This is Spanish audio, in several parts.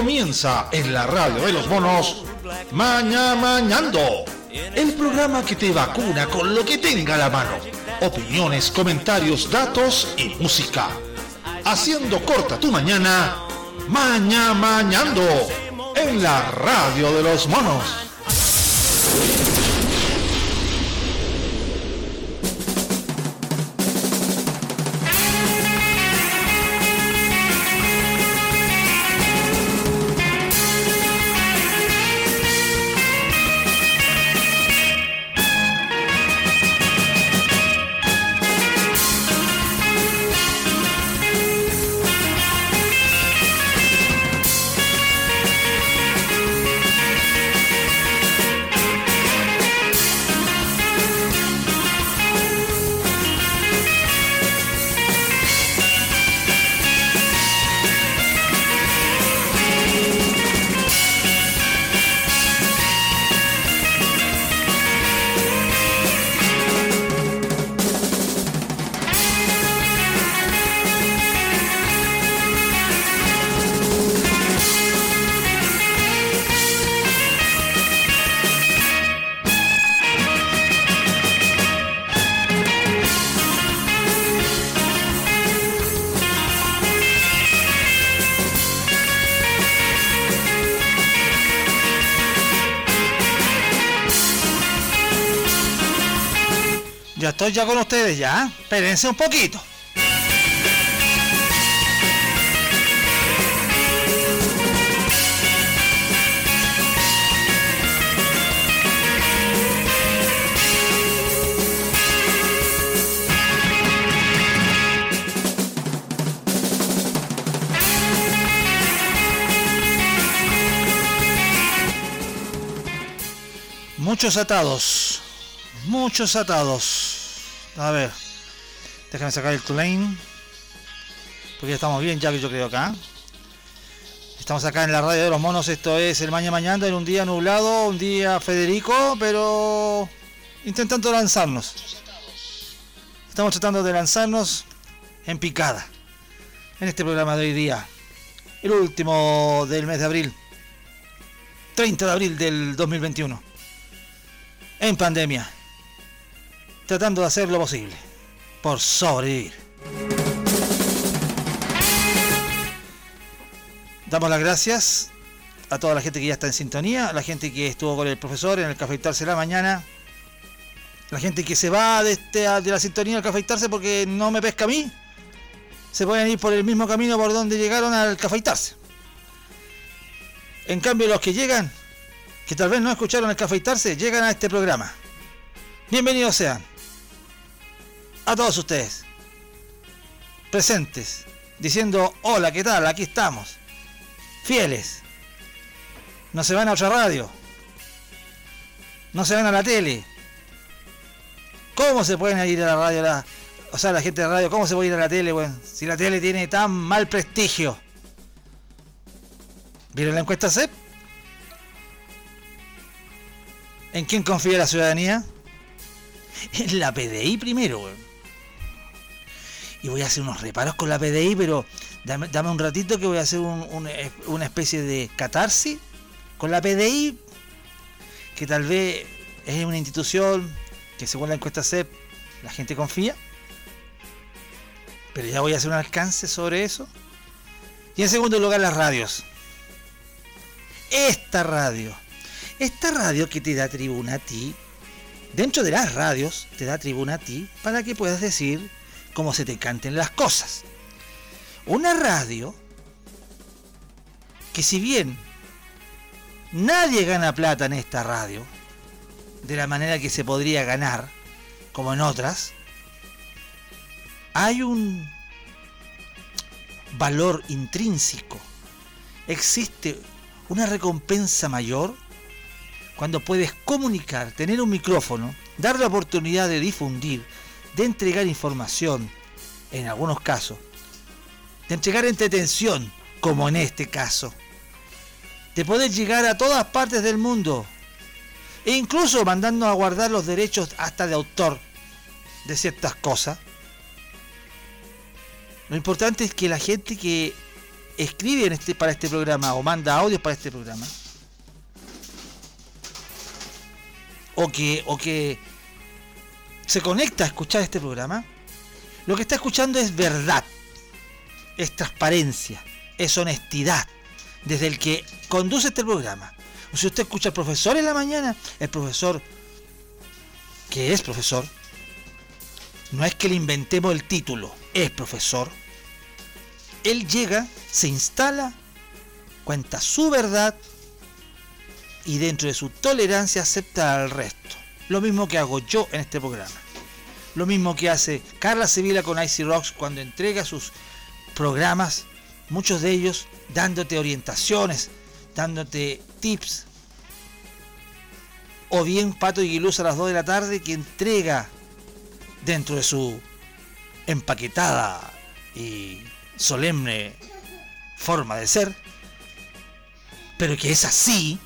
Comienza en la radio de los monos Maña Mañando, el programa que te vacuna con lo que tenga la mano. Opiniones, comentarios, datos y música. Haciendo corta tu mañana, Maña Mañando, en la radio de los monos. Ya con ustedes ya. Espérense un poquito. Muchos atados. Muchos atados. A ver. Déjame sacar el Tulane. Porque ya estamos bien ya que yo creo acá. Estamos acá en la radio de los monos. Esto es el Maña Mañana en un día nublado, un día Federico, pero intentando lanzarnos. Estamos tratando de lanzarnos en picada. En este programa de hoy día. El último del mes de abril. 30 de abril del 2021. En pandemia tratando de hacer lo posible por sobrevivir. Damos las gracias a toda la gente que ya está en sintonía, la gente que estuvo con el profesor en el cafeitarse la mañana, la gente que se va de, este, de la sintonía al cafeitarse porque no me pesca a mí, se pueden ir por el mismo camino por donde llegaron al cafeitarse. En cambio, los que llegan, que tal vez no escucharon el cafeitarse, llegan a este programa. Bienvenidos sean a todos ustedes presentes, diciendo, hola, ¿qué tal? Aquí estamos, fieles. No se van a otra radio, no se van a la tele. ¿Cómo se pueden ir a la radio? o sea, la gente de la radio, ¿cómo se puede ir a la tele, bueno, si la tele tiene tan mal prestigio? ¿Vieron la encuesta CEP? ¿En quién confía la ciudadanía? En la PDI primero, weón y voy a hacer unos reparos con la PDI, pero dame, un ratito que voy a hacer una especie de catarsis con la PDI, que tal vez es una institución que según la encuesta CEP la gente confía, pero ya voy a hacer un alcance sobre eso. Y en segundo lugar las radios. Esta radio, esta radio que te da tribuna a ti, dentro de las radios te da tribuna a ti para que puedas decir como se te canten las cosas. Una radio que si bien nadie gana plata en esta radio, de la manera que se podría ganar, como en otras, hay un valor intrínseco. Existe una recompensa mayor cuando puedes comunicar, tener un micrófono, dar la oportunidad de difundir, de entregar información, en algunos casos, de entregar entretención, como en este caso, de poder llegar a todas partes del mundo, e incluso mandando a guardar los derechos hasta de autor de ciertas cosas. Lo importante es que la gente que escribe este, para este programa o manda audios para este programa, o que, o que se conecta a escuchar este programa, lo que está escuchando es verdad, es transparencia, es honestidad, desde el que conduce este programa. Si usted escucha al profesor en la mañana, el profesor, que es profesor, no es que le inventemos el título, es profesor. Él llega, se instala, cuenta su verdad y dentro de su tolerancia acepta al resto. Lo mismo que hago yo en este programa. Lo mismo que hace Carla Sevilla con Icy Rocks cuando entrega sus programas, muchos de ellos dándote orientaciones, dándote tips. O bien Pato y a las 2 de la tarde que entrega dentro de su empaquetada y solemne forma de ser, pero que es así,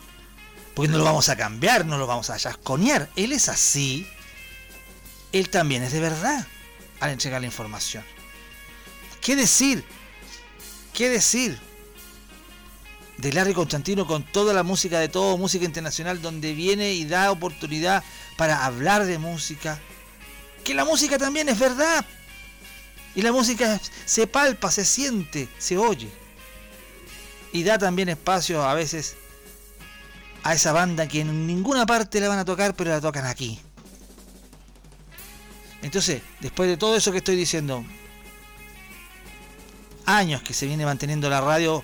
porque no lo vamos a cambiar, no lo vamos a chasconear, él es así, él también es de verdad al entregar la información. ¿Qué decir? ¿Qué decir? De Larry Constantino con toda la música de todo, música internacional, donde viene y da oportunidad para hablar de música, que la música también es verdad. Y la música se palpa, se siente, se oye. Y da también espacio a veces a esa banda que en ninguna parte la van a tocar, pero la tocan aquí. Entonces, después de todo eso que estoy diciendo, años que se viene manteniendo la radio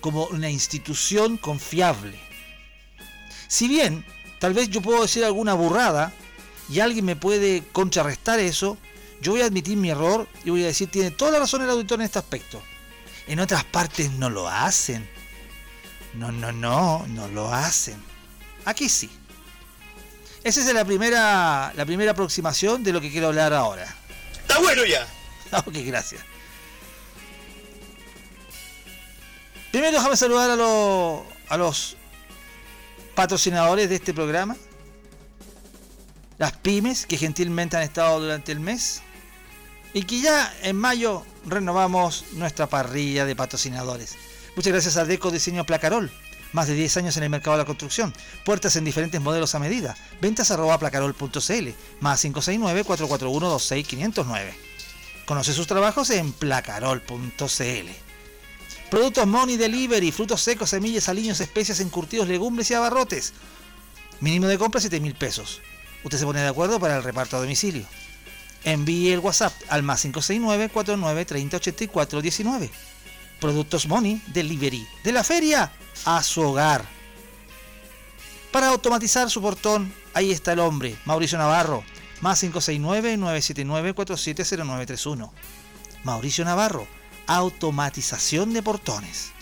como una institución confiable. Si bien, tal vez yo puedo decir alguna burrada, y alguien me puede contrarrestar eso, yo voy a admitir mi error y voy a decir, tiene toda la razón el auditor en este aspecto. En otras partes no lo hacen. No, no, no, no lo hacen. Aquí sí. Esa es la primera, la primera aproximación de lo que quiero hablar ahora. Está bueno ya. ok, gracias. Primero déjame saludar a, los, a los patrocinadores de este programa las pymes que gentilmente han estado durante el mes y que ya en mayo renovamos nuestra parrilla de patrocinadores. Muchas gracias a Deco Diseño Placarol, más de 10 años en el mercado de la construcción, puertas en diferentes modelos a medida, ventas arroba placarol.cl, más 569-441-26509. Conoce sus trabajos en placarol.cl. Productos Money Delivery, frutos secos, semillas, aliños, especias, encurtidos, legumbres y abarrotes. Mínimo de compra 7 mil pesos usted se pone de acuerdo para el reparto a domicilio. Envíe el WhatsApp al más 569 49 30 84 19. Productos Money Delivery de la feria a su hogar. Para automatizar su portón, ahí está el hombre, Mauricio Navarro, más 569 979 470931. Mauricio Navarro, automatización de portones.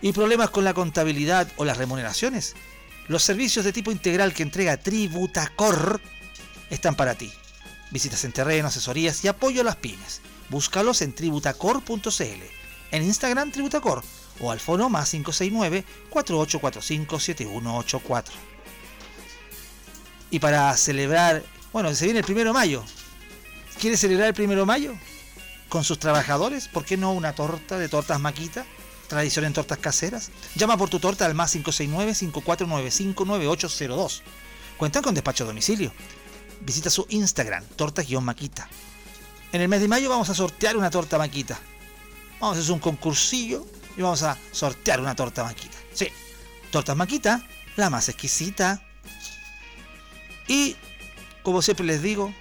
¿Y problemas con la contabilidad o las remuneraciones? Los servicios de tipo integral que entrega Tributacor están para ti. Visitas en terreno, asesorías y apoyo a las pymes. Búscalos en tributacor.cl, en Instagram Tributacor o al fono más 569-4845-7184. Y para celebrar, bueno, se viene el primero de mayo. ¿Quieres celebrar el primero de mayo? Con sus trabajadores, ¿por qué no una torta de tortas maquita? Tradición en tortas caseras. Llama por tu torta al más 569-5495-9802. Cuentan con despacho a domicilio. Visita su Instagram, tortas-maquita. En el mes de mayo vamos a sortear una torta maquita. Vamos a hacer un concursillo y vamos a sortear una torta maquita. Sí, torta maquita, la más exquisita. Y, como siempre les digo,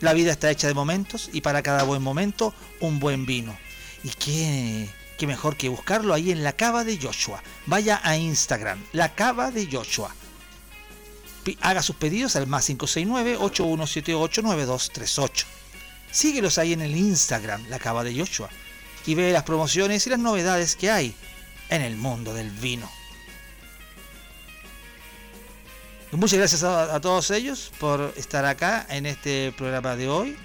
la vida está hecha de momentos y para cada buen momento un buen vino. ¿Y qué, qué mejor que buscarlo ahí en la cava de Joshua. Vaya a Instagram, la cava de Joshua. Haga sus pedidos al más 569-8178-9238. Síguelos ahí en el Instagram, la cava de Joshua, y ve las promociones y las novedades que hay en el mundo del vino. Muchas gracias a, a todos ellos por estar acá en este programa de hoy.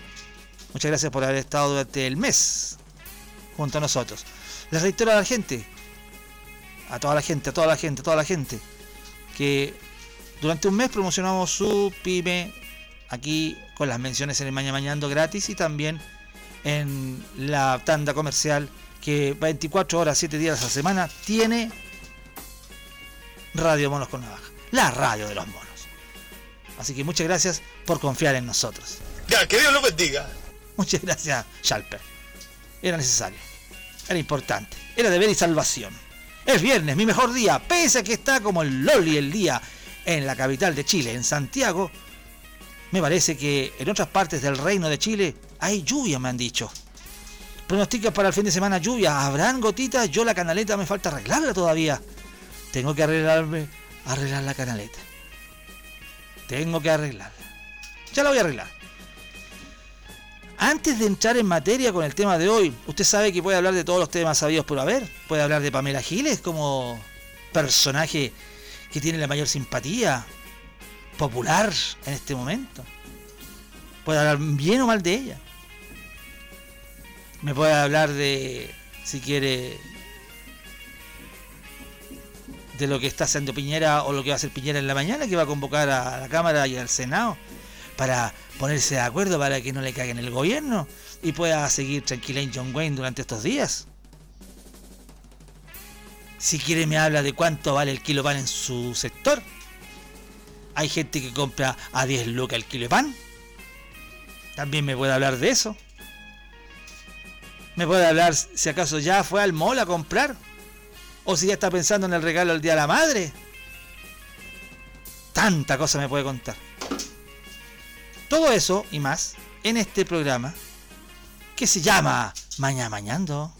Muchas gracias por haber estado durante el mes junto a nosotros. Les reitero a la gente, a toda la gente, a toda la gente, a toda la gente, que durante un mes promocionamos su pyme aquí con las menciones en el Maña Mañando gratis y también en la tanda comercial que 24 horas, 7 días a la semana tiene Radio Monos con Navaja, la radio de los monos. Así que muchas gracias por confiar en nosotros. Ya, que Dios lo bendiga. Muchas gracias, Schalper. Era necesario, era importante, era deber y salvación. Es viernes, mi mejor día, pese a que está como el Loli el día en la capital de Chile, en Santiago. Me parece que en otras partes del reino de Chile hay lluvia, me han dicho. Pronostica para el fin de semana lluvia. ¿Habrán gotitas? Yo la canaleta me falta arreglarla todavía. Tengo que arreglarme, arreglar la canaleta. Tengo que arreglarla. Ya la voy a arreglar. Antes de entrar en materia con el tema de hoy, usted sabe que puede hablar de todos los temas sabidos por haber. Puede hablar de Pamela Giles como personaje que tiene la mayor simpatía popular en este momento. Puede hablar bien o mal de ella. Me puede hablar de, si quiere, de lo que está haciendo Piñera o lo que va a hacer Piñera en la mañana, que va a convocar a la Cámara y al Senado para ponerse de acuerdo para que no le caguen el gobierno y pueda seguir tranquila en John Wayne durante estos días. Si quiere me habla de cuánto vale el kilo pan en su sector. Hay gente que compra a 10 lucas el kilo de pan. También me puede hablar de eso. Me puede hablar si acaso ya fue al mall a comprar. O si ya está pensando en el regalo del Día de la Madre. Tanta cosa me puede contar. Todo eso y más en este programa que se llama Maña Mañando.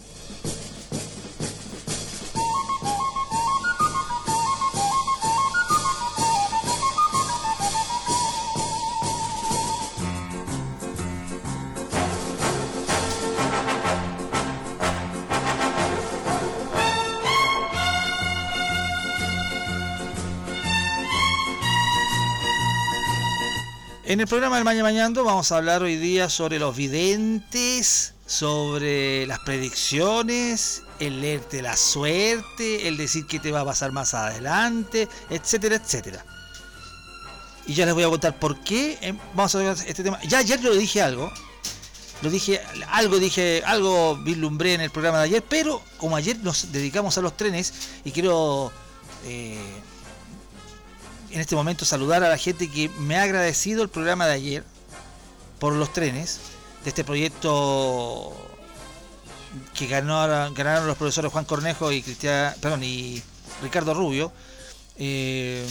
En el programa del Maña Mañando vamos a hablar hoy día sobre los videntes, sobre las predicciones, el leerte la suerte, el decir que te va a pasar más adelante, etcétera, etcétera. Y ya les voy a contar por qué eh, vamos a ver este tema. Ya ayer lo dije algo, lo dije, algo dije, algo vislumbré en el programa de ayer, pero como ayer nos dedicamos a los trenes y quiero eh, en este momento saludar a la gente que me ha agradecido el programa de ayer por los trenes, de este proyecto que ganaron, ganaron los profesores Juan Cornejo y Cristian, perdón, y Ricardo Rubio, eh,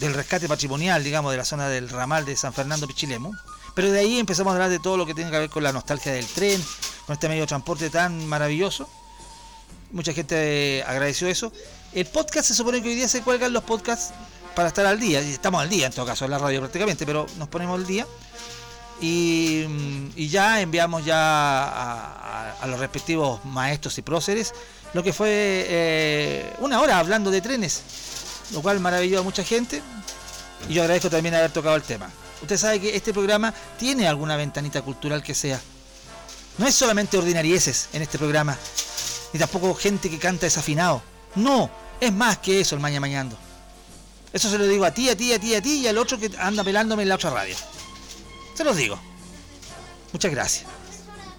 del rescate patrimonial, digamos, de la zona del ramal de San Fernando Pichilemu. Pero de ahí empezamos a hablar de todo lo que tiene que ver con la nostalgia del tren, con este medio de transporte tan maravilloso. Mucha gente agradeció eso. El podcast se supone que hoy día se cuelgan los podcasts para estar al día. Estamos al día en todo caso en la radio prácticamente, pero nos ponemos al día. Y, ya enviamos ya a, los respectivos maestros y próceres lo que fue eh, una hora hablando de trenes, lo cual maravilló a mucha gente. Y yo agradezco también haber tocado el tema. Usted sabe que este programa tiene alguna ventanita cultural que sea. No es solamente ordinarieses en este programa, ni tampoco gente que canta desafinado. No, es más que eso el maña mañando. Eso se lo digo a ti, a ti, a ti, a ti y al otro que anda pelándome en la otra radio. Se los digo. Muchas gracias.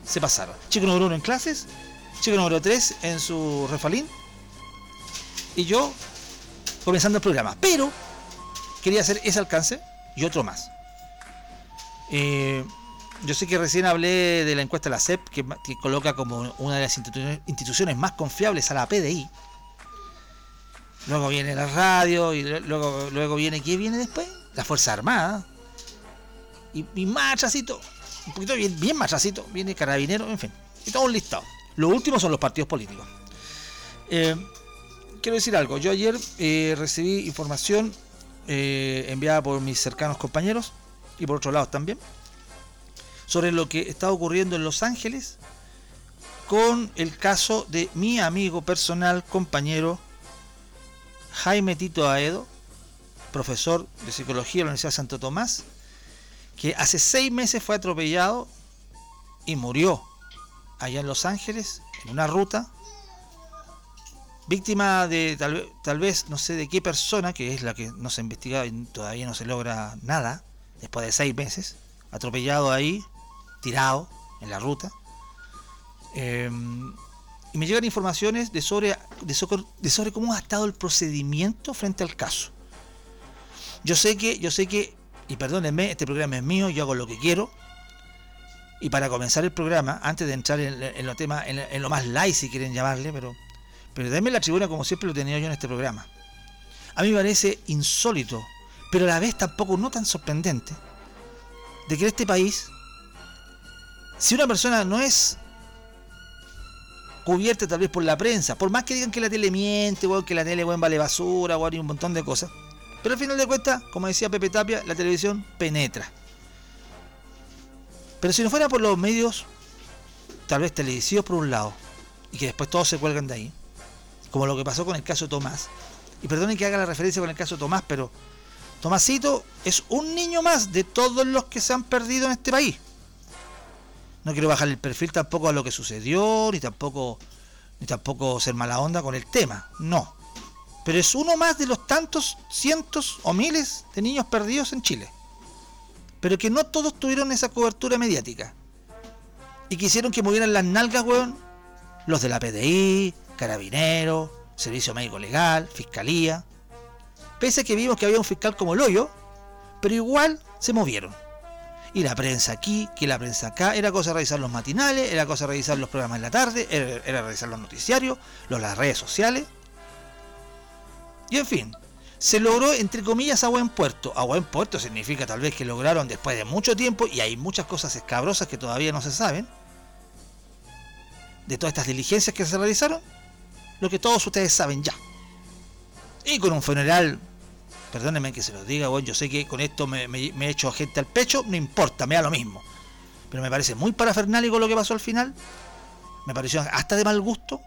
Se pasaron. Chico número uno en clases, chico número tres en su refalín. Y yo comenzando el programa. Pero quería hacer ese alcance y otro más. Eh, yo sé que recién hablé de la encuesta de la CEP, que, que coloca como una de las instituciones más confiables a la PDI Luego viene la radio y luego, luego viene, ¿qué viene después? La Fuerza Armada. Y, y más un poquito bien, bien más atrásito, viene Carabinero, en fin. Y todo un listado. Lo último son los partidos políticos. Eh, quiero decir algo. Yo ayer eh, recibí información eh, enviada por mis cercanos compañeros y por otros lados también sobre lo que está ocurriendo en Los Ángeles con el caso de mi amigo personal, compañero Jaime Tito Aedo, profesor de psicología de la Universidad de Santo Tomás, que hace seis meses fue atropellado y murió allá en Los Ángeles, en una ruta, víctima de tal, vez, no sé de qué persona, que es la que no se ha investigado y todavía no se logra nada, después de seis meses, atropellado ahí, tirado en la ruta. Em, y me llegan informaciones de sobre, de sobre, de sobre cómo ha estado el procedimiento frente al caso. Yo sé que, yo sé que, y perdónenme, este programa es mío, yo hago lo que quiero. Y para comenzar el programa, antes de entrar en, los temas, en, lo más light si quieren llamarle, pero, pero denme la tribuna como siempre lo he tenido yo en este programa. A mí me parece insólito, pero a la vez tampoco no tan sorprendente, de que en este país, si una persona no es cubierta tal vez por la prensa, por más que digan que la tele miente, que la tele vale basura, o y un montón de cosas, pero al final de cuentas, como decía Pepe Tapia, la televisión penetra. Pero si no fuera por los medios, tal vez televisivos por un lado, y que después todos se cuelgan de ahí, como lo que pasó con el caso Tomás. Y perdonen que haga la referencia con el caso Tomás, pero Tomasito es un niño más de todos los que se han perdido en este país. No quiero bajar el perfil tampoco a lo que sucedió, ni tampoco, ni tampoco ser mala onda con el tema. No. Pero es uno más de los tantos cientos o miles de niños perdidos en Chile. Pero que no todos tuvieron esa cobertura mediática. Y quisieron que movieran las nalgas, weón. Los de la PDI, Carabineros, Servicio Médico Legal, Fiscalía. Pese a que vimos que había un fiscal como el hoyo, pero igual se movieron. Y la prensa aquí, que la prensa acá, era cosa de revisar los matinales, era cosa de revisar los programas en la tarde, era, era revisar los noticiarios, los, las redes sociales. Y en fin, se logró entre comillas a buen puerto. A buen puerto significa tal vez que lograron después de mucho tiempo, y hay muchas cosas escabrosas que todavía no se saben, de todas estas diligencias que se realizaron, lo que todos ustedes saben ya. Y con un funeral, perdónenme que se lo diga, bueno, yo sé que con esto me, he hecho gente al pecho, no importa, me da lo mismo. Pero me parece muy parafernálico lo que pasó al final. Me pareció hasta de mal gusto.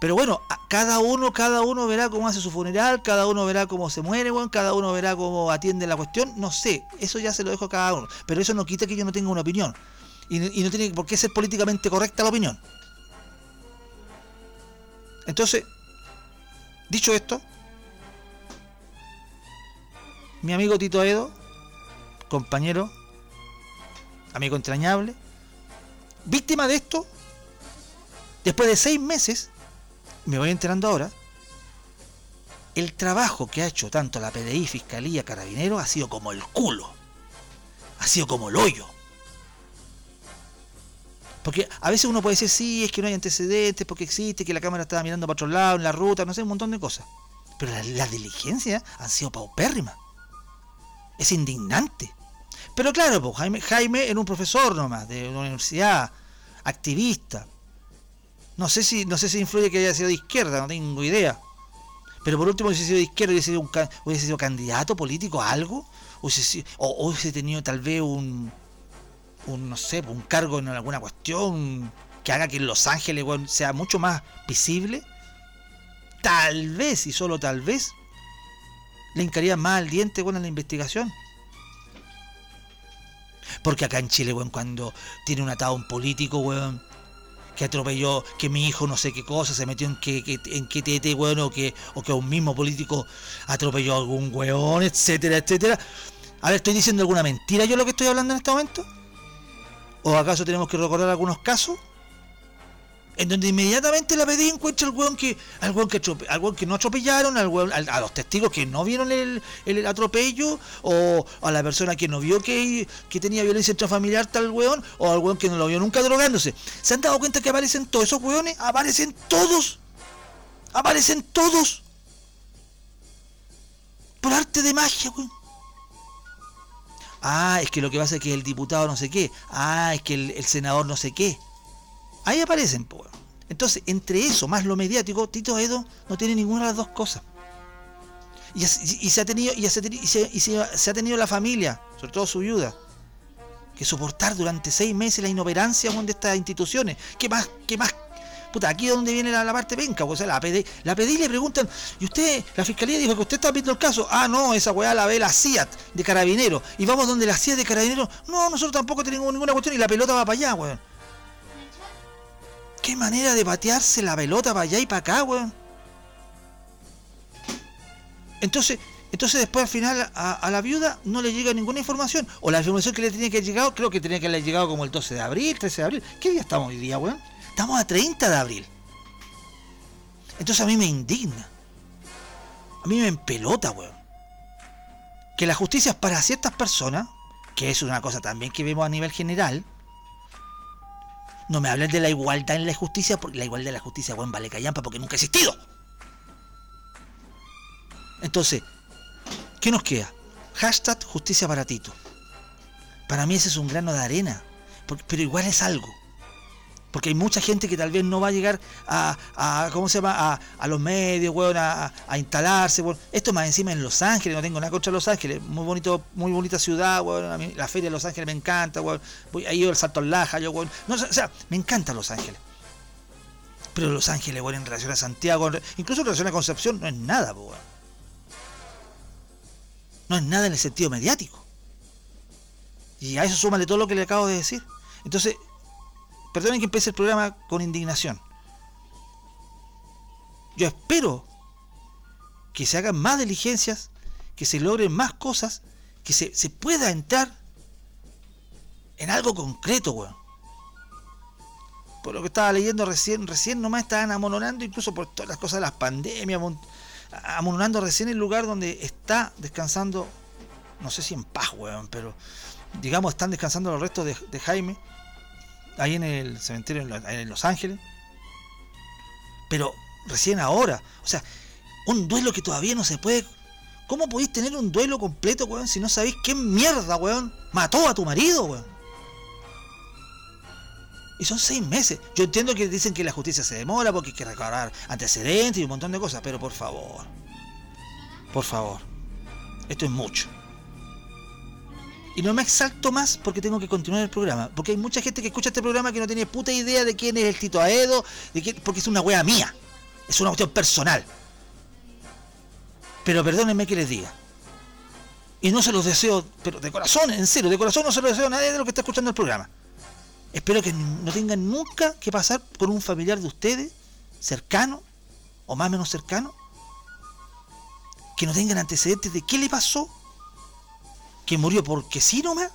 Pero bueno, cada uno, cada uno verá cómo hace su funeral, cada uno verá cómo se muere, bueno, cada uno verá cómo atiende la cuestión. No sé, eso ya se lo dejo a cada uno. Pero eso no quita que yo no tenga una opinión. Y, y no tiene por qué ser políticamente correcta la opinión. Entonces, dicho esto, mi amigo Tito Edo, compañero, amigo entrañable, víctima de esto, después de seis meses, me voy enterando ahora, el trabajo que ha hecho tanto la PDI, Fiscalía, Carabinero ha sido como el culo, ha sido como el hoyo. Porque a veces uno puede decir, sí, es que no hay antecedentes, porque existe, que la cámara estaba mirando para otro lado, en la ruta, no sé, un montón de cosas. Pero las la diligencias han sido paupérrimas. Es indignante. Pero claro, pues, Jaime, Jaime era un profesor nomás, de una universidad, activista. No sé si, no sé si influye que haya sido de izquierda, no tengo idea. Pero por último, hubiese sido de izquierda, hubiese sido, un, hubiese sido candidato político a algo, hubiese o hubiese tenido tal vez un, un, no sé, un cargo en alguna cuestión que haga que Los Ángeles sea mucho más visible, tal vez y solo tal vez le hincaría más al diente bueno, en la investigación. Porque acá en Chile, bueno, cuando tiene un atado un político, weón, que atropelló, que mi hijo no sé qué cosa, se metió en que, en qué tete, bueno, o que, o que un mismo político atropelló a algún weón, etcétera, etcétera. A ver, ¿estoy diciendo alguna mentira yo lo que estoy hablando en este momento? ¿O acaso tenemos que recordar algunos casos? En donde inmediatamente la pedí encuentra al weón que, al que, que no atropellaron, al a los testigos que no vieron el, atropello, o a la persona que no vio que, tenía violencia intrafamiliar tal weón, o al weón que no lo vio nunca drogándose. ¿Se han dado cuenta que aparecen todos esos weones? Aparecen todos. Aparecen todos. Por arte de magia, weón. Ah, es que lo que pasa es que el diputado no sé qué. Ah, es que el, senador no sé qué. Ahí aparecen, pues. Entonces, entre eso más lo mediático, Tito Edo no tiene ninguna de las dos cosas. Y, se ha tenido, y, se, ha tenido la familia, sobre todo su viuda, que soportar durante seis meses la inoperancia de estas instituciones. ¿Qué más, qué más Puta, aquí es donde viene la, parte penca, o sea, la pedí, la y le preguntan, ¿y usted, la fiscalía dijo que usted está viendo el caso? Ah, no, esa weá la ve la CIAT de carabinero. Y vamos donde la CIAT de carabinero, no, nosotros tampoco tenemos ninguna cuestión y la pelota va para allá, weón. Qué manera de patearse la pelota para allá y para acá, weón. Entonces, entonces después al final a, la viuda no le llega ninguna información. O la información que le tenía que haber llegado, creo que tenía que haber llegado como el 12 de abril, 13 de abril. ¿Qué día estamos hoy día, weón? Estamos a 30 de abril. Entonces a mí me indigna. A mí me empelota, weón. Que la justicia es para ciertas personas, que es una cosa también que vemos a nivel general. No me hablen de la igualdad en la justicia, porque la igualdad en la justicia, weón, vale callampa porque nunca ha existido. Entonces, ¿qué nos queda? Hashtag justicia para Tito. Para mí ese es un grano de arena, pero igual es algo. Porque hay mucha gente que tal vez no va a llegar a, ¿cómo se llama? A, los medios, weón, a, instalarse, Esto más encima en Los Ángeles, no tengo nada contra Los Ángeles, muy bonito, muy bonita ciudad, weón. A mí la feria de Los Ángeles me encanta, weón. Voy el Salto al Laja, yo, weón. No, o sea, me encanta Los Ángeles. Pero Los Ángeles, weón, en relación a Santiago, incluso en relación a Concepción, no es nada, weón. No es nada en el sentido mediático. Y a eso súmale todo lo que le acabo de decir. Entonces, Perdonen que empiece el programa con indignación. Yo espero que se hagan más diligencias, que se logren más cosas, que se, pueda entrar en algo concreto, weón. Por lo que estaba leyendo recién, recién nomás estaban amononando, incluso por todas las cosas de las pandemias, amononando recién el lugar donde está descansando, no sé si en paz, weón, pero digamos están descansando los restos de Jaime ahí en el cementerio en Los Ángeles. Pero recién ahora, o sea, un duelo que todavía no se puede. ¿Cómo podéis tener un duelo completo, weón, si no sabéis qué mierda, weón, mató a tu marido, weón? Y son seis meses. Yo entiendo que dicen que la justicia se demora porque hay que recabar antecedentes y un montón de cosas, pero por favor, por favor, esto es mucho. Y no me exalto más porque tengo que continuar el programa. Porque hay mucha gente que escucha este programa que no tiene puta idea de quién es el Tito Aedo, de porque es una wea mía. Es una cuestión personal. Pero perdónenme que les diga. Y no se los deseo, pero de corazón, en serio, de corazón no se los deseo a nadie de los que está escuchando el programa. Espero que no tengan nunca que pasar por un familiar de ustedes, cercano, o más o menos cercano, que no tengan antecedentes de qué le pasó que murió porque sí nomás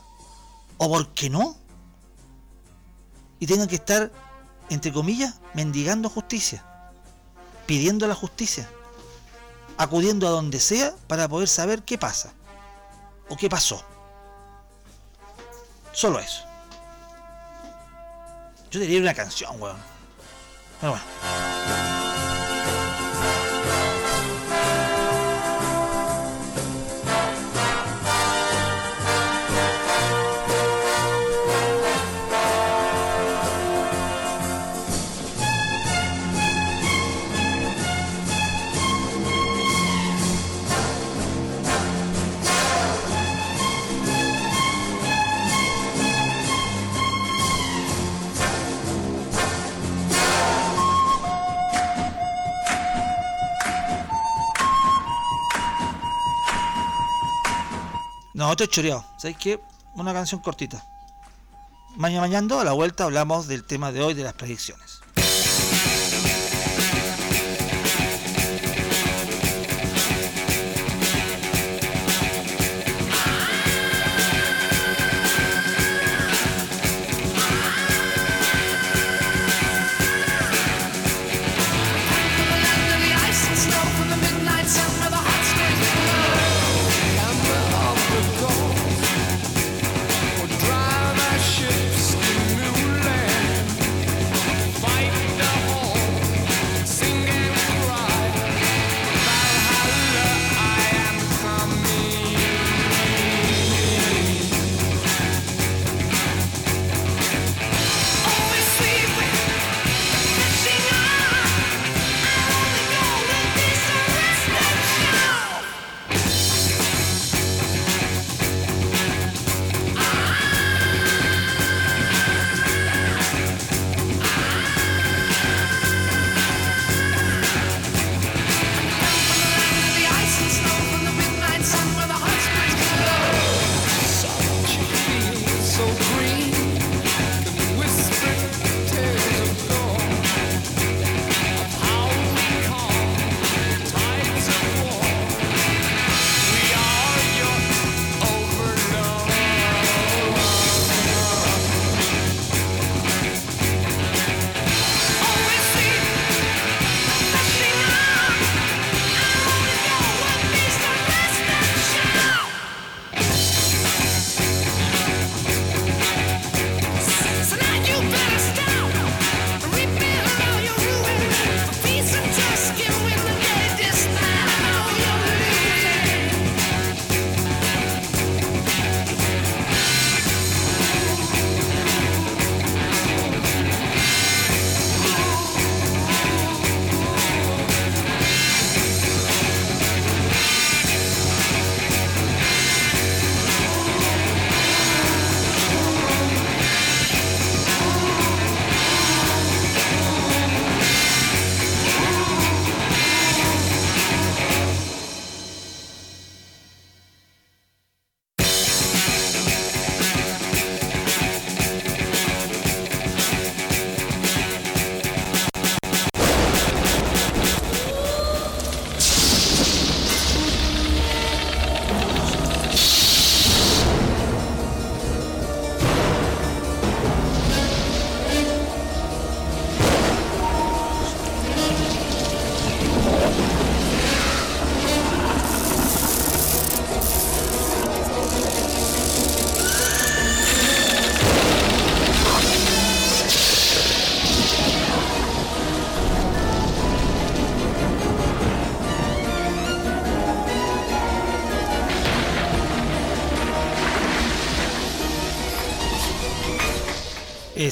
o porque no y tengan que estar entre comillas mendigando justicia pidiendo la justicia acudiendo a donde sea para poder saber qué pasa o qué pasó. Solo eso. Yo diría una canción weón. Pero bueno No, he choreado. ¿Sabes qué? Una canción cortita. Mañana mañana a la vuelta hablamos del tema de hoy de las predicciones.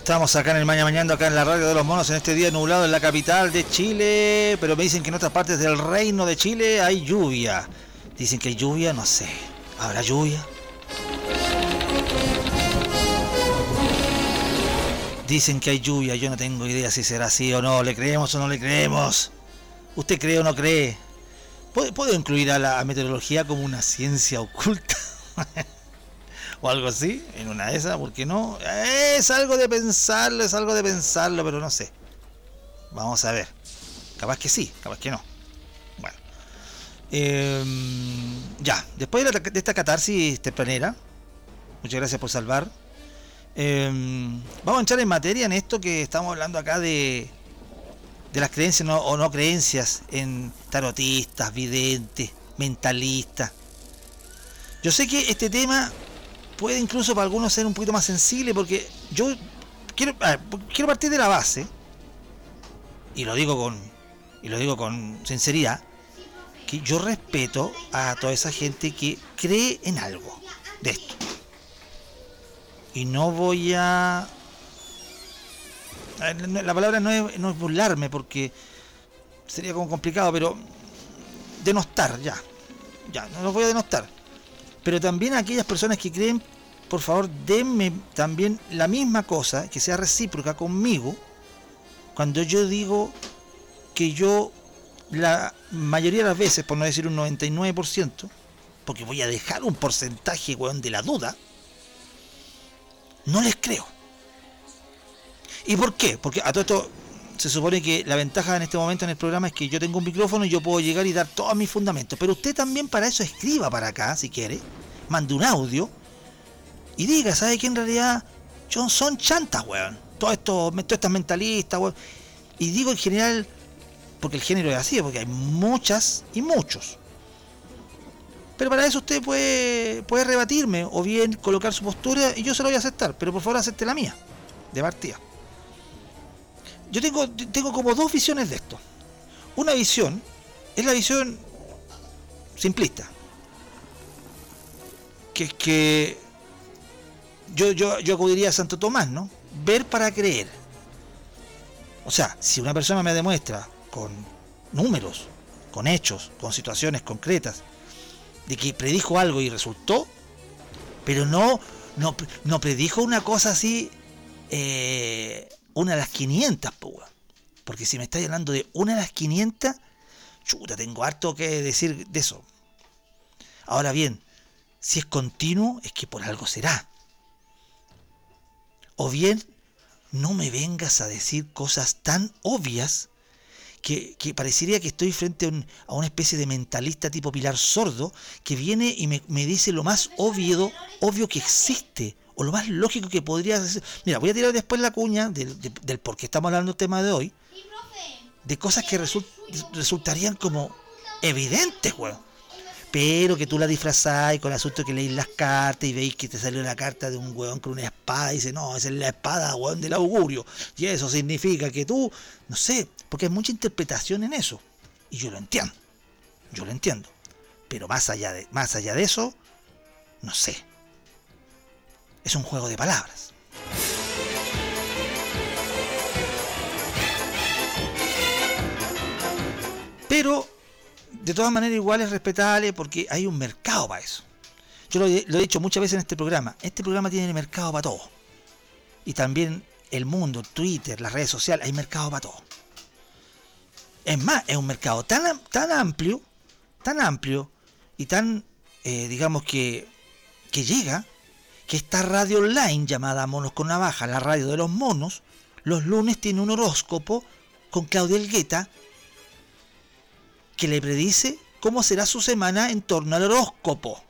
Estamos acá en el Mañana Mañana, acá en la radio de los monos, en este día nublado en la capital de Chile, pero me dicen que en otras partes del reino de Chile hay lluvia. Dicen que hay lluvia, no sé. ¿Habrá lluvia? Dicen que hay lluvia, yo no tengo idea si será así o no. ¿Le creemos o no le creemos? ¿Usted cree o no cree? ¿Puedo, incluir a la meteorología como una ciencia oculta? o algo así, en una de esas, porque no? Es algo de pensarlo, es algo de pensarlo, pero no sé. Vamos a ver. Capaz que sí, capaz que no. Bueno. Em, ya, después de, esta catarsis tempranera, muchas gracias por salvar. Em, vamos a entrar en materia en esto que estamos hablando acá de, de las creencias o no creencias en tarotistas, videntes, mentalistas. Yo sé que este tema puede incluso para algunos ser un poquito más sensible porque yo quiero, quiero partir de la base y lo digo con y lo digo con sinceridad que yo respeto a toda esa gente que cree en algo de esto. Y no voy a la palabra no es, no es burlarme porque sería como complicado pero denostar ya ya no lo voy a denostar pero también a aquellas personas que creen, por favor, denme también la misma cosa, que sea recíproca conmigo, cuando yo digo que yo, la mayoría de las veces, por no decir un 99%, porque voy a dejar un porcentaje, weón, de la duda, no les creo. ¿Y por qué? Porque a todo esto se supone que la ventaja en este momento en el programa es que yo tengo un micrófono y yo puedo llegar y dar todos mis fundamentos. Pero usted también para eso escriba para acá, si quiere, mande un audio y diga, ¿sabe que en realidad son chantas, weón? Todo esto, todas estas mentalistas, weón. Y digo en general, porque el género es así, porque hay muchas y muchos. Pero para eso usted puede, puede rebatirme o bien colocar su postura y yo se lo voy a aceptar. Pero por favor acepte la mía, de partida yo tengo, tengo como dos visiones de esto. Una visión es la visión simplista. Que es que yo, yo, yo acudiría a Santo Tomás, ¿no? Ver para creer. O sea, si una persona me demuestra con números, con hechos, con situaciones concretas, de que predijo algo y resultó, pero no, no, no predijo una cosa así eh, una de las 500, porque si me estáis hablando de una de las 500, chuta, tengo harto que decir de eso. Ahora bien, si es continuo, es que por algo será. O bien, no me vengas a decir cosas tan obvias que, parecería que estoy frente a, una especie de mentalista tipo Pilar Sordo que viene y me, me dice lo más obvio, obvio que existe o lo más lógico que podría ser. Mira, voy a tirar después la cuña del, por qué estamos hablando del tema de hoy, de cosas que resultarían como evidentes, weón. Pero que tú la disfrazás y con el asunto que leís las cartas y veis que te salió la carta de un weón con una espada y dice, no, esa es la espada, weón, del augurio. Y eso significa que tú, no sé, porque hay mucha interpretación en eso. Y yo lo entiendo. Yo lo entiendo. Pero más allá de, más allá de eso, no sé es un juego de palabras. Pero, de todas maneras, igual es respetable porque hay un mercado para eso. Yo lo, he dicho muchas veces en este programa. Este programa tiene mercado para todo. Y también el mundo, Twitter, las redes sociales, hay mercado para todo. Es más, es un mercado tan, tan amplio, tan amplio y tan, eh, digamos que, que llega que esta radio online llamada Monos con Navaja, la radio de los monos, los lunes tiene un horóscopo con Claudia Elgueta que le predice cómo será su semana en torno al horóscopo.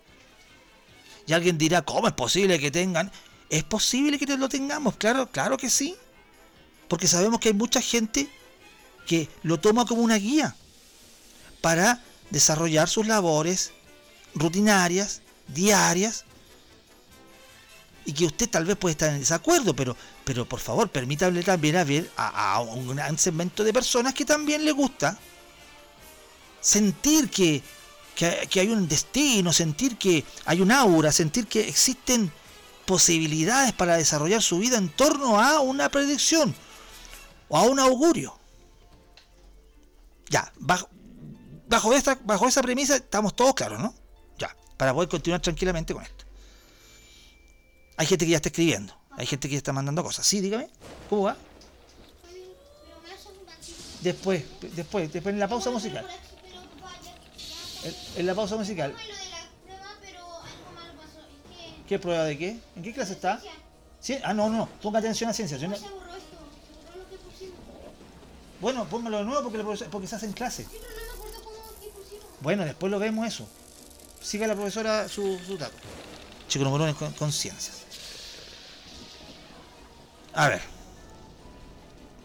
Y alguien dirá, ¿cómo es posible que tengan? ¿Es posible que lo tengamos? Claro, claro que sí. Porque sabemos que hay mucha gente que lo toma como una guía para desarrollar sus labores rutinarias, diarias, y que usted tal vez puede estar en desacuerdo, pero, pero por favor, permítame también a ver a, un gran segmento de personas que también le gusta sentir que, que, hay un destino, sentir que hay un aura, sentir que existen posibilidades para desarrollar su vida en torno a una predicción o a un augurio. Ya, bajo, bajo, esta, bajo esa premisa estamos todos claros, ¿no? Ya, para poder continuar tranquilamente con esto. Hay gente que ya está escribiendo, hay gente que ya está mandando cosas. Sí, dígame, ¿cómo va? Después, después, después en la pausa musical. En, la pausa musical. ¿Qué prueba de qué? ¿En qué clase está? ¿Sí? Ah, no, no, ponga atención a ciencia. Bueno, póngalo de nuevo porque, porque se hace en clase. Bueno, después lo vemos eso. Siga la profesora su, su dato. Chico número uno con, con ciencias. A ver.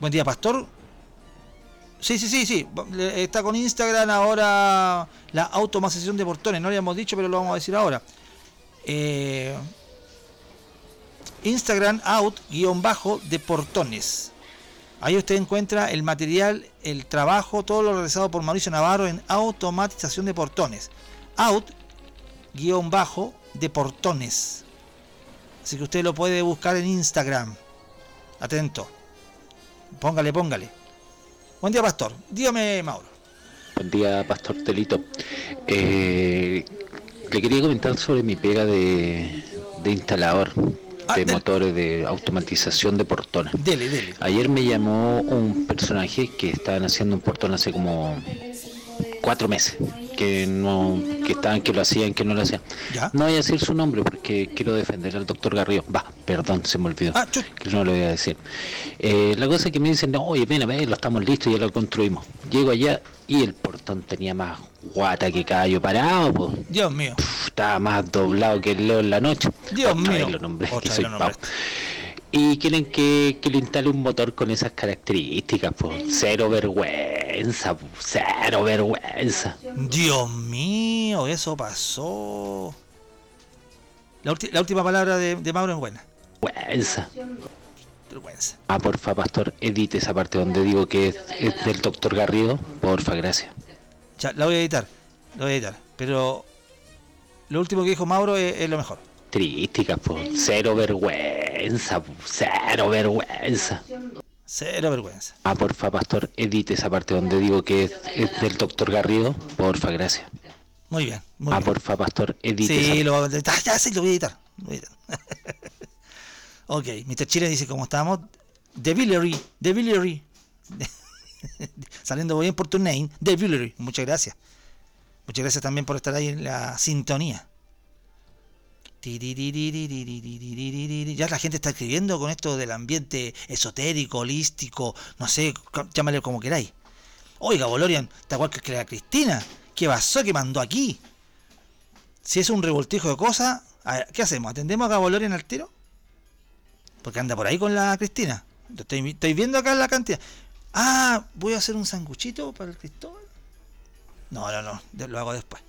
Buen día, pastor. Sí, sí, sí, sí. Está con Instagram ahora la automatización de portones. No lo habíamos dicho, pero lo vamos a decir ahora. Eh, Instagram out guion bajo de portones. Ahí usted encuentra el material, el trabajo, todo lo realizado por Mauricio Navarro en automatización de portones. Out guion bajo de portones. Así que usted lo puede buscar en Instagram. Atento. Póngale, póngale. Buen día, Pastor. Dígame, Mauro. Buen día, Pastor Telito. Eh, le quería comentar sobre mi pega de, instalador ah, de motores de automatización de portones. Dele, dele. Ayer me llamó un personaje que estaban haciendo un portón hace como cuatro meses que no que estaban que lo hacían que no lo hacían. No voy a decir su nombre porque quiero defender al doctor Garrido. Va perdón se me olvidó. Ah, que no lo voy a decir. Eh, la cosa es que me dicen no, oye ven a ver lo estamos listos ya lo construimos llego allá y el portón tenía más guata que caballo parado pues. Dios mío. Estaba más doblado que el leo en la noche. Dios mío. lo nombré, que soy y quieren que, le instale un motor con esas características, pues cero vergüenza, cero vergüenza. Dios mío, eso pasó. La, última palabra de, Mauro es buena. Vergüenza. Vergüenza. Ah, porfa, pastor, edite esa parte donde digo que es, del doctor Garrido. Porfa, gracias. Ya, la voy a editar, la voy a editar. Pero lo último que dijo Mauro es, lo mejor. Pues, cero vergüenza cero vergüenza. Cero vergüenza. Ah, porfa, pastor, edite esa parte donde digo que es, del doctor Garrido. Porfa, gracias. Muy bien. Muy ah, porfa, pastor, edite. Sí, lo, ya, sí, lo voy a editar. ok, Mr. Chile dice cómo estamos. De Villery, de Villery. Saliendo bien por tu name, de Villery. Muchas gracias. Muchas gracias también por estar ahí en la sintonía. Ya la gente está escribiendo con esto del ambiente esotérico, holístico, no sé, llámale como queráis. Oiga, Bolorian, ¿te acuerdas que era Cristina? ¿Qué pasó? ¿Qué mandó aquí? Si es un revoltijo de cosas, ¿qué hacemos? ¿Atendemos a Gabolorian al tiro? Porque anda por ahí con la Cristina. Estoy, estoy viendo acá la cantidad. Ah, voy a hacer un sanguchito para el Cristóbal. No, no, no, lo hago después.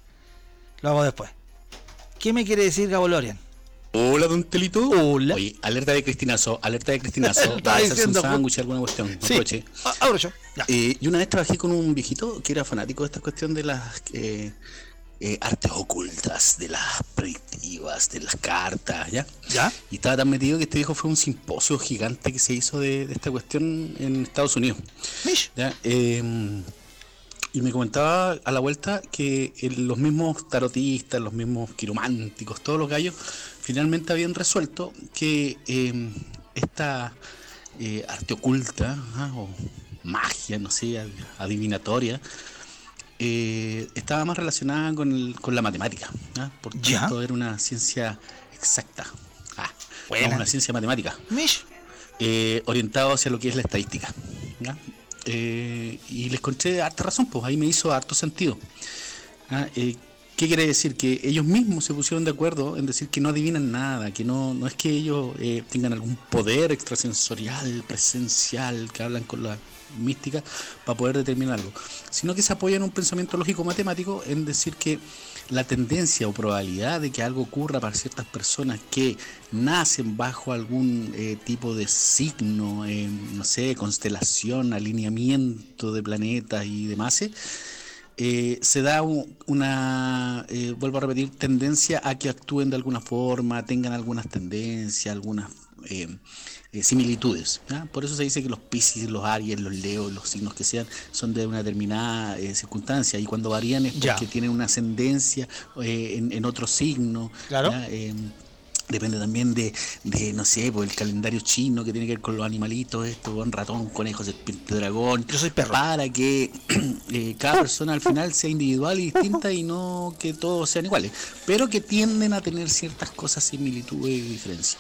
Lo hago después. ¿Qué me quiere decir Gabo Lorian? Hola, don Telito. Hola. Oye, alerta de Cristinazo, alerta de Cristinazo. Está diciendo. Un sándwich, alguna cuestión. Sí. Ah, abro yo. Eh, y una vez trabajé con un viejito que era fanático de esta cuestión de las eh, eh, artes ocultas, de las predictivas, de las cartas, ¿ya? ¿Ya? Y estaba tan metido que este viejo fue un simposio gigante que se hizo de, esta cuestión en Estados Unidos. ¿Ya? Eh, y me comentaba a la vuelta que los mismos tarotistas, los mismos quirománticos, todos los gallos, finalmente habían resuelto que em, esta eh, arte oculta ¿ah? o magia, no sé, adivinatoria, eh, estaba más relacionada con, con la matemática. ¿ah? Por tanto, era una ciencia exacta. Ah, una ciencia matemática. Eh, orientado hacia lo que es la estadística. Eh, y les conté harta razón, pues ahí me hizo harto sentido. Ah, eh, ¿Qué quiere decir? Que ellos mismos se pusieron de acuerdo en decir que no adivinan nada, que no, no es que ellos eh, tengan algún poder extrasensorial, presencial, que hablan con la mística para poder determinar algo, sino que se apoyan en un pensamiento lógico matemático en decir que la tendencia o probabilidad de que algo ocurra para ciertas personas que nacen bajo algún eh, tipo de signo, no sé, constelación, alineamiento de planetas y demás, eh, se da una, eh, vuelvo a repetir, tendencia a que actúen de alguna forma, tengan algunas tendencias, algunas eh, similitudes. Por eso se dice que los Pisces, los Aries, los Leos, los signos que sean, son de una determinada circunstancia y cuando varían es porque tienen una ascendencia en, en, otro signo. Claro. Depende también de, de, no sé, pues el calendario chino que tiene que ver con los animalitos, esto, con ratón, conejo, serpiente, dragón. Yo soy perro. Para que eh, cada persona al final sea individual y distinta y no que todos sean iguales. Pero que tienden a tener ciertas cosas, similitudes y diferencias.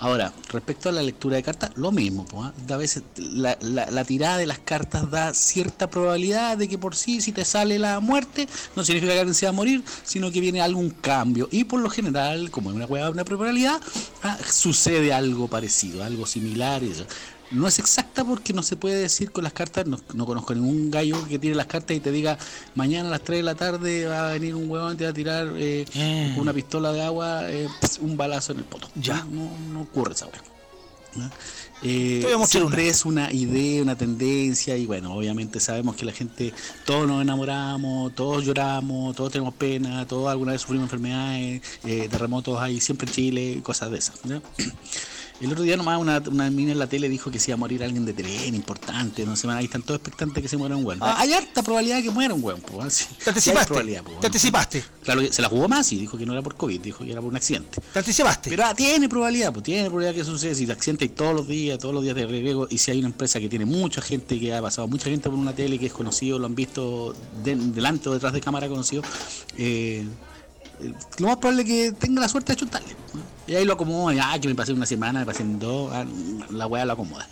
Ahora, respecto a la lectura de cartas, lo mismo. Pues, a veces la, la, tirada de las cartas da cierta probabilidad de que por sí, si te sale la muerte, no significa que alguien se va a morir, sino que viene algún cambio. Y por lo general, como es una hueá, una probabilidad, ah, sucede algo parecido, algo similar. Y. No es exacta porque no se puede decir con las cartas, no, conozco ningún gallo que tire las cartas y te diga mañana a las 3 de la tarde va a venir un huevón y te va a tirar eh, eh. una pistola de agua eh, un balazo en el poto. Ya. No, ocurre esa hueá. siempre es una idea, una tendencia y bueno, obviamente sabemos que la gente, todos nos enamoramos, todos lloramos, todos tenemos pena, todos alguna vez sufrimos enfermedades, terremotos hay siempre en Chile, cosas de esas. El otro día nomás una, una mina en la tele dijo que se iba a morir alguien de tren importante, no sé, ahí están todos expectantes que se muera un weón. Ah. hay harta probabilidad de que muera un weón, pues. Te anticipaste. te anticipaste. Claro, se la jugó más y dijo que no era por COVID, dijo que era por un accidente. Te anticipaste. Pero ah, tiene probabilidad, pues tiene probabilidad que suceda. Si te accidente todos los días, todos los días de riesgo, y si hay una empresa que tiene mucha gente, que ha pasado mucha gente por una tele que es conocido, lo han visto delante o detrás de cámara conocido, eh, lo más probable es que tenga la suerte de chutarle. Y ahí lo acomoda, ya que me pasé una semana, me pasé en dos, ah, la weá lo acomoda.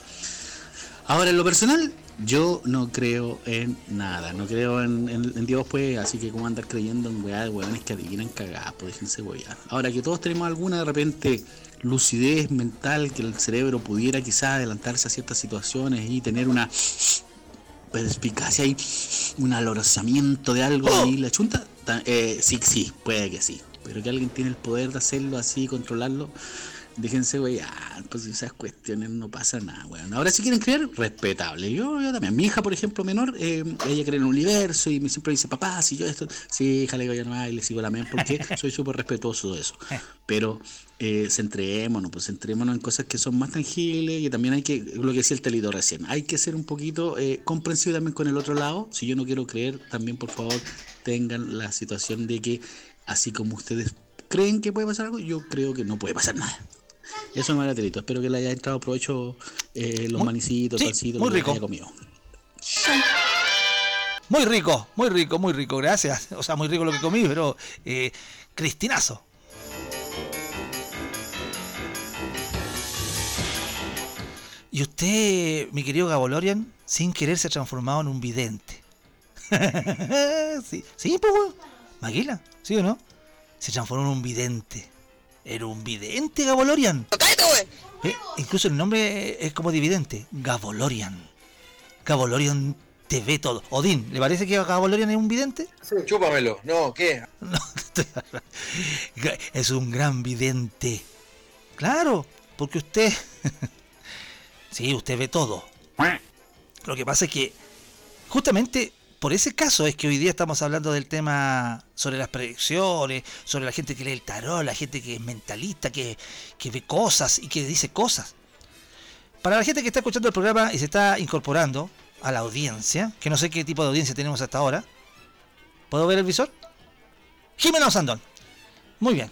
Ahora, en lo personal, yo no creo en nada, no creo en, Dios, pues, así que como andar creyendo en weá de weones que adivinan cagadas, pues déjense weá. Ahora que todos tenemos alguna de repente lucidez mental, que el cerebro pudiera quizás adelantarse a ciertas situaciones y tener una perspicacia y un alorosamiento de algo oh. y la chunta, eh, sí, sí, puede que sí. Pero que alguien tiene el poder de hacerlo así, controlarlo, déjense, güey, ah, pues esas cuestiones no pasa nada, güey. Ahora si quieren creer, respetable. Yo, yo también. Mi hija, por ejemplo, menor, eh, ella cree en el universo y me siempre dice, papá, si yo esto, sí, hija, le digo yo nomás y le sigo la mente porque soy súper respetuoso de eso. Pero eh, centrémonos, pues centrémonos en cosas que son más tangibles y también hay que, lo que decía el telito recién, hay que ser un poquito eh, comprensivo también con el otro lado. Si yo no quiero creer, también por favor tengan la situación de que así como ustedes creen que puede pasar algo, yo creo que no puede pasar nada. Eso me vale delito. Espero que le haya entrado provecho eh, los manicitos, pancitos muy rico. comido. Muy rico, muy rico, muy rico, gracias. O sea, muy rico lo que comí, pero eh, cristinazo. Y usted, mi querido Gabolorian, sin querer se ha transformado en un vidente. sí, sí, pues, Maguila, ¿sí o no? Se transformó en un vidente. Era un vidente, Gabolorian. ¡Cállate, güey! Eh, incluso el nombre es como dividente. Gabolorian. Gabolorian te ve todo. Odín, ¿le parece que Gabolorian es un vidente? Sí. Chúpamelo. No, ¿qué? es un gran vidente. Claro, porque usted... sí, usted ve todo. Lo que pasa es que justamente por ese caso es que hoy día estamos hablando del tema sobre las predicciones, sobre la gente que lee el tarot, la gente que es mentalista, que, ve cosas y que dice cosas. Para la gente que está escuchando el programa y se está incorporando a la audiencia, que no sé qué tipo de audiencia tenemos hasta ahora, ¿puedo ver el visor? Jimena Osandón. Muy bien.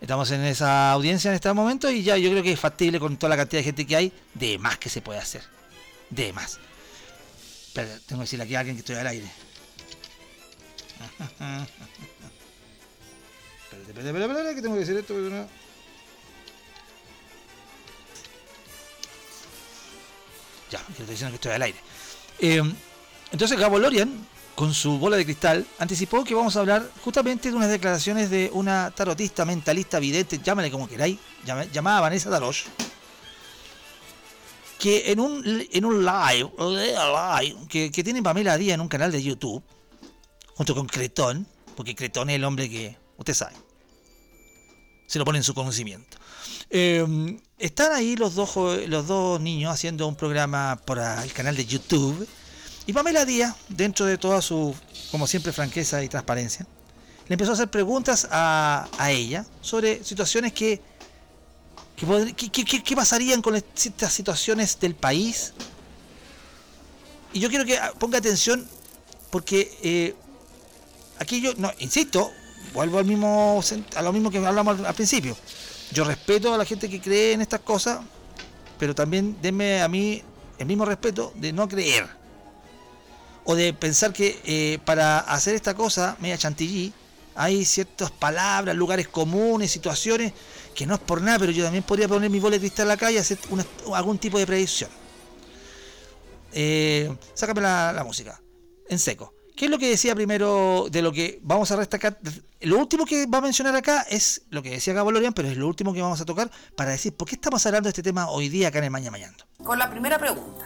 Estamos en esa audiencia en este momento y ya yo creo que es factible con toda la cantidad de gente que hay, de más que se puede hacer. De más tengo que decirle aquí a alguien que estoy al aire. espérate, espérate, espérate, que tengo que decir esto. Ya, que estoy diciendo que estoy al aire. Eh, entonces Gabo Lorian, con su bola de cristal, anticipó que vamos a hablar justamente de unas declaraciones de una tarotista, mentalista, vidente, llámale como queráis, llamada Vanessa Darosh que en un, en un live, que, que tiene Pamela Díaz en un canal de YouTube, junto con Cretón, porque Cretón es el hombre que, usted sabe, se lo pone en su conocimiento. Em, están ahí los dos, los dos niños haciendo un programa por el canal de YouTube Y Pamela Díaz, dentro de toda su, como siempre, franqueza y transparencia, le empezó a hacer preguntas a, a ella sobre situaciones que ¿Qué, pasarían con estas situaciones del país? Y yo quiero que ponga atención porque eh, aquí yo, no, insisto, vuelvo al mismo, a lo mismo que hablamos al, principio. Yo respeto a la gente que cree en estas cosas, pero también denme a mí el mismo respeto de no creer. O de pensar que eh, para hacer esta cosa, media chantilly, hay ciertas palabras, lugares comunes, situaciones que no es por nada, pero yo también podría poner mi bola de cristal acá y hacer algún tipo de predicción. Eh, sácame la, música, en seco. ¿Qué es lo que decía primero de lo que vamos a destacar? Lo último que va a mencionar acá es lo que decía Gabo Lorian, pero es lo último que vamos a tocar para decir por qué estamos hablando de este tema hoy día acá en el Maña Mañando. Con la primera pregunta,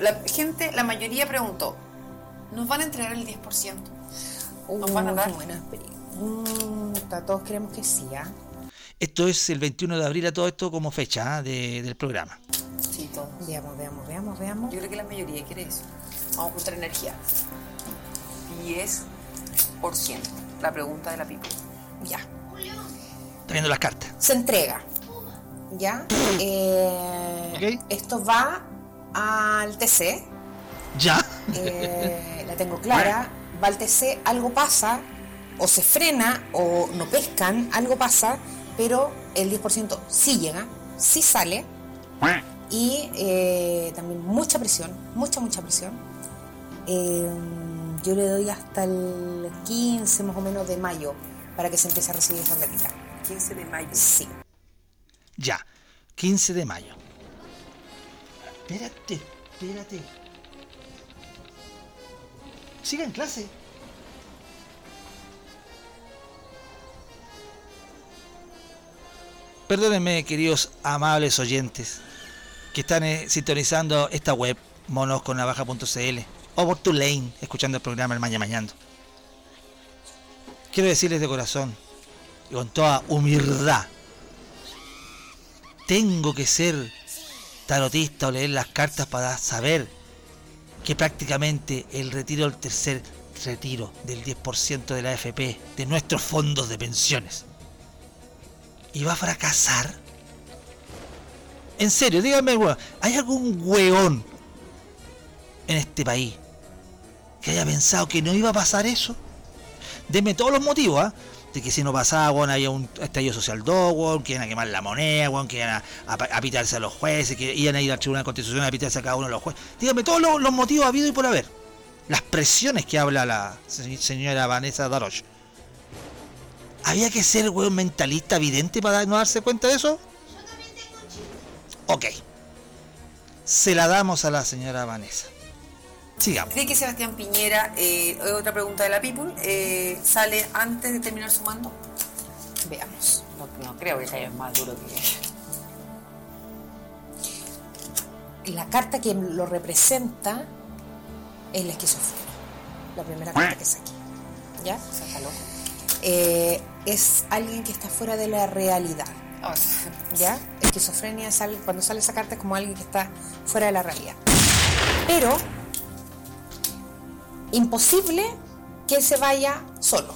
la gente, la mayoría preguntó, ¿nos van a entregar el 10%? ¿Nos van a dar? Buena mm, todos creemos que sí, ¿ah? Esto es el 21 de abril a todo esto como fecha ¿ah? del programa. Sí, todo. Veamos, veamos, veamos, veamos. Yo creo que la mayoría quiere eso. Vamos a juntar energía. 10%. La pregunta de la pipa. Ya. Está viendo las cartas. Se entrega. ¿Ya? Eh, Esto va al TC. ¿Ya? Eh, la tengo clara. TC, algo pasa, o se frena, o no pescan, algo pasa, pero el 10% sí llega, sí sale. Y eh, también mucha presión, mucha, mucha presión. Eh, yo le doy hasta el 15 más o menos de mayo para que se empiece a recibir esa métrica. 15 de mayo. Sí. Ya, 15 de mayo. Espérate, espérate. Siga en clase. Perdónenme, queridos amables oyentes, que están eh, sintonizando esta web, monosconavaja.cl, o por tu lane, escuchando el programa El Maña Mañando. Quiero decirles de corazón, y con toda humildad, tengo que ser tarotista o leer las cartas para saber que prácticamente el retiro del tercer retiro del 10% de la AFP, de nuestros fondos de pensiones, y va a fracasar? En serio, dígame, ¿hay algún weón en este país que haya pensado que no iba a pasar eso? Deme todos los motivos, ¿ah? De que si no pasaba, weón, había un estallido social 2, que iban a quemar la moneda, weón, que iban a, pitarse a los jueces, que iban a ir al Tribunal Constitucional a pitarse a cada uno de los jueces. Dígame todos los, motivos habido y por haber. Las presiones que habla la señora Vanessa Daroch ¿Había que ser, weón, mentalista, evidente para no darse cuenta de eso? Ok. Se la damos a la señora Vanessa. Sigamos. ¿Cree que Sebastián Piñera, eh, otra pregunta de la People, eh, sale antes de terminar su mando? Veamos. No, creo que sea más duro que... La carta que lo representa es la esquizofrenia. La primera carta que saqué. ¿Ya? Sácalo. Eh, es alguien que está fuera de la realidad. Oh, ¿Ya? Esquizofrenia es cuando sale esa carta es como alguien que está fuera de la realidad. Pero imposible que él se vaya solo.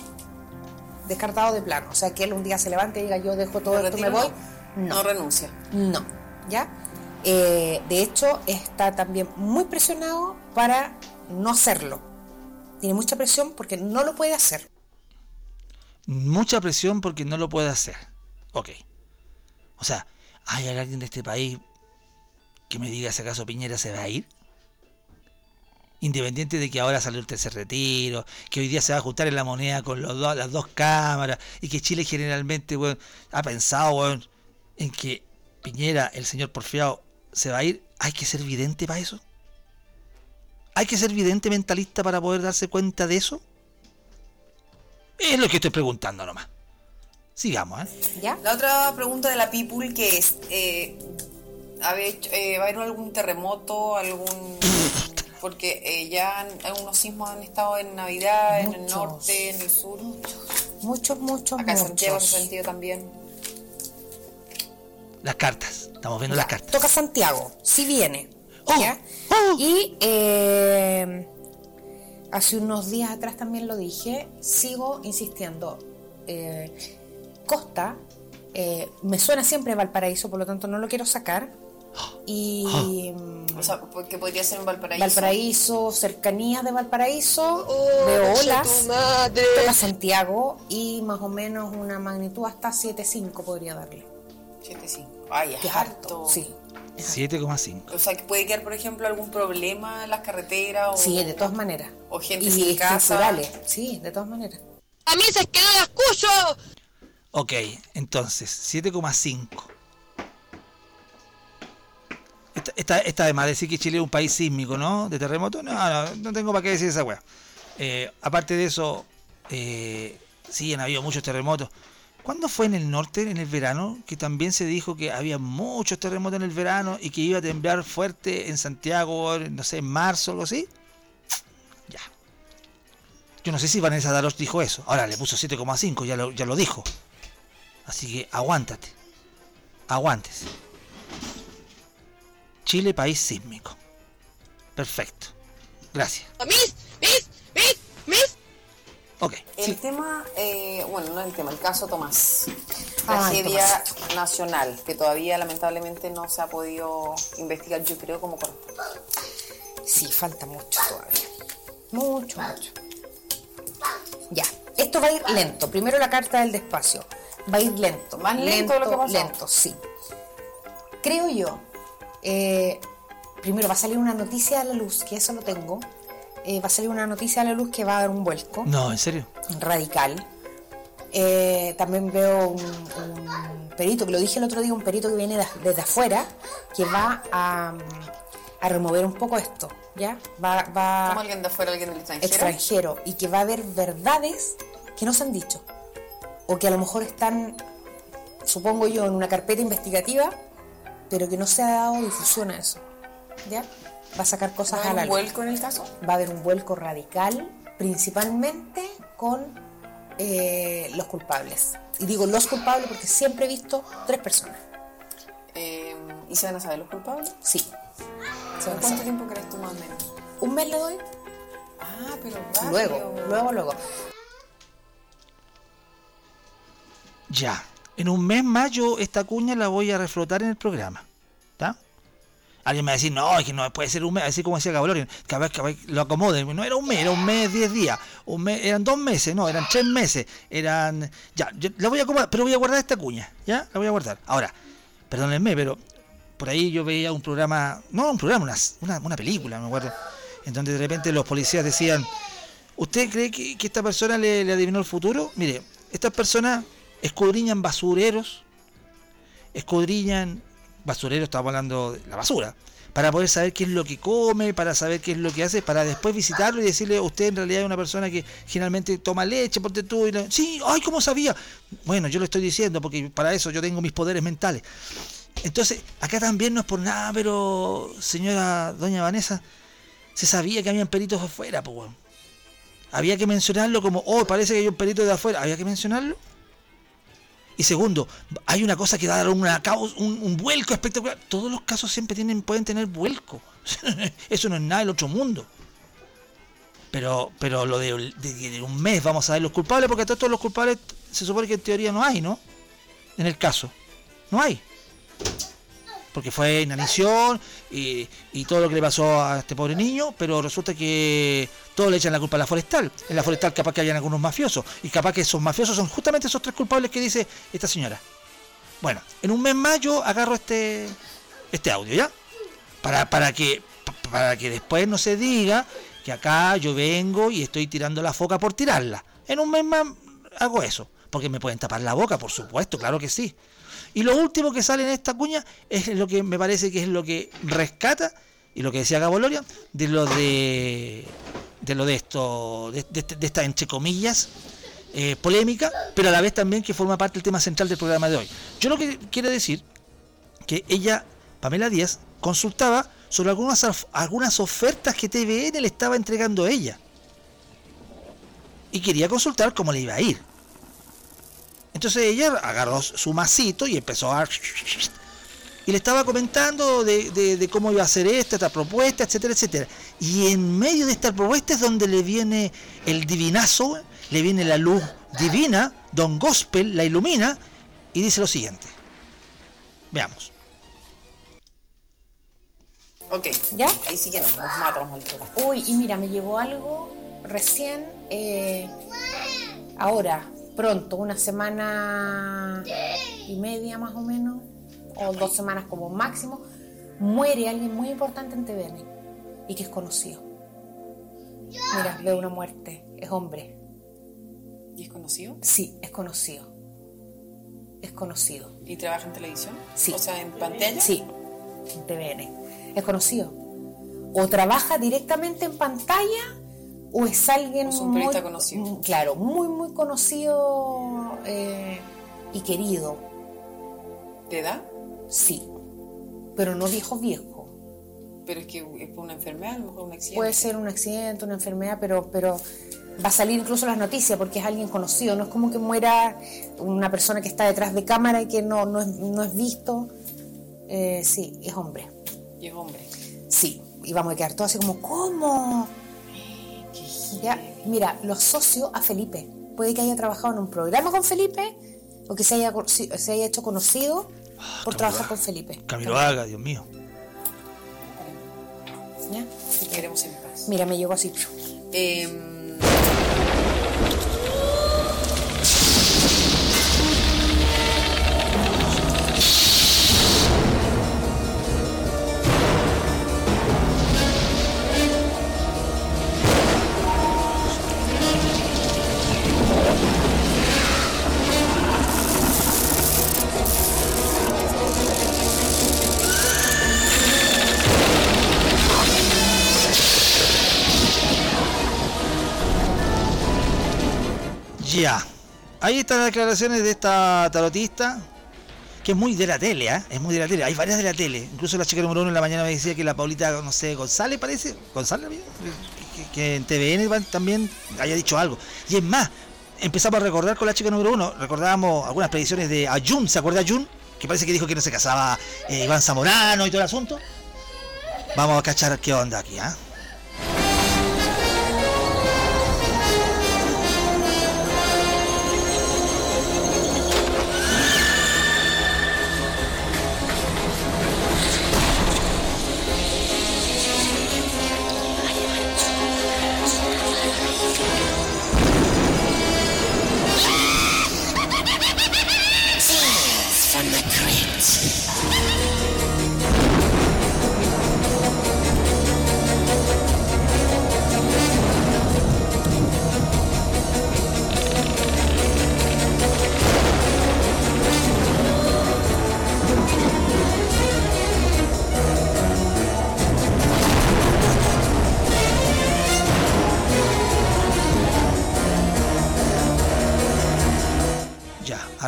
Descartado de plano. O sea, que él un día se levante y diga yo dejo todo esto, me voy. No. no renuncia. No. ¿Ya? Eh, de hecho, está también muy presionado para no hacerlo. Tiene mucha presión porque no lo puede hacer mucha presión porque no lo puede hacer. Ok. O sea, ¿hay alguien de este país que me diga si acaso Piñera se va a ir? Independiente de que ahora salió el tercer retiro, que hoy día se va a ajustar en la moneda con los las dos cámaras y que Chile generalmente ha pensado en que Piñera, el señor porfiado, se va a ir. ¿Hay que ser vidente para eso? ¿Hay que ser vidente mentalista para poder darse cuenta de eso? Es lo que estoy preguntando nomás. Sigamos, ¿eh? ¿Ya? La otra pregunta de la People que es, eh, eh ¿va a haber algún terremoto, algún... Porque eh, ya algunos sismos han estado en Navidad, en el norte, en el sur. Muchos, muchos, Acá en Santiago en sentido también. Las cartas, estamos viendo las cartas. Toca Santiago, si viene. Oh, oh. Y eh, hace unos días atrás también lo dije, sigo insistiendo. Eh, Costa, eh, me suena siempre Valparaíso, por lo tanto no lo quiero sacar. Y. O sea, porque podría ser en Valparaíso. Valparaíso, cercanías de Valparaíso, oh, veo olas, toca Santiago y más o menos una magnitud hasta 7.5 podría darle. 7.5. Ay, es, harto. Sí. 7,5. O sea, que puede quedar, por ejemplo, algún problema en las carreteras. O, sí, de todas maneras. O gente y sin casa. Sí, de todas manenas. A mí se que no la escucho. Ok, entonces, 7,5. Esta, esta, además de decir que Chile es un país sísmico, ¿no? De terremoto, no, no, no tengo para qué decir esa weá. Eh, aparte de eso, eh, sí, han habido muchos terremotos. ¿Cuándo fue en el norte, en el verano, que también se dijo que había muchos terremotos en el verano y que iba a temblar fuerte en Santiago, no sé, en marzo o algo así? Ya. Yo no sé si Vanessa Daros dijo eso. Ahora le puso 7,5, ya lo, ya lo dijo. Así que aguántate. Aguántese. Chile, país sísmico. Perfecto. Gracias. ¡Mis! ¡Mis! ¡Mis! ¡Mis! Ok. El tema, eh, bueno, no el tema, el caso Tomás. Tragedia nacional, que todavía lamentablemente no se ha podido investigar, yo creo, como corresponde. Sí, falta mucho todavía. Mucho, mucho. Ya, esto va a ir lento. Primero la carta del despacio. Va a ir lento. Más lento, de lo que pasó. Lento, sí. Creo yo eh, primero va a salir una noticia a la luz, que eso lo tengo. Eh, va a salir una noticia a la luz que va a dar un vuelco. No, ¿en serio? Radical. Eh, también veo un, perito, que lo dije el otro día, un perito que viene desde afuera, que va a, remover un poco esto, ¿ya? Va, va ¿Como alguien de afuera, alguien del extranjero? Extranjero, y que va a haber verdades que no se han dicho, o que a lo mejor están, supongo yo, en una carpeta investigativa pero que no se ha dado difusión a eso. ¿Ya? Va a sacar cosas a la luz. ¿Va a haber un vuelco en el caso? Va a haber un vuelco radical, principalmente con eh, los culpables. Y digo los culpables porque siempre he visto tres personas. Eh, ¿Y se van a saber los culpables? Sí. ¿Cuánto tiempo crees tú más o menos? Un mes le doy. Ah, pero Luego, luego, luego. Ya, en un mes más yo esta cuña la voy a reflotar en el programa. ¿Está? Alguien me va a decir, no, es que no puede ser un mes, así como decía cada vez que lo acomoden. No era un mes, era un mes, diez días. Un mes, eran dos meses, no, eran tres meses. Eran. Ya, yo la voy a acomodar, pero voy a guardar esta cuña, ¿ya? La voy a guardar. Ahora, perdónenme, pero por ahí yo veía un programa, no un programa, una, una, película, me acuerdo, en donde de repente los policías decían, ¿usted cree que, esta persona le, le adivinó el futuro? Mire, estas personas escudriñan basureros, escudriñan basureros, estamos hablando de la basura, para poder saber qué es lo que come, para saber qué es lo que hace, para después visitarlo y decirle, usted en realidad es una persona que generalmente toma leche, porque tú, y sí, ay, ¿cómo sabía? Bueno, yo lo estoy diciendo porque para eso yo tengo mis poderes mentales. Entonces, acá también no es por nada, pero señora doña Vanessa, se sabía que habían peritos afuera, pues Había que mencionarlo como, oh, parece que hay un perito de afuera, había que mencionarlo. Y segundo, hay una cosa que da una, un, un vuelco espectacular. Todos los casos siempre tienen, pueden tener vuelco. Eso no es nada del otro mundo. Pero, pero lo de, un mes vamos a ver los culpables, porque todos los culpables se supone que en teoría no hay, ¿no? En el caso. No hay porque fue inanición y, todo lo que le pasó a este pobre niño, pero resulta que todos le echan la culpa a la forestal. En la forestal capaz que hayan algunos mafiosos, y capaz que esos mafiosos son justamente esos tres culpables que dice esta señora. Bueno, en un mes más yo agarro este, este audio, ¿ya? Para, para, que, para que después no se diga que acá yo vengo y estoy tirando la foca por tirarla. En un mes más hago eso, porque me pueden tapar la boca, por supuesto, claro que sí. Y lo último que sale en esta cuña es lo que me parece que es lo que rescata, y lo que decía Gabo Loria, de lo de, de lo de esto, de, esta entre comillas, eh, polémica, pero a la vez también que forma parte del tema central del programa de hoy. Yo lo que quiero decir que ella, Pamela Díaz, consultaba sobre algunas, algunas ofertas que TVN le estaba entregando a ella. Y quería consultar cómo le iba a ir. Entonces ella agarró su masito y empezó a... y le estaba comentando de, cómo iba a ser esta, esta propuesta, etcétera, etcétera. Y en medio de esta propuesta es donde le viene el divinazo, le viene la luz divina, Don Gospel la ilumina y dice lo siguiente. Veamos. Ok, ¿ya? Ahí sí que nos, matamos Uy, y mira, me llegó algo recién, eh, ahora, pronto, una semana y media más o menos, o dos semanas como máximo, muere alguien muy importante en TVN y que es conocido. Mira, veo una muerte, es hombre. ¿Y es conocido? Sí, es conocido. Es conocido. ¿Y trabaja en televisión? Sí. O sea, en pantalla? Sí, en TVN. Es conocido. O trabaja directamente en pantalla o es alguien un muy, conocido. Mm, claro, muy, muy conocido eh, y querido. ¿De edad? Sí, pero no viejo viejo. Pero es que es por una enfermedad, a lo mejor un accidente. Puede ser un accidente, una enfermedad, pero, pero va a salir incluso las noticias porque es alguien conocido. No es como que muera una persona que está detrás de cámara y que no, no, es, no es visto. Eh, sí, es hombre. ¿Y es hombre? Sí, y vamos a quedar todos así como, ¿cómo? Ya, mira, lo asocio a Felipe. Puede que haya trabajado en un programa con Felipe o que se haya, se haya hecho conocido ah, por trabajar con Felipe. Camilo Haga, Dios mío. ¿Ya? Si queremos en paz. Mira, me llegó así. Eh, Ahí están las declaraciones de esta tarotista, que es muy de la tele, ¿eh? Es muy de la tele. Hay varias de la tele. Incluso la chica número uno en la mañana me decía que la Paulita, no sé, González parece, González, que, en TVN también haya dicho algo. Y es más, empezamos a recordar con la chica número uno, recordábamos algunas predicciones de Ayun, ¿se acuerda Ayun? Que parece que dijo que no se casaba eh, Iván Zamorano y todo el asunto. Vamos a cachar qué onda aquí, ¿ah?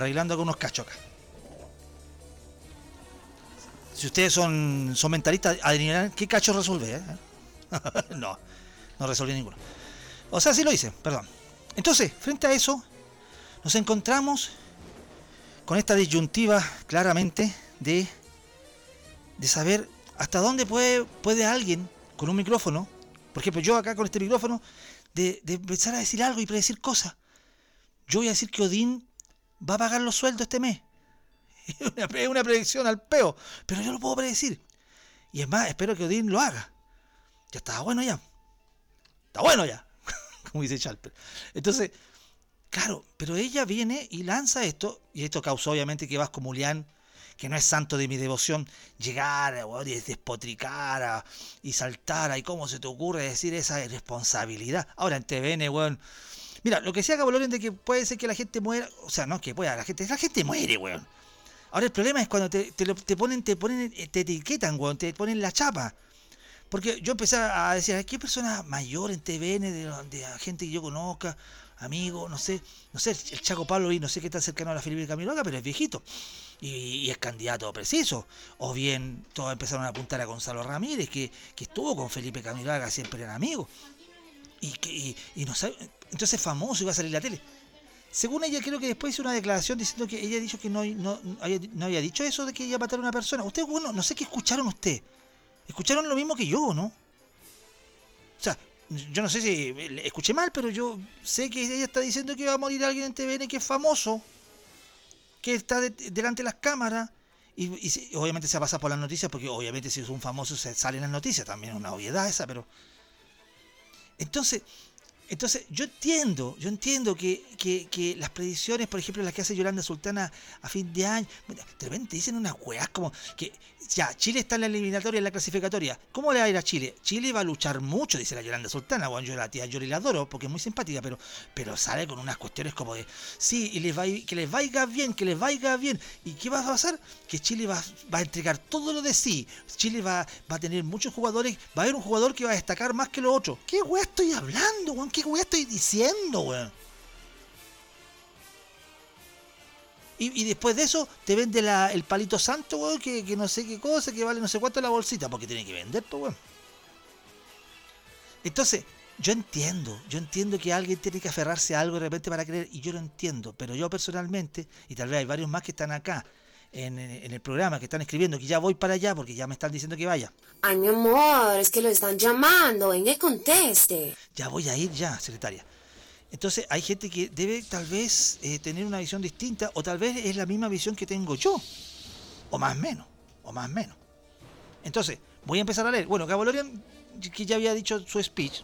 Arreglando algunos cachos acá. Si ustedes son, son mentalistas, adivinarán qué cacho resuelve. ¿eh? no, no resolví ninguno. O sea, sí lo hice, perdón. Entonces, frente a eso, nos encontramos con esta disyuntiva claramente de, de saber hasta dónde puede, puede alguien con un micrófono, por ejemplo, yo acá con este micrófono, de, de empezar a decir algo y predecir cosas. Yo voy a decir que Odín va a pagar los sueldos este mes. Es una, predicción al peo, pero yo lo puedo predecir. Y es más, espero que Odín lo haga. Ya está bueno ya. Está bueno ya, como dice Chalper. Entonces, claro, pero ella viene y lanza esto, y esto causó obviamente que Vasco Mulián, que no es santo de mi devoción, llegara y despotricara y saltara. ¿Y cómo se te ocurre decir esa irresponsabilidad? Ahora en TVN, weón. Mira, lo que decía Cabo de que puede ser que la gente muera, o sea, no que pueda, la gente, la gente muere, weón. Ahora el problema es cuando te, te, ponen, te ponen, te etiquetan, weón, te ponen la chapa. Porque yo empecé a decir, ¿qué persona mayor en TVN de, de gente que yo conozca, amigo, no sé, no sé, el Chaco Pablo y no sé qué tan cercano a la Felipe Camiloca, pero es viejito. Y, es candidato preciso. O bien todos empezaron a apuntar a Gonzalo Ramírez, que, que estuvo con Felipe Camiloca, siempre eran amigos. Y, que, y, no sabe, entonces famoso iba a salir la tele. según ella, creo que después hizo una declaración diciendo que ella dicho que no, no, había, dicho eso de que ella matar a una persona. Usted, bueno, no sé qué escucharon usted. ¿Escucharon lo mismo que yo, no? O sea, yo no sé si escuché mal, pero yo sé que ella está diciendo que va a morir alguien en TVN que es famoso, que está delante de las cámaras. Y, obviamente se va a pasar por las noticias, porque obviamente si es un famoso se sale en las noticias, también es una obviedad esa, pero... Entonces, entonces, yo entiendo, yo entiendo que, que, las predicciones, por ejemplo, las que hace Yolanda Sultana a fin de año, de repente dicen unas weas como que ya, Chile está en la eliminatoria, en la clasificatoria. ¿Cómo le va a ir a Chile? Chile va a luchar mucho, dice la Yolanda Sultana. Bueno, yo la tía Yori la adoro porque es muy simpática, pero, pero sale con unas cuestiones como de, sí, y les va que les vaya bien, que les vaya bien. ¿Y qué va a pasar? Que Chile va, a entregar todo lo de sí. Chile va, va, a tener muchos jugadores, va a haber un jugador que va a destacar más que los otros. ¿Qué wea estoy hablando, weón? ¿Qué estoy diciendo, weón? Y, después de eso te vende el palito santo, weón, que, no sé qué cosa, que vale no sé cuánto la bolsita, porque tiene que vender, pues, weón. Entonces, yo entiendo, yo entiendo que alguien tiene que aferrarse a algo de repente para creer, y yo lo entiendo, pero yo personalmente, y tal vez hay varios más que están acá en, en, el programa, que están escribiendo que ya voy para allá porque ya me están diciendo que vaya. Ay, mi amor, es que lo están llamando, venga y conteste. Ya voy a ir ya, secretaria. Entonces hay gente que debe tal vez eh, tener una visión distinta o tal vez es la misma visión que tengo yo. O más menos. O más menos. Entonces, voy a empezar a leer. Bueno, Gabolorian, que ya había dicho su speech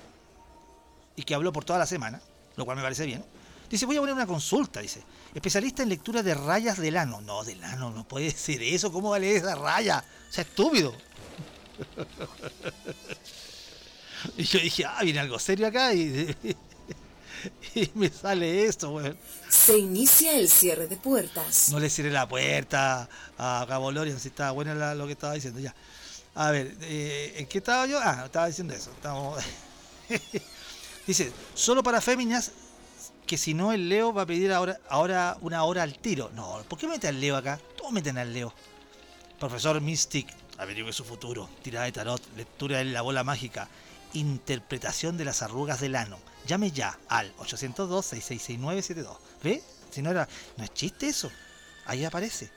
y que habló por toda la semana, lo cual me parece bien. Dice, voy a poner una consulta, dice. Especialista en lectura de rayas del ano. No, del ano, no puede ser eso. ¿Cómo va a leer esa raya? O sea, estúpido. y yo dije, ah, viene algo serio acá. Y y me sale esto, weón. Se inicia el cierre de puertas. No le cierre la puerta a Cabo Lorian, si estaba bueno lo que estaba diciendo ya. A ver, eh, ¿en qué estaba yo? Ah, estaba diciendo eso. Dice, solo para féminas, que si no el Leo va a pedir ahora, ahora una hora al tiro. No, ¿por qué mete al Leo acá? Todos meten al Leo. Profesor Mystic, averigüe su futuro. Tirada de tarot, lectura de la bola mágica, interpretación de las arrugas del ano Llame ya al 802-666972. ¿Ve? Si no era. No es chiste eso. Ahí aparece.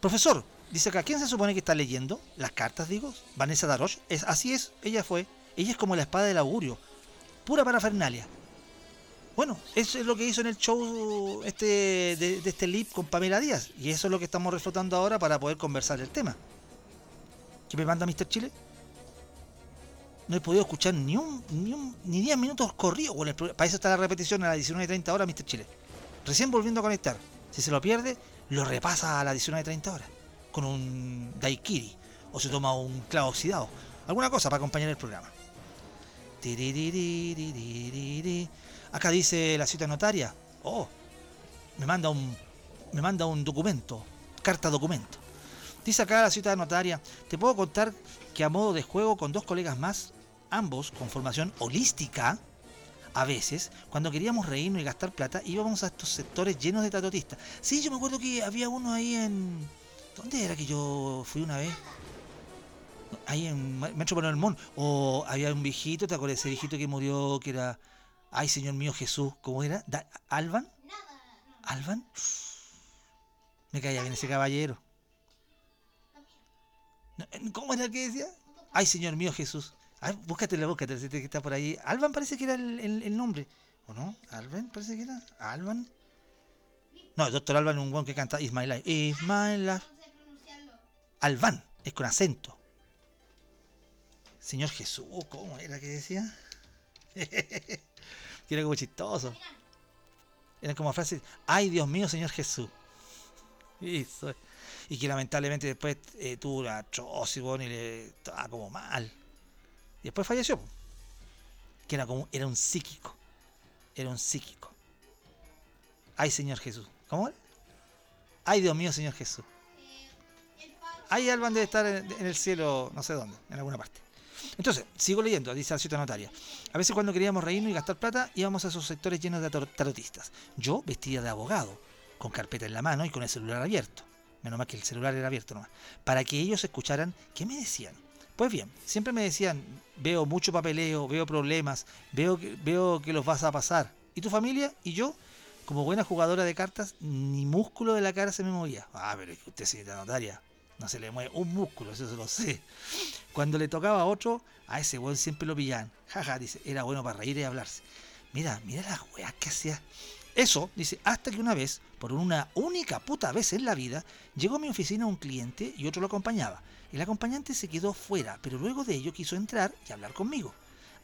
Profesor, dice acá, ¿quién se supone que está leyendo? Las cartas, digo. Vanessa Daroche. Es, así es, ella fue. Ella es como la espada del augurio. Pura parafernalia. Bueno, eso es lo que hizo en el show este de, este lip con Pamela Díaz. Y eso es lo que estamos reflotando ahora para poder conversar el tema. ¿Qué me manda Mr. Chile? no he podido escuchar ni un, ni, un, ni 10 minutos corridos. Bueno, para eso está la repetición a las 19.30 horas, Mr. Chile. Recién volviendo a conectar. Si se lo pierde, lo repasa a las 19.30 horas. Con un daiquiri. O se toma un clavo oxidado. Alguna cosa para acompañar el programa. Acá dice la cita notaria. Oh, me manda un, me manda un documento. Carta documento. Dice acá la cita notaria. Te puedo contar que a modo de juego con dos colegas más, ambos con formación holística, a veces, cuando queríamos reírnos y gastar plata, íbamos a estos sectores llenos de tatotistas. Sí, yo me acuerdo que había uno ahí en... ¿Dónde era que yo fui una vez? Ahí en Metro Mon. O había un viejito, ¿te acuerdas? Ese viejito que murió, que era... Ay, Señor mío Jesús, ¿cómo era? ¿Alban? ¿Alban? Me caía bien ese caballero. ¿Cómo era el que decía? Ay, Señor mío Jesús. Ay, búscatela, búscatela, que está por ahí. Alban parece que era el, nombre. ¿O no? ¿Alban parece que era? ¿Alban? No, el doctor Alban es un buen que canta Is My Life. Is My Life. Alban, es con acento. Señor Jesús, ¿cómo era que decía? que era como chistoso. Era como frase, ay Dios mío, Señor Jesús. Eso y que lamentablemente después eh, tuvo una atroz y le estaba como mal. Y después falleció. Que era como, era un psíquico. Era un psíquico. Ay Señor Jesús. ¿Cómo Ay Dios mío Señor Jesús. Ahí Alban debe estar en, el cielo, no sé dónde, en alguna parte. Entonces, sigo leyendo, dice la cita notaria. A veces cuando queríamos reírnos y gastar plata, íbamos a esos sectores llenos de tarotistas. Yo vestía de abogado, con carpeta en la mano y con el celular abierto menos mal que el celular era abierto nomás, para que ellos escucharan qué me decían. Pues bien, siempre me decían, veo mucho papeleo, veo problemas, veo que, veo que los vas a pasar. ¿Y tu familia? Y yo como buena jugadora de cartas, ni músculo de la cara se me movía. Ah, pero usted, señorita notaria, no se le mueve un músculo, eso se lo sé. Cuando le tocaba a otro, a ese weón siempre lo pillaban. Jaja, dice, era bueno para reír y hablarse. Mira, mira las weas que hacía. Eso, dice, hasta que una vez, por una única puta vez en la vida, llegó a mi oficina un cliente y otro lo acompañaba. El acompañante se quedó fuera, pero luego de ello quiso entrar y hablar conmigo.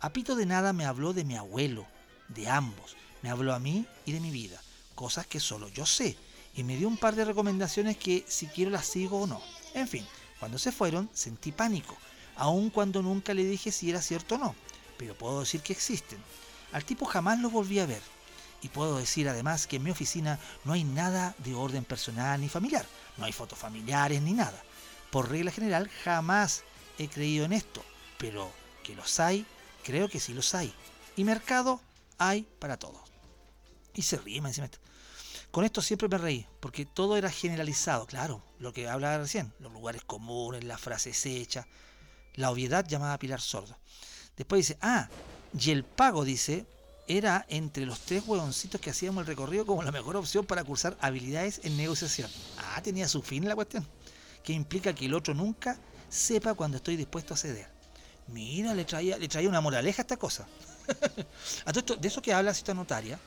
A pito de nada me habló de mi abuelo, de ambos. Me habló a mí y de mi vida, cosas que solo yo sé, y me dio un par de recomendaciones que si quiero las sigo o no. En fin, cuando se fueron sentí pánico, aun cuando nunca le dije si era cierto o no, pero puedo decir que existen. Al tipo jamás lo volví a ver, y puedo decir además que en mi oficina no hay nada de orden personal ni familiar, no hay fotos familiares ni nada. Por regla general jamás he creído en esto, pero que los hay, creo que sí los hay. Y mercado hay para todos. Y se ríe encima. Esto. Con esto siempre me reí, porque todo era generalizado, claro, lo que hablaba recién, los lugares comunes, las frases hechas, la obviedad llamada Pilar Sordo. Después dice, ah, y el pago, dice, era entre los tres huevoncitos que hacíamos el recorrido como la mejor opción para cursar habilidades en negociación. Ah, tenía su fin la cuestión, que implica que el otro nunca sepa cuando estoy dispuesto a ceder. Mira, le traía, le traía una moraleja a esta cosa. de eso que habla esta notaria,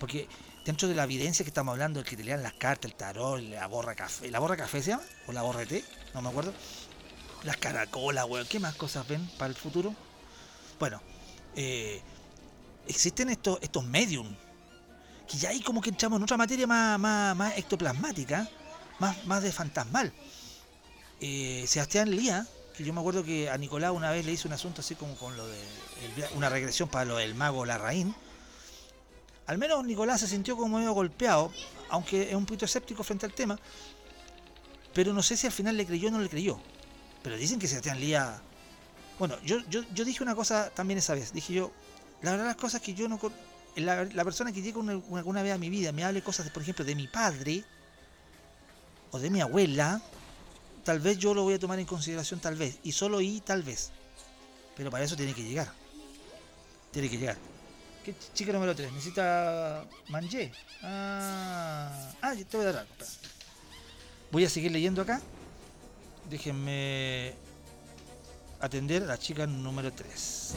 porque dentro de la evidencia que estamos hablando, el que te lean las cartas, el tarot, la borra café, ¿la borra café se llama? ¿O la borra té? No me acuerdo. Las caracolas, weón, ¿qué más cosas ven para el futuro? Bueno, eh, existen estos, estos medium, que ya ahí como que entramos en otra materia más, más, ectoplasmática, más, más de fantasmal. Eh, Sebastián Lía, que yo me acuerdo que a Nicolás una vez le hizo un asunto así como con lo de una regresión para lo del mago Larraín. Al menos Nicolás se sintió como medio golpeado, aunque es un poquito escéptico frente al tema. Pero no sé si al final le creyó o no le creyó. Pero dicen que Sebastián Lía. Bueno, yo, yo, yo dije una cosa también esa vez. Dije yo, la verdad las cosas que yo no... La, la persona que llega una, una, vez a mi vida me hable cosas, por ejemplo, de mi padre o de mi abuela, tal vez yo lo voy a tomar en consideración tal vez. Y solo y tal vez. Pero para eso tiene que llegar. Tiene que llegar. ¿Qué chica número 3? Necesita manje. Ah, ah, te voy a dar algo. Voy a seguir leyendo acá. Déjenme atender a la chica número 3.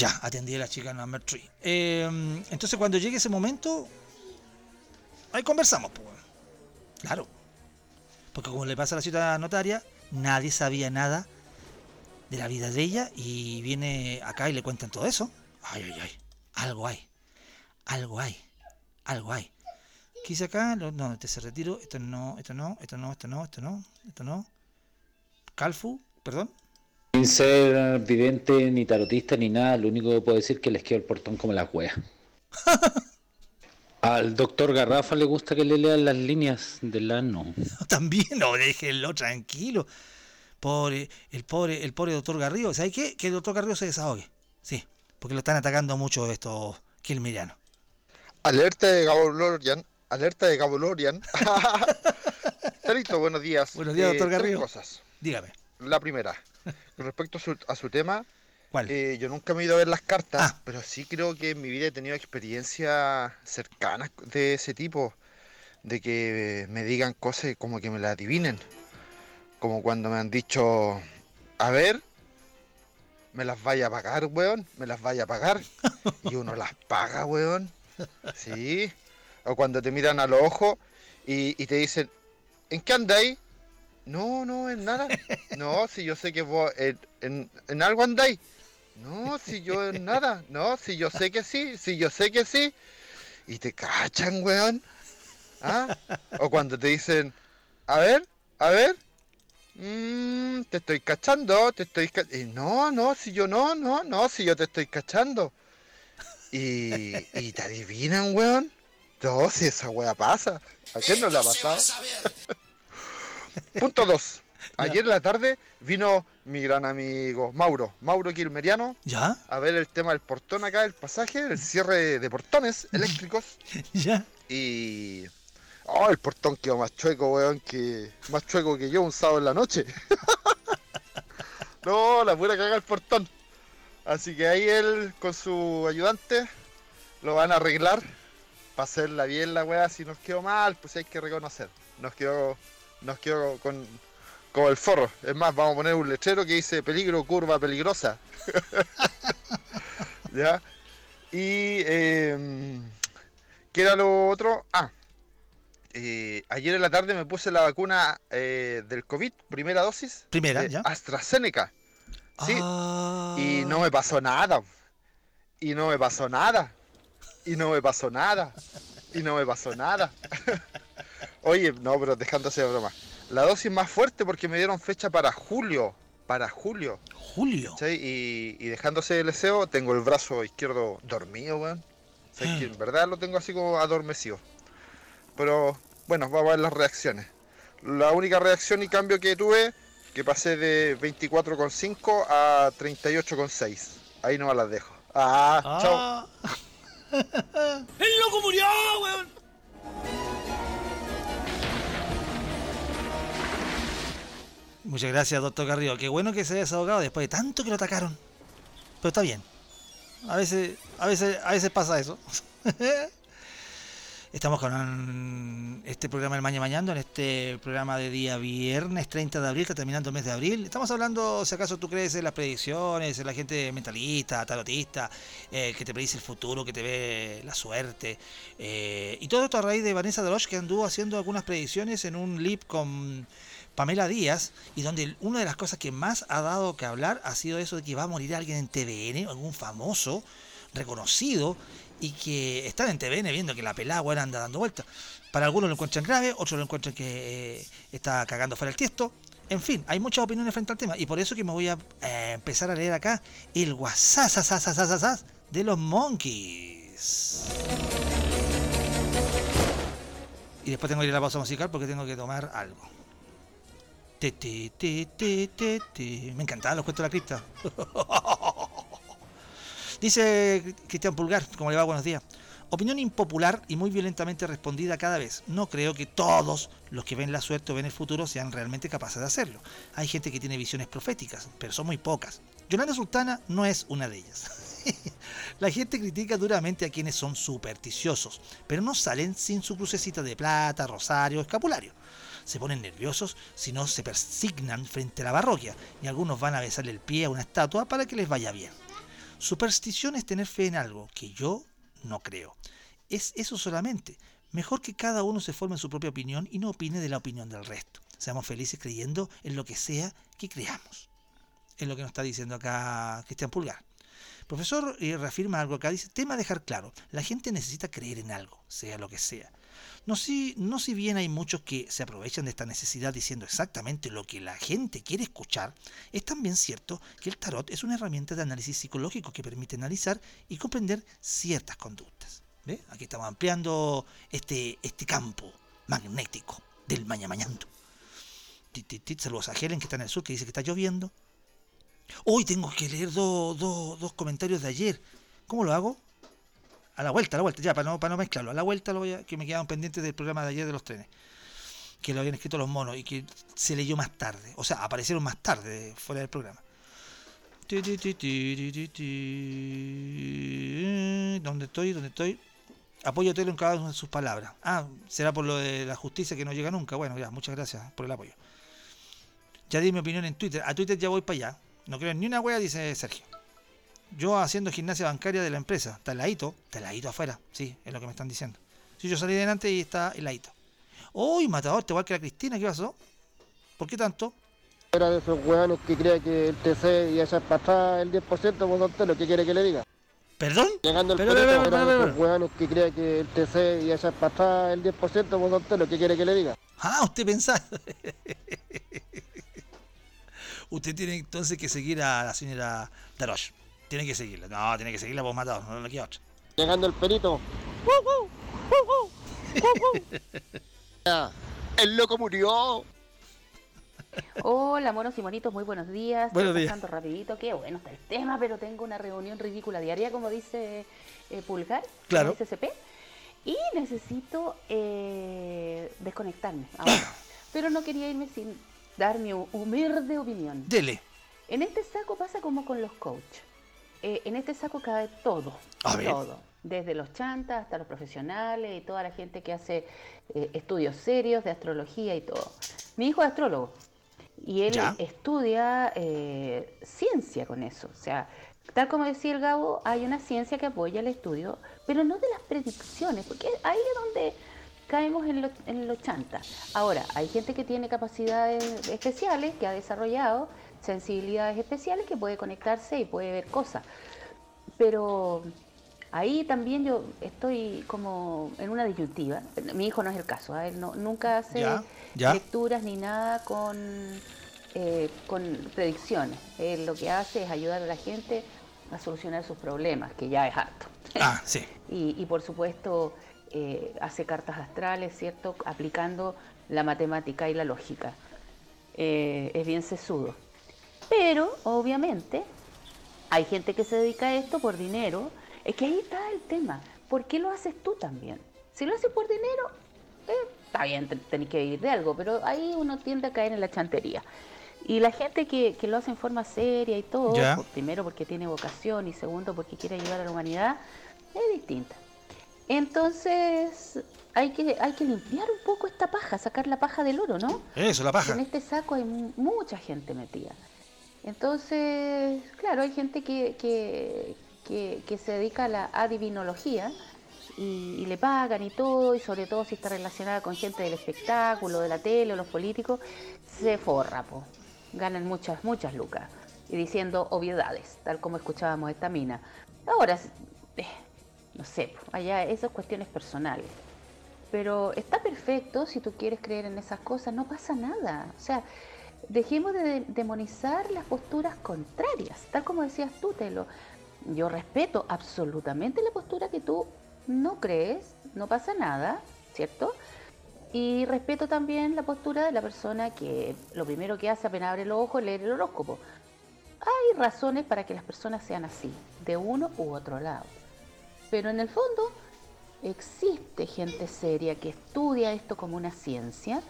Ya, atendí a la chica number 3. Em, entonces, cuando llegue ese momento, ahí conversamos, pues. Claro. Porque como le pasa a la ciudad notaria, nadie sabía nada de la vida de ella y viene acá y le cuentan todo eso. Ay, ay, ay. Algo hay. Algo hay. Algo hay. ¿Qué hice acá? No, este se retiro. Esto no, esto no, esto no, esto no, esto no, esto no. Calfu, perdón. Sin ser vidente, ni tarotista, ni nada, lo único que puedo decir es que les quedo el portón como la wea. Al doctor Garrafa le gusta que le lean las líneas del ano. También, no, déjenlo tranquilo. Pobre, el pobre, el pobre doctor Garrido. ¿Sabes qué? Que el doctor Garrido se desahogue. Sí, porque lo están atacando mucho estos Kilmirianos. Alerta de Gabolorian. Alerta de Gabolorian. Carito, buenos días. Buenos días, doctor eh, Garrido. Cosas. Dígame. La primera, con respecto a su, tema, eh, yo nunca me he ido a ver las cartas, ah. pero sí creo que en mi vida he tenido experiencias cercanas de ese tipo, de que me digan cosas como que me las adivinen. Como cuando me han dicho, a ver, me las vaya a pagar, weón, me las vaya a pagar. Y uno las paga, weón. Sí. O cuando te miran a los ojos y, y te dicen, ¿en qué andáis? No, no, en nada. No, si yo sé que vos en, en, algo andáis. No, si yo en nada. No, si yo sé que sí, si yo sé que sí. Y te cachan, weón. ¿Ah? O cuando te dicen, a ver, a ver. Mmm, te estoy cachando, te estoy cachando. No, no, si yo no, no, no, si yo te estoy cachando. Y, y te adivinan, weón. No, si esa wea pasa. ¿A quién no le ha pasado? Punto 2. Ayer en la tarde vino mi gran amigo Mauro, Mauro Quilmeriano, ¿Ya? a ver el tema del portón acá, el pasaje, el cierre de portones eléctricos. ¿Ya? Y. Oh, el portón quedó más chueco, weón, que. Más chueco que yo un sábado en la noche. no, la pura caga el portón. Así que ahí él con su ayudante lo van a arreglar para hacerla bien la weá. Si nos quedó mal, pues hay que reconocer. Nos quedó, nos quedó con, como el forro. Es más, vamos a poner un letrero que dice peligro, curva peligrosa. ¿Ya? Y eh, ¿qué era lo otro? Ah, eh, ayer en la tarde me puse la vacuna eh, del COVID, primera dosis. Primera, ya. AstraZeneca. Sí. Ah. Y no me pasó nada. Y no me pasó nada. Y no me pasó nada. Y no me pasó nada. Oye, no, pero dejándose de broma. La dosis más fuerte porque me dieron fecha para julio. Para julio. Julio. ¿sí? Y, y dejándose el deseo, tengo el brazo izquierdo dormido, weón. O sea, que en verdad lo tengo así como adormecido. Pero bueno, vamos a ver las reacciones. La única reacción y cambio que tuve, que pasé de 24,5 a 38,6. Ahí no las dejo. Ah, chao. ¡El loco murió, weón! Muchas gracias, doctor Carrillo. Qué bueno que se haya desahogado después de tanto que lo atacaron. Pero está bien. A veces, a veces, a veces pasa eso. Estamos con este programa del Maña Mañando, en este programa de día viernes 30 de abril, está terminando el mes de abril. Estamos hablando, si acaso tú crees en las predicciones, en la gente mentalista, tarotista, eh, que te predice el futuro, que te ve la suerte. Eh, y todo esto a raíz de Vanessa Deloche, que anduvo haciendo algunas predicciones en un lip con Pamela Díaz, y donde una de las cosas que más ha dado que hablar ha sido eso de que va a morir alguien en TVN, algún famoso, reconocido, y que están en TVN viendo que la bueno, anda dando vueltas. Para algunos lo encuentran grave, otros lo encuentran que eh, está cagando fuera el tiesto. En fin, hay muchas opiniones frente al tema y por eso que me voy a eh, empezar a leer acá el WhatsApp de los Monkeys. Y después tengo que ir a la pausa musical porque tengo que tomar algo. Te, te, te. Me encantaban los cuentos de la cripta. Dice Cristian Pulgar, como le va, buenos días. Opinión impopular y muy violentamente respondida cada vez. No creo que todos los que ven la suerte o ven el futuro sean realmente capaces de hacerlo. Hay gente que tiene visiones proféticas, pero son muy pocas. Yolanda Sultana no es una de ellas. la gente critica duramente a quienes son supersticiosos, pero no salen sin su crucecita de plata, rosario, escapulario. Se ponen nerviosos si no se persignan frente a la parroquia y algunos van a besarle el pie a una estatua para que les vaya bien. Superstición es tener fe en algo que yo no creo. Es eso solamente. Mejor que cada uno se forme su propia opinión y no opine de la opinión del resto. Seamos felices creyendo en lo que sea que creamos. Es lo que nos está diciendo acá Cristian Pulgar. Profesor y reafirma algo acá, dice, tema dejar claro, la gente necesita creer en algo, sea lo que sea. No si, no si bien hay muchos que se aprovechan de esta necesidad diciendo exactamente lo que la gente quiere escuchar, es también cierto que el tarot es una herramienta de análisis psicológico que permite analizar y comprender ciertas conductas. ¿Ve? Aquí estamos ampliando este, este campo magnético del mañamañando. Saludos a Helen que está en el sur que dice que está lloviendo. Hoy tengo que leer dos comentarios de ayer. ¿Cómo lo hago? A la vuelta, a la vuelta, ya, para no, para no mezclarlo. A la vuelta lo voy a, que me quedaban pendientes del programa de ayer de los trenes. Que lo habían escrito los monos y que se leyó más tarde. O sea, aparecieron más tarde fuera del programa. ¿Dónde estoy? ¿Dónde estoy? Apoyo Telo en cada una de sus palabras. Ah, será por lo de la justicia que no llega nunca. Bueno, ya, muchas gracias por el apoyo. Ya di mi opinión en Twitter. A Twitter ya voy para allá. No creo en ni una wea, dice Sergio. Yo haciendo gimnasia bancaria de la empresa. Está heladito. Está heladito afuera. Sí, es lo que me están diciendo. Si yo salí delante y está heladito. Uy, matador, te igual que la Cristina, ¿qué pasó? ¿Por qué tanto? Era de esos weones que cree que el TC y echar para atrás el 10%, pues usted lo que quiere que le diga. ¿Perdón? Llegando el pero, perito, era de esos weones que cree que el TC y echar para atrás el 10%, pues usted lo que quiere que le diga. Ah, usted pensaba. usted tiene entonces que seguir a la señora Darosh. Tiene que seguirla. No, tiene que seguirla por matado, no le queda otra. Llegando el perito. ¡Uh, uh, uh, ¡El loco murió! Hola, monos y monitos, muy buenos días. Buenos días. Pasando rapidito, qué bueno está el tema, pero tengo una reunión ridícula diaria, como dice eh, Pulgar, Claro. SCP, y necesito eh, desconectarme ahora. pero no quería irme sin dar mi hu- humilde opinión. Dele. En este saco pasa como con los coach. Eh, en este saco cabe todo. A ver. Todo. Desde los chantas hasta los profesionales y toda la gente que hace eh, estudios serios de astrología y todo. Mi hijo es astrólogo y él Ya. estudia eh, ciencia con eso. O sea, tal como decía el Gabo, hay una ciencia que apoya el estudio, pero no de las predicciones, porque ahí es donde caemos en lo, en lo chanta. Ahora, hay gente que tiene capacidades especiales, que ha desarrollado sensibilidades especiales, que puede conectarse y puede ver cosas. Pero ahí también yo estoy como en una disyuntiva. Mi hijo no es el caso, ¿ah? él no, nunca hace Ya, ya. lecturas ni nada con, eh, con predicciones. Él lo que hace es ayudar a la gente a solucionar sus problemas, que ya es harto. Ah, sí. Y, y por supuesto eh, hace cartas astrales, ¿cierto? Aplicando la matemática y la lógica. Eh, es bien sesudo. Pero, obviamente, hay gente que se dedica a esto por dinero. Es que ahí está el tema. ¿Por qué lo haces tú también? Si lo haces por dinero, eh, está bien, te- tenés que vivir de algo, pero ahí uno tiende a caer en la chantería. Y la gente que, que lo hace en forma seria y todo, por- primero porque tiene vocación y segundo porque quiere ayudar a la humanidad, es distinta. Entonces, hay que, hay que limpiar un poco esta paja, sacar la paja del oro, ¿no? Eso, la paja. En este saco hay mu- mucha gente metida. Entonces, claro, hay gente que, que, que- se dedica a la adivinología y, le pagan y todo, y sobre todo si está relacionada con gente del espectáculo, de la tele o los políticos, se forra, po. ganan muchas, muchas lucas. Y diciendo obviedades, tal como escuchábamos esta mina. Ahora, eh, no sé, allá esas cuestiones personales. Pero está perfecto si tú quieres creer en esas cosas, no pasa nada. O sea, dejemos de de- demonizar las posturas contrarias, tal como decías tú, Telo. Yo respeto absolutamente la postura que tú no crees, no pasa nada, ¿cierto? Y respeto también la postura de la persona que lo primero que hace apenas abre los ojos es leer el horóscopo. Hay razones para que las personas sean así, de uno u otro lado. Pero en el fondo existe gente seria que estudia esto como una ciencia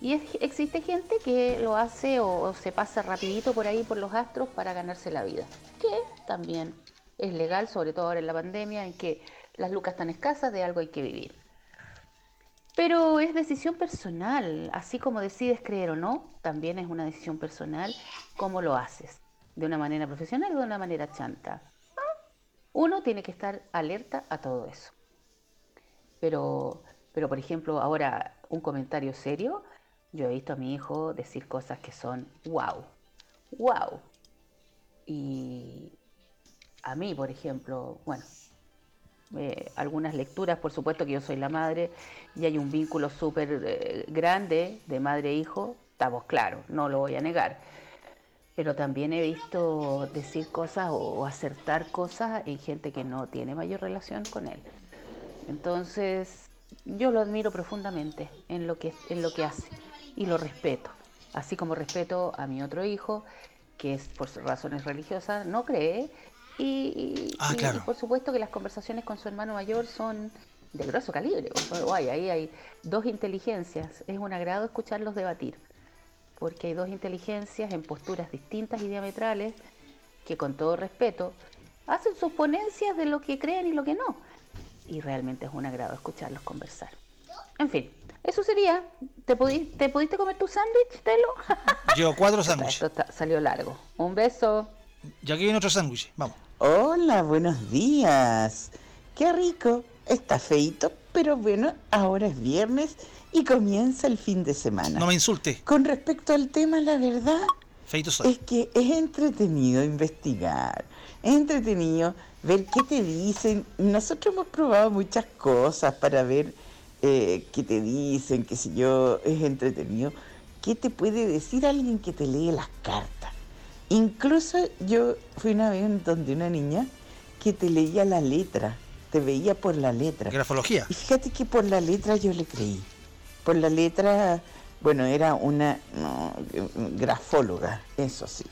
y existe gente que lo hace o, o se pasa rapidito por ahí por los astros para ganarse la vida, que también es legal, sobre todo ahora en la pandemia en que las lucas están escasas, de algo hay que vivir. Pero es decisión personal, así como decides creer o no, también es una decisión personal cómo lo haces, de una manera profesional o de una manera chanta. Uno tiene que estar alerta a todo eso. Pero, pero por ejemplo, ahora un comentario serio, yo he visto a mi hijo decir cosas que son wow, wow. Y a mí, por ejemplo, bueno, eh, algunas lecturas, por supuesto que yo soy la madre y hay un vínculo súper eh, grande de madre e estamos claros, no lo voy a negar. Pero también he visto decir cosas o, o acertar cosas en gente que no tiene mayor relación con él. Entonces, yo lo admiro profundamente en lo que, en lo que hace y lo respeto. Así como respeto a mi otro hijo, que es por razones religiosas, no cree. Y, Ah, y- claro. y por supuesto que las conversaciones con su hermano mayor son de grosso calibre. guay, ahí hay dos inteligencias. Es un agrado escucharlos debatir. Porque hay dos inteligencias en posturas distintas y diametrales que con todo respeto hacen sus ponencias de lo que creen y lo que no. Y realmente es un agrado escucharlos conversar. En fin, eso sería. ¿Te, pudi- te pudiste comer tu sándwich, Telo? Yo cuatro sándwiches. Esto está- salió largo. Un beso. Y aquí viene otro sándwich. Vamos. Hola, buenos días. Qué rico. Está feito, pero bueno, ahora es viernes y comienza el fin de semana. No me insulte. Con respecto al tema, la verdad Feito soy. es que es entretenido investigar, es entretenido ver qué te dicen. Nosotros hemos probado muchas cosas para ver eh, qué te dicen, qué sé yo, es entretenido. ¿Qué te puede decir alguien que te lee las cartas? Incluso yo fui una vez donde una niña que te leía la letra te veía por la letra. Grafología. Y fíjate que por la letra yo le creí. Por la letra, bueno, era una grafóloga, eso sí.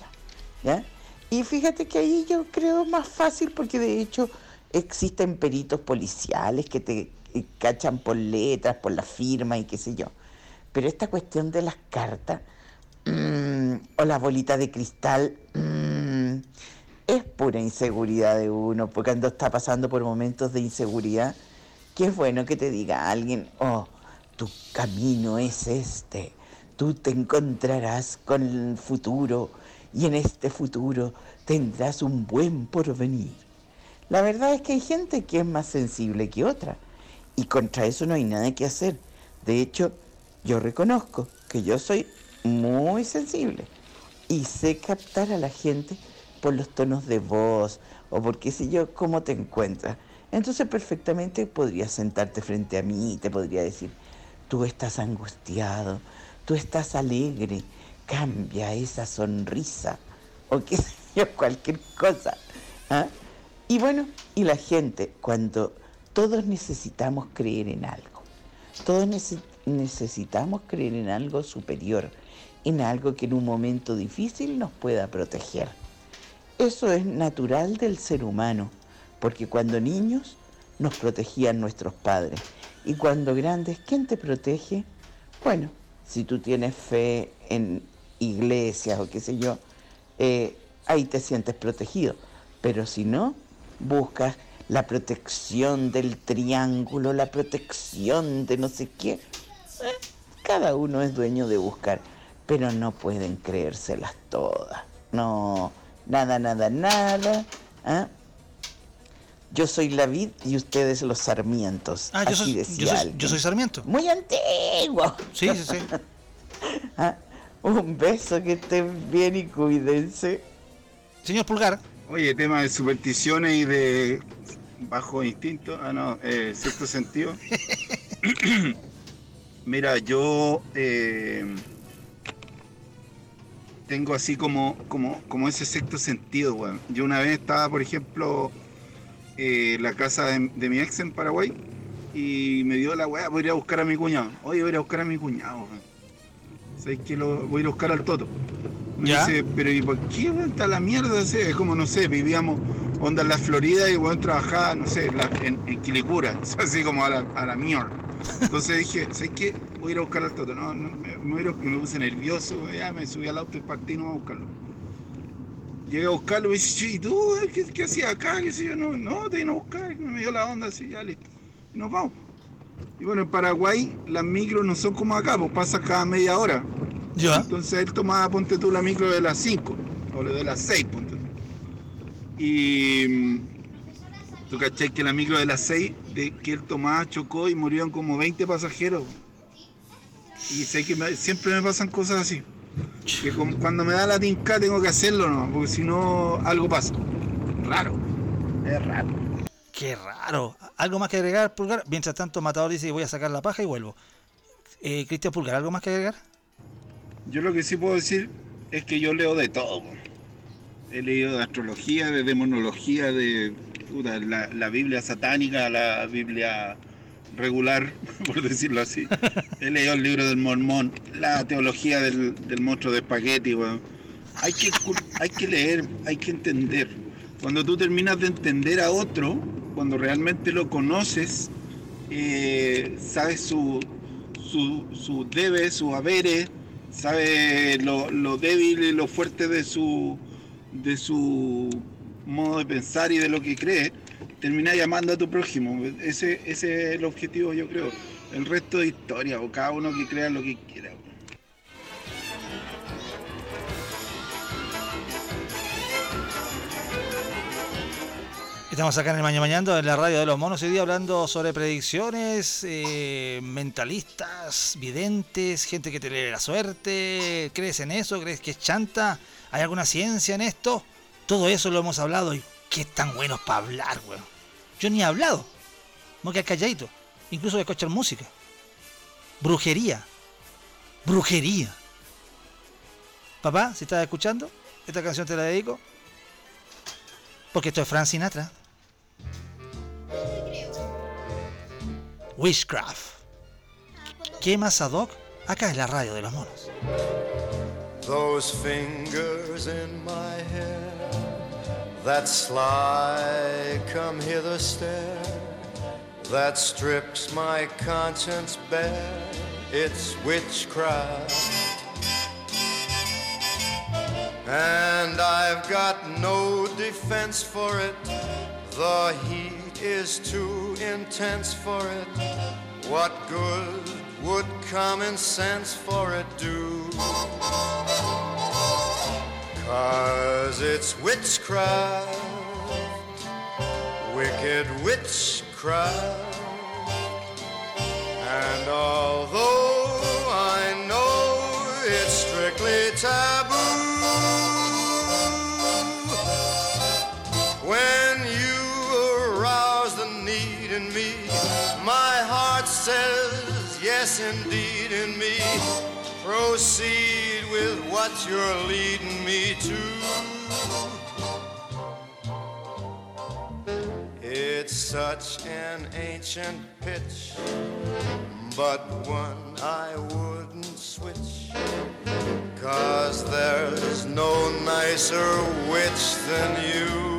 ¿Ya? Y fíjate que ahí yo creo más fácil porque de hecho existen peritos policiales que te cachan por letras, por la firma y qué sé yo. Pero esta cuestión de las cartas mm, o la bolita de cristal mm, es pura inseguridad de uno, porque cuando está pasando por momentos de inseguridad, que es bueno que te diga alguien, oh, tu camino es este, tú te encontrarás con el futuro y en este futuro tendrás un buen porvenir. La verdad es que hay gente que es más sensible que otra y contra eso no hay nada que hacer. De hecho, yo reconozco que yo soy muy sensible y sé captar a la gente por los tonos de voz o por qué sé yo, cómo te encuentras. Entonces perfectamente podrías sentarte frente a mí y te podría decir, tú estás angustiado, tú estás alegre, cambia esa sonrisa o qué sé yo, cualquier cosa. ¿ah? Y bueno, y la gente, cuando todos necesitamos creer en algo, todos necesitamos creer en algo superior, en algo que en un momento difícil nos pueda proteger. Eso es natural del ser humano, porque cuando niños nos protegían nuestros padres y cuando grandes, ¿quién te protege? Bueno, si tú tienes fe en iglesias o qué sé yo, eh, ahí te sientes protegido. Pero si no, buscas la protección del triángulo, la protección de no sé qué. Eh, cada uno es dueño de buscar, pero no pueden creérselas todas. No, nada, nada, nada. ¿ah? Yo soy la vid y ustedes los sarmientos. Ah, yo soy, yo soy, sarmiento. Muy antiguo. Sí, sí, sí. ¿Ah? Un beso, que estén bien y cuídense. Señor Pulgar. Oye, tema de supersticiones y de bajo instinto, ah no, eh, sexto sentido. Mira, yo eh, tengo así como, como, como ese sexto sentido, weón. Yo una vez estaba, por ejemplo, en eh, la casa de, mi ex en Paraguay y me dio la weá, voy a ir a buscar a mi cuñado. Oye, voy a ir a buscar a mi cuñado, weón. ¿Sabes que lo voy a ir a buscar al Toto? Me dice, pero ¿y por qué está la mierda? Es como, no sé, vivíamos onda en la Florida y bueno, trabajaba, no sé, en, en, Quilicura, así como a la, a la mierda. Entonces dije, ¿sabes qué? Voy a ir a buscar al Toto. No, no me, me, puse nervioso, ya me subí al auto y partí no a buscarlo. Llegué a buscarlo y me dice, ¿y tú qué, qué hacías acá? ¿Qué sé yo? No, no, te vine a buscar. Me dio la onda así, ya listo. Y nos vamos. Y bueno, en Paraguay las micros no son como acá, pues pasa cada media hora. Ya. Entonces él tomaba, ponte tú, la micro de las 5 o de las 6, ponte tú. Y mm, tú caché que la micro de las 6 de que él tomaba chocó y murieron como 20 pasajeros. Y sé que siempre me pasan cosas así. Que cuando me da la tinca tengo que hacerlo, ¿no? Porque si no, algo pasa. Raro. Es raro. Qué raro. ¿Algo más que agregar, Pulgar? Mientras tanto, Matador dice, voy a sacar la paja y vuelvo. Eh, Cristian Pulgar, ¿algo más que agregar? Yo lo que sí puedo decir es que yo leo de todo. He leído de astrología, de demonología, de la, Biblia satánica, la Biblia regular, por decirlo así. He leído el libro del mormón, la teología del, monstruo de espagueti. Hay, que, hay que leer, hay que entender. Cuando tú terminas de entender a otro, cuando realmente lo conoces, eh, sabes su, su, su debe, su haberes, sabes lo, lo, débil y lo fuerte de su, de su modo de pensar y de lo que cree, termina llamando a tu prójimo. Ese, ese es el objetivo, yo creo. El resto de historia, o cada uno que crea lo que quiera. Estamos acá en el Mañana Mañando, en la radio de los monos, hoy día hablando sobre predicciones, eh, mentalistas, videntes, gente que te lee la suerte. ¿Crees en eso? ¿Crees que es chanta? ¿Hay alguna ciencia en esto? Todo eso lo hemos hablado y qué tan buenos para hablar, weón. Yo ni he hablado. No quedar calladito. Incluso de escuchar música. Brujería. Brujería. Papá, si estás escuchando, esta canción te la dedico. Porque esto es Fran Sinatra. Witchcraft. ¿Qué más ad hoc? Acá es la radio de los monos. Those fingers in my hair, that sly come hither stare, that strips my conscience bare, it's witchcraft. And I've got no defense for it, the heat is too intense for it. What good would common sense for it do? Cause it's witchcraft, wicked witchcraft. And although I know it's strictly taboo, yes indeed in me. Proceed with what you're leading me to. It's such an ancient pitch, but one I wouldn't switch. Cause there's no nicer witch than you.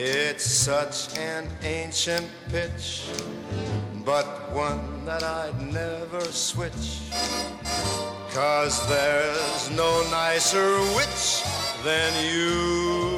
It's such an ancient pitch, but one that I'd never switch. Cause there's no nicer witch than you.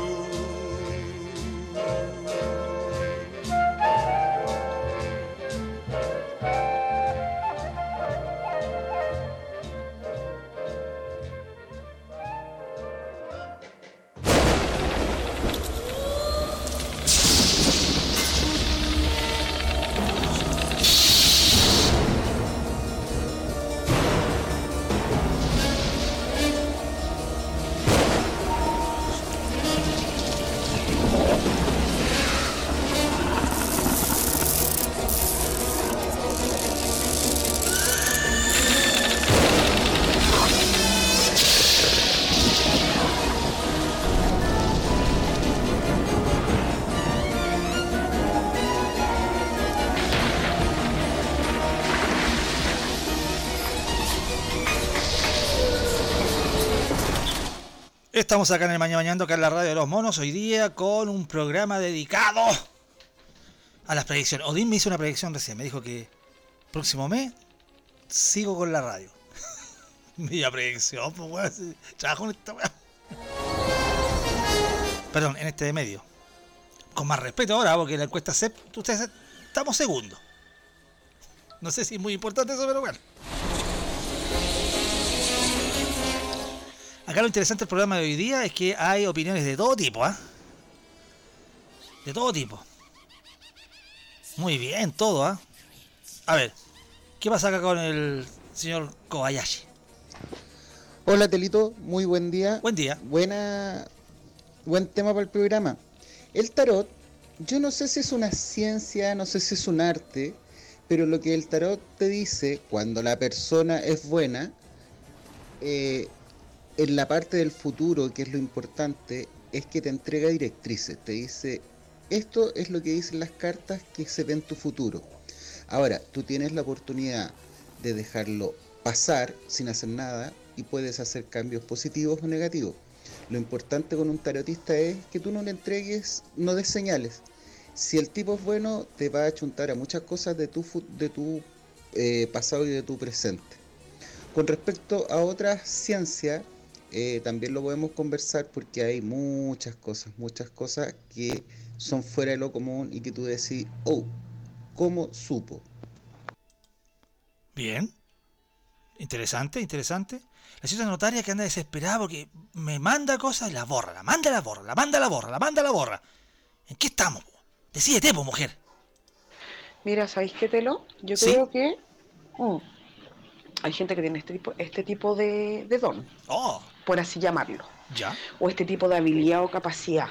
Estamos acá en el Mañana Mañando, acá en la radio de los monos, hoy día con un programa dedicado a las predicciones. Odín me hizo una predicción recién, me dijo que próximo mes sigo con la radio. Media predicción, pues weón, trabajo en esta weá. Perdón, en este medio. Con más respeto ahora, porque la encuesta CEP, ustedes estamos segundos. No sé si es muy importante eso, pero bueno. Acá lo interesante del programa de hoy día es que hay opiniones de todo tipo, ¿ah? De todo tipo. Muy bien, todo, ¿ah? A ver, ¿qué pasa acá con el señor Kobayashi? Hola Telito, muy buen día. Buen día. Buena, buen tema para el programa. El tarot, yo no sé si es una ciencia, no sé si es un arte, pero lo que el tarot te dice cuando la persona es buena, eh, en la parte del futuro, que es lo importante, es que te entrega directrices, te dice, esto es lo que dicen las cartas que se ve en tu futuro. Ahora, tú tienes la oportunidad de dejarlo pasar sin hacer nada y puedes hacer cambios positivos o negativos. Lo importante con un tarotista es que tú no le entregues, no des señales. Si el tipo es bueno, te va a achuntar a muchas cosas de tu, de tu eh, pasado y de tu presente. Con respecto a otras ciencias, eh, también lo podemos conversar porque hay muchas cosas, muchas cosas que son fuera de lo común y que tú decís, oh, ¿cómo supo? Bien. Interesante, interesante. La señora notaria que anda desesperada porque me manda cosas y la borra, la manda la borra, la manda la borra, la manda la borra. ¿En qué estamos? Decídete, po, mujer. Mira, ¿sabéis qué, Telo? Yo creo que mm, hay gente que tiene este tipo, este tipo de, de don, Oh, por así llamarlo, ya. o este tipo de habilidad o capacidad.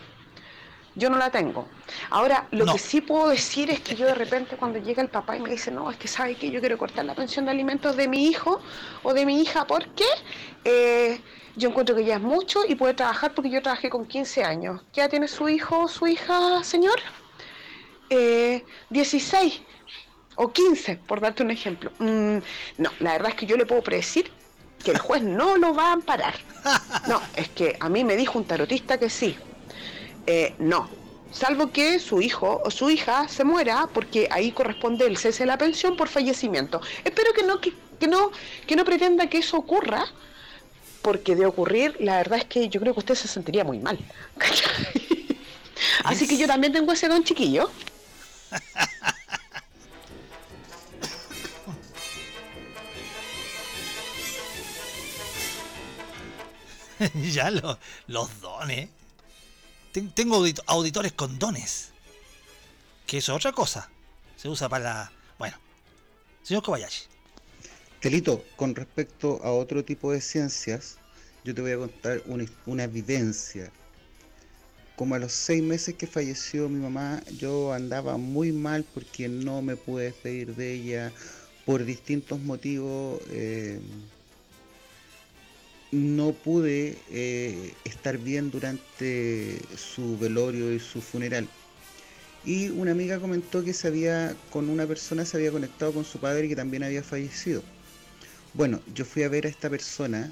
Yo no la tengo. Ahora, lo No. que sí puedo decir es que yo de repente cuando llega el papá y me dice, no, es que sabe que yo quiero cortar la pensión de alimentos de mi hijo o de mi hija, ¿por qué? Eh, yo encuentro que ya es mucho y puede trabajar porque yo trabajé con 15 años. ¿Ya tiene su hijo o su hija, señor? Eh, 16 o 15, por darte un ejemplo. Mm, no, la verdad es que yo le puedo predecir que el juez no lo va a amparar. No, es que a mí me dijo un tarotista que sí. Eh, no, salvo que su hijo o su hija se muera porque ahí corresponde el cese de la pensión por fallecimiento. Espero que no, que, que no, que no pretenda que eso ocurra, porque de ocurrir, la verdad es que yo creo que usted se sentiría muy mal. Así que yo también tengo ese don chiquillo. ya lo- los dones. Ten- Tengo audit- auditores con dones. Que eso es otra cosa. Se usa para... Bueno. Señor Kobayashi. Telito, con respecto a otro tipo de ciencias, yo te voy a contar una, una vivencia. Como a los seis meses que falleció mi mamá, yo andaba muy mal porque no me pude despedir de ella por distintos motivos. eh, no pude eh, estar bien durante su velorio y su funeral. Y una amiga comentó que se había, con una persona se había conectado con su padre que también había fallecido. Bueno, yo fui a ver a esta persona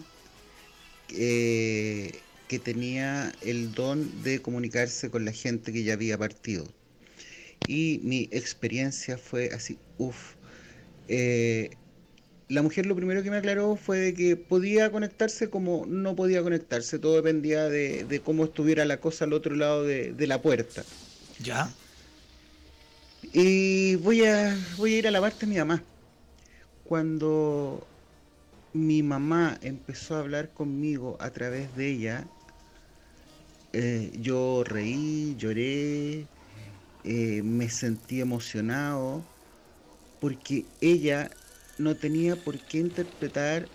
eh, que tenía el don de comunicarse con la gente que ya había partido. Y mi experiencia fue así, uff. La mujer lo primero que me aclaró fue de que podía conectarse como no podía conectarse, todo dependía de, de cómo estuviera la cosa al otro lado de, de la puerta. ¿Ya? Y voy a, voy a ir a la parte de mi mamá. Cuando mi mamá empezó a hablar conmigo a través de ella, eh, yo reí, lloré, eh, me sentí emocionado, porque ella no tenía por qué interpretar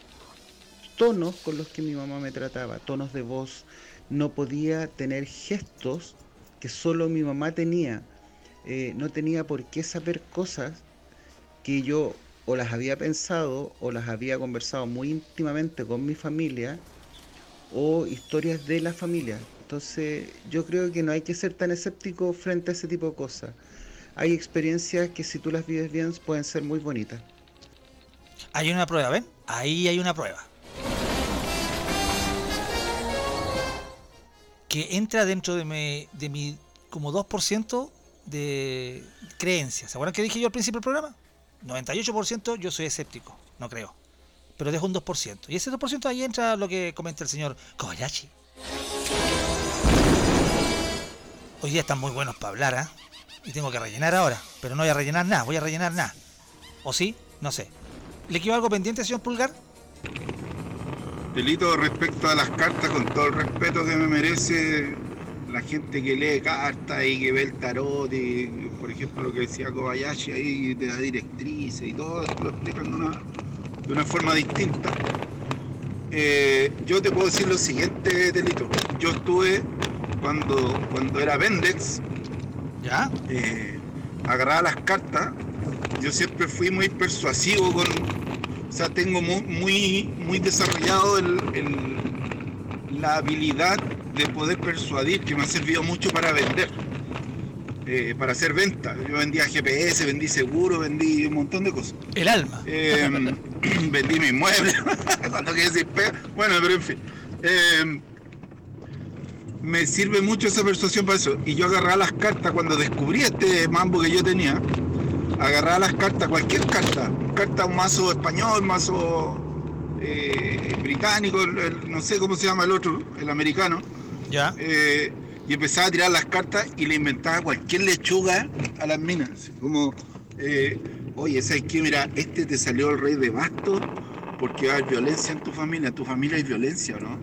tonos con los que mi mamá me trataba, tonos de voz. No podía tener gestos que solo mi mamá tenía. Eh, no tenía por qué saber cosas que yo o las había pensado o las había conversado muy íntimamente con mi familia o historias de la familia. Entonces yo creo que no hay que ser tan escéptico frente a ese tipo de cosas. Hay experiencias que si tú las vives bien pueden ser muy bonitas. Hay una prueba, ¿ven? Ahí hay una prueba. Que entra dentro de mi, de mi como 2% de creencias. ¿Se acuerdan que dije yo al principio del programa? 98% yo soy escéptico, no creo. Pero dejo un 2%. Y ese 2% ahí entra lo que comenta el señor Kobayashi. Hoy día están muy buenos para hablar, ¿ah? Y tengo que rellenar ahora. Pero no voy a rellenar nada, voy a rellenar nada. ¿O sí? No sé. ¿Le quedó algo pendiente, señor Pulgar? Delito respecto a las cartas, con todo el respeto que me merece la gente que lee cartas y que ve el tarot, y por ejemplo lo que decía Kobayashi ahí, de la directrices y todo, lo explican de una, de una forma distinta. Eh, yo te puedo decir lo siguiente, Delito. Yo estuve cuando, cuando era Vendex, ¿Ya? eh, agarraba las cartas, yo siempre fui muy persuasivo con, o sea, tengo muy, muy, muy desarrollado el, el- la habilidad de poder persuadir, que me ha servido mucho para vender, eh, para hacer venta. Yo vendía GPS, vendí seguro, vendí un montón de cosas. El alma. Eh, vendí mi inmueble, cuando quise decir pega. Bueno, pero en fin. Eh, me sirve mucho esa persuasión para eso. Y yo agarraba las cartas cuando descubrí este mambo que yo tenía. Agarraba las cartas, cualquier carta, carta, un mazo español, un mazo eh, británico, no sé cómo se llama el otro, el americano. Ya. Eh, y empezaba a tirar las cartas y le inventaba cualquier lechuga a las minas. Como, eh, oye, ¿sabes qué? Mira, este te salió el rey de bastos porque hay violencia en tu familia. ¿En tu familia hay violencia no?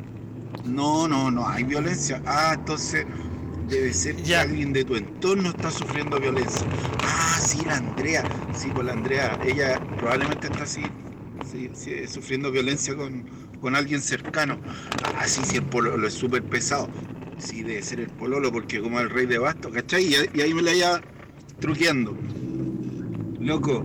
No, no, no, hay violencia. Ah, entonces debe ser que alguien de tu entorno está sufriendo violencia. Ah, sí, la Andrea. Sí, pues la Andrea, ella probablemente está así, sufriendo violencia con, con alguien cercano. Ah, sí, sí, el pololo es súper pesado. Sí, debe ser el pololo, porque como el rey de basto, ¿cachai? Y, ahí me la iba truqueando. Loco,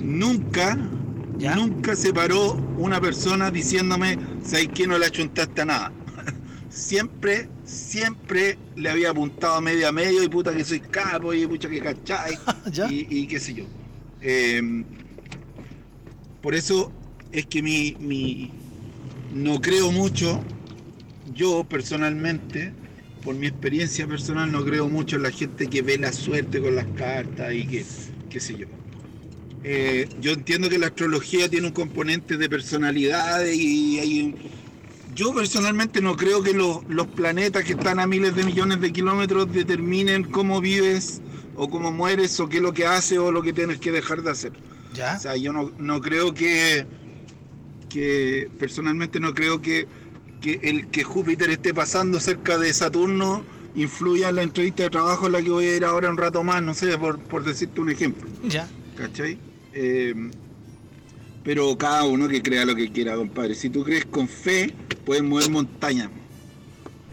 nunca, nunca se paró una persona diciéndome, ¿sabes que no le achuntaste a nada? siempre, siempre le había apuntado a medio a medio y puta que soy capo y pucha que cachai y, qué sé yo. Em, por eso es que mi, mi, no creo mucho, yo personalmente, por mi experiencia personal, no creo mucho en la gente que ve la suerte con las cartas y que, qué sé yo. Eh, yo entiendo que la astrología tiene un componente de personalidad y hay yo personalmente no creo que los, planetas que están a miles de millones de kilómetros determinen cómo vives o cómo mueres o qué es lo que haces o lo que tienes que dejar de hacer. ¿Ya? O sea, yo no, creo que, que, personalmente no creo que, que el que Júpiter esté pasando cerca de Saturno influya en la entrevista de trabajo en la que voy a ir ahora un rato más, no sé, por, por decirte un ejemplo. Ya. ¿Cachai? Eh, pero cada uno que crea lo que quiera, compadre. Si tú crees con fe, puedes mover montañas.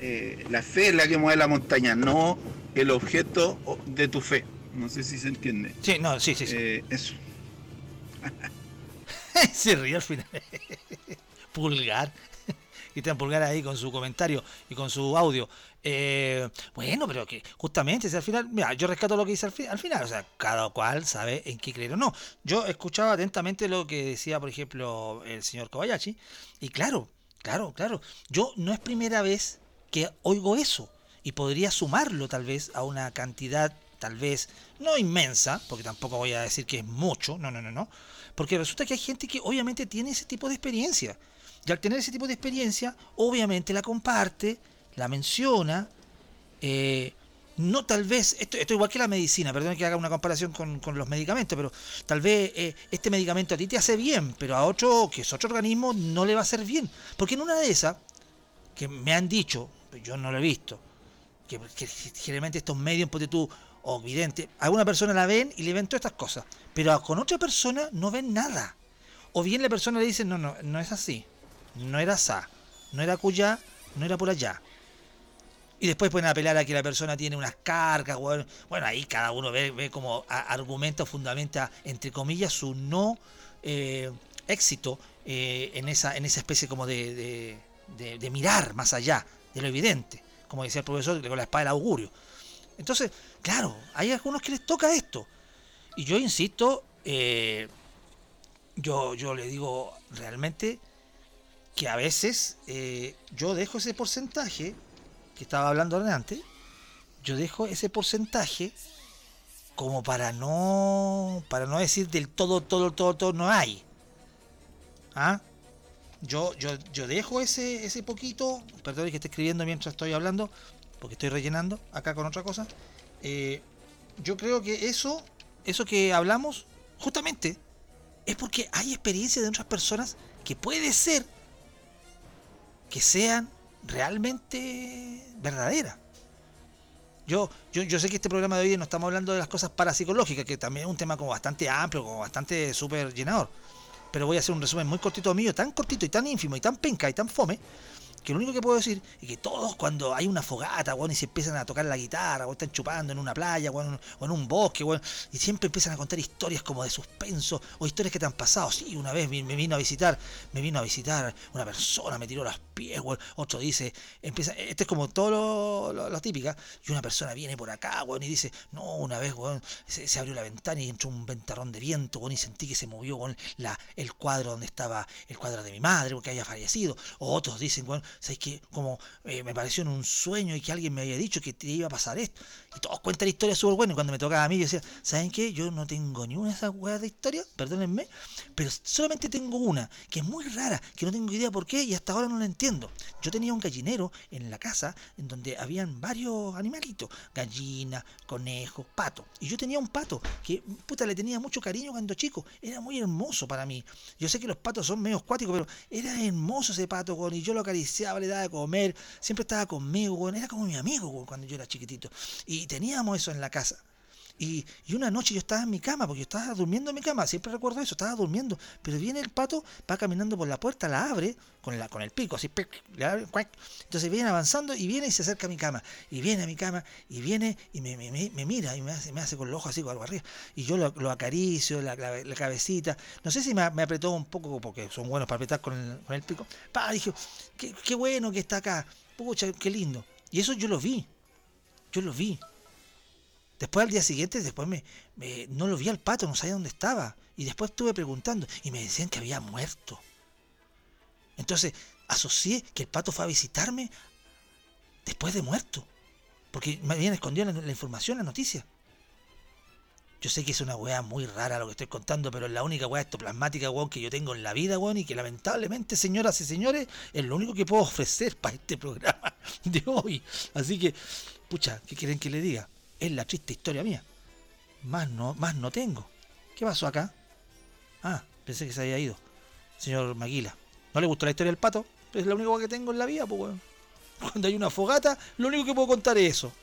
Eh, la fe es la que mueve la montaña, no el objeto de tu fe. No sé si se entiende. Sí, no, sí, sí. sí. Eh, eso. se ríe al final. Pulgar. Cristian Pulgar ahí con su comentario y con su audio. Eh, bueno, pero que justamente, si al final, mira, yo rescato lo que dice al, final, o sea, cada cual sabe en qué creer o no. Yo escuchaba atentamente lo que decía, por ejemplo, el señor Kobayashi, y claro, claro, claro, yo no es primera vez que oigo eso, y podría sumarlo tal vez a una cantidad, tal vez, no inmensa, porque tampoco voy a decir que es mucho, no, no, no, no, porque resulta que hay gente que obviamente tiene ese tipo de experiencia. Y al tener ese tipo de experiencia, obviamente la comparte, la menciona, eh, no tal vez, esto, esto igual que la medicina, perdón que haga una comparación con, los medicamentos, pero tal vez eh, este medicamento a ti te hace bien, pero a otro, que es otro organismo, no le va a hacer bien. Porque en una de esas, que me han dicho, yo no lo he visto, que, generalmente estos medios, porque tú, o vidente, a una persona la ven y le ven todas estas cosas, pero con otra persona no ven nada. O bien la persona le dice, no, no, no es así, no era sa, no era cuya, no era por allá. Y después pueden apelar a que la persona tiene unas cargas, bueno, ahí cada uno ve, ve como argumenta o fundamenta, entre comillas, su no eh, éxito eh, en, esa, en esa especie como de, de, mirar más allá de lo evidente, como decía el profesor con la espada del augurio. Entonces, claro, hay algunos que les toca esto. Y yo insisto, eh, yo, yo le digo realmente que a veces yo dejo ese porcentaje que estaba hablando antes, yo dejo ese porcentaje como para no para no decir del todo todo todo todo no hay ¿Ah? yo yo yo dejo ese ese poquito perdón que esté escribiendo mientras estoy hablando porque estoy rellenando acá con otra cosa eh, yo creo que eso eso que hablamos justamente es porque hay experiencia de otras personas que puede ser que sean realmente verdadera. Yo, yo, yo sé que este programa de hoy no estamos hablando de las cosas parapsicológicas, que también es un tema como bastante amplio, como bastante súper llenador. Pero voy a hacer un resumen muy cortito mío, tan cortito y tan ínfimo y tan penca y tan fome, que lo único que puedo decir es que todos cuando hay una fogata, bueno, y se empiezan a tocar la guitarra, o están chupando en una playa, o en, un bosque, bueno, y siempre empiezan a contar historias como de suspenso, o historias que te han pasado. Sí, una vez me, vino a visitar, me vino a visitar una persona, me tiró los pies, otro dice, empieza, este es como todo lo, típica, y una persona viene por acá, bueno, y dice, no, una vez, bueno, se, abrió la ventana y entró un ventarrón de viento, y sentí que se movió la, el cuadro donde estaba el cuadro de mi madre, porque había fallecido, o otros dicen, bueno, ¿sabes qué? Como eh, me pareció en un sueño y que alguien me había dicho que te iba a pasar esto. Y todos cuentan historias súper buenas. Y cuando me tocaba a mí, yo decía, ¿saben qué? Yo no tengo ni una de esas weas de historia, perdónenme, pero solamente tengo una, que es muy rara, que no tengo idea por qué y hasta ahora no la entiendo. Yo tenía un gallinero en la casa en donde habían varios animalitos, gallina, conejo, pato. Y yo tenía un pato que, puta, le tenía mucho cariño cuando chico. Era muy hermoso para mí. Yo sé que los patos son medio acuáticos, pero era hermoso ese pato, y yo lo acariciaba, le daba de comer, siempre estaba conmigo, era como mi amigo cuando yo era chiquitito. Y teníamos eso en la casa. Y, una noche yo estaba en mi cama, porque yo estaba durmiendo en mi cama, siempre recuerdo eso, estaba durmiendo, pero viene el pato, va caminando por la puerta, la abre con, la, con el pico, así, le abre, entonces viene avanzando y viene y se acerca a mi cama, y viene a mi cama, y viene y me, mira y me hace, me hace con los ojos así, con algo arriba, y yo lo, acaricio, la, cabecita, no sé si me, apretó un poco, porque son buenos para apretar con el, con el pico, pa, dije, qué, qué bueno que está acá, pucha, qué lindo, y eso yo lo vi, yo lo vi, Después al día siguiente, después me, no lo vi al pato, no sabía dónde estaba. Y después estuve preguntando y me decían que había muerto. Entonces asocié que el pato fue a visitarme después de muerto. Porque me habían escondido la, información, la noticia. Yo sé que es una weá muy rara lo que estoy contando, pero es la única weá ectoplasmática, weón, que yo tengo en la vida, weón, y que lamentablemente, señoras y señores, es lo único que puedo ofrecer para este programa de hoy. Así que, pucha, ¿qué quieren que le diga? Es la triste historia mía. Más no, más no tengo. ¿Qué pasó acá? Ah, pensé que se había ido. Señor Maguila. ¿No le gustó la historia del pato? Es la única que tengo en la vida, pues, Cuando hay una fogata, lo único que puedo contar es eso.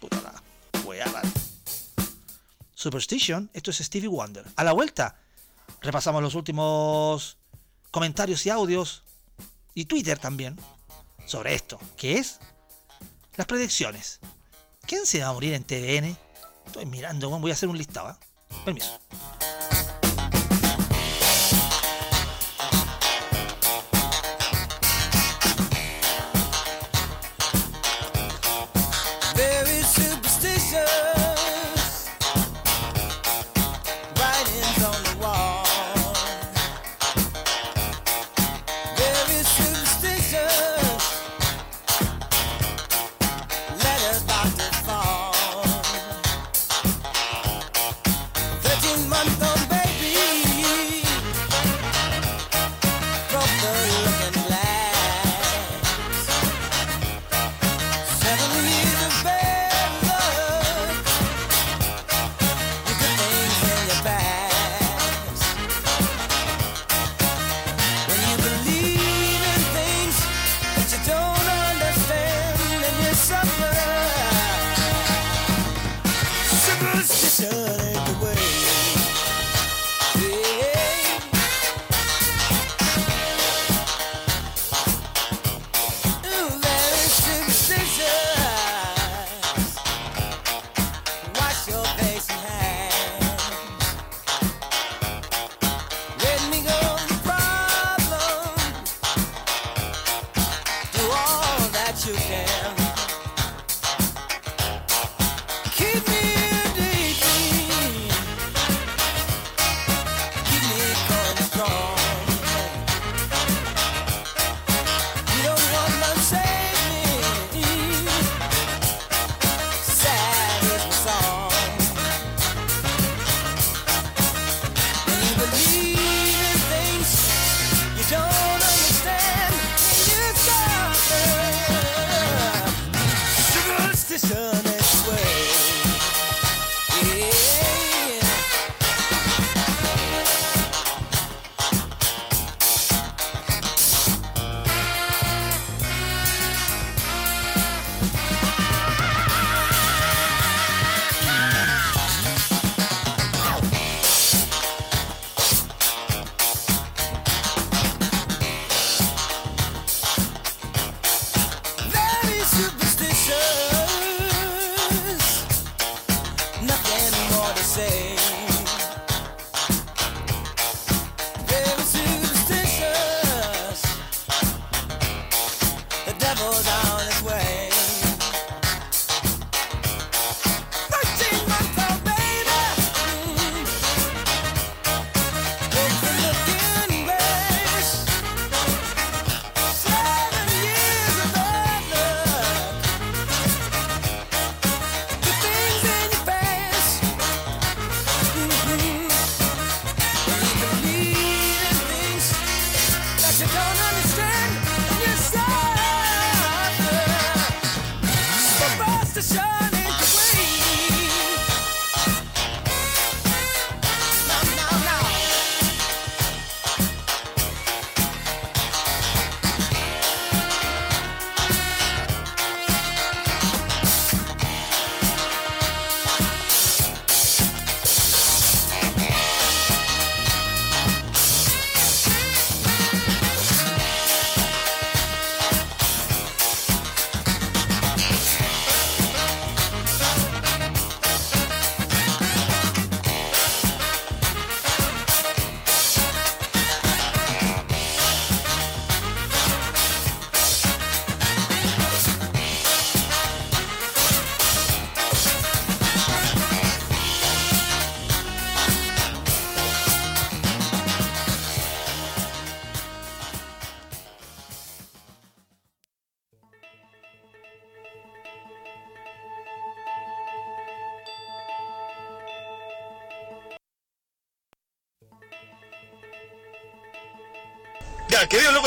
Puta la weá, Superstition, esto es Stevie Wonder. A la vuelta, repasamos los últimos comentarios y audios y Twitter también sobre esto, que es las predicciones. ¿Quién se va a morir en TVN? Estoy mirando, voy a hacer un listado. ¿eh? Permiso.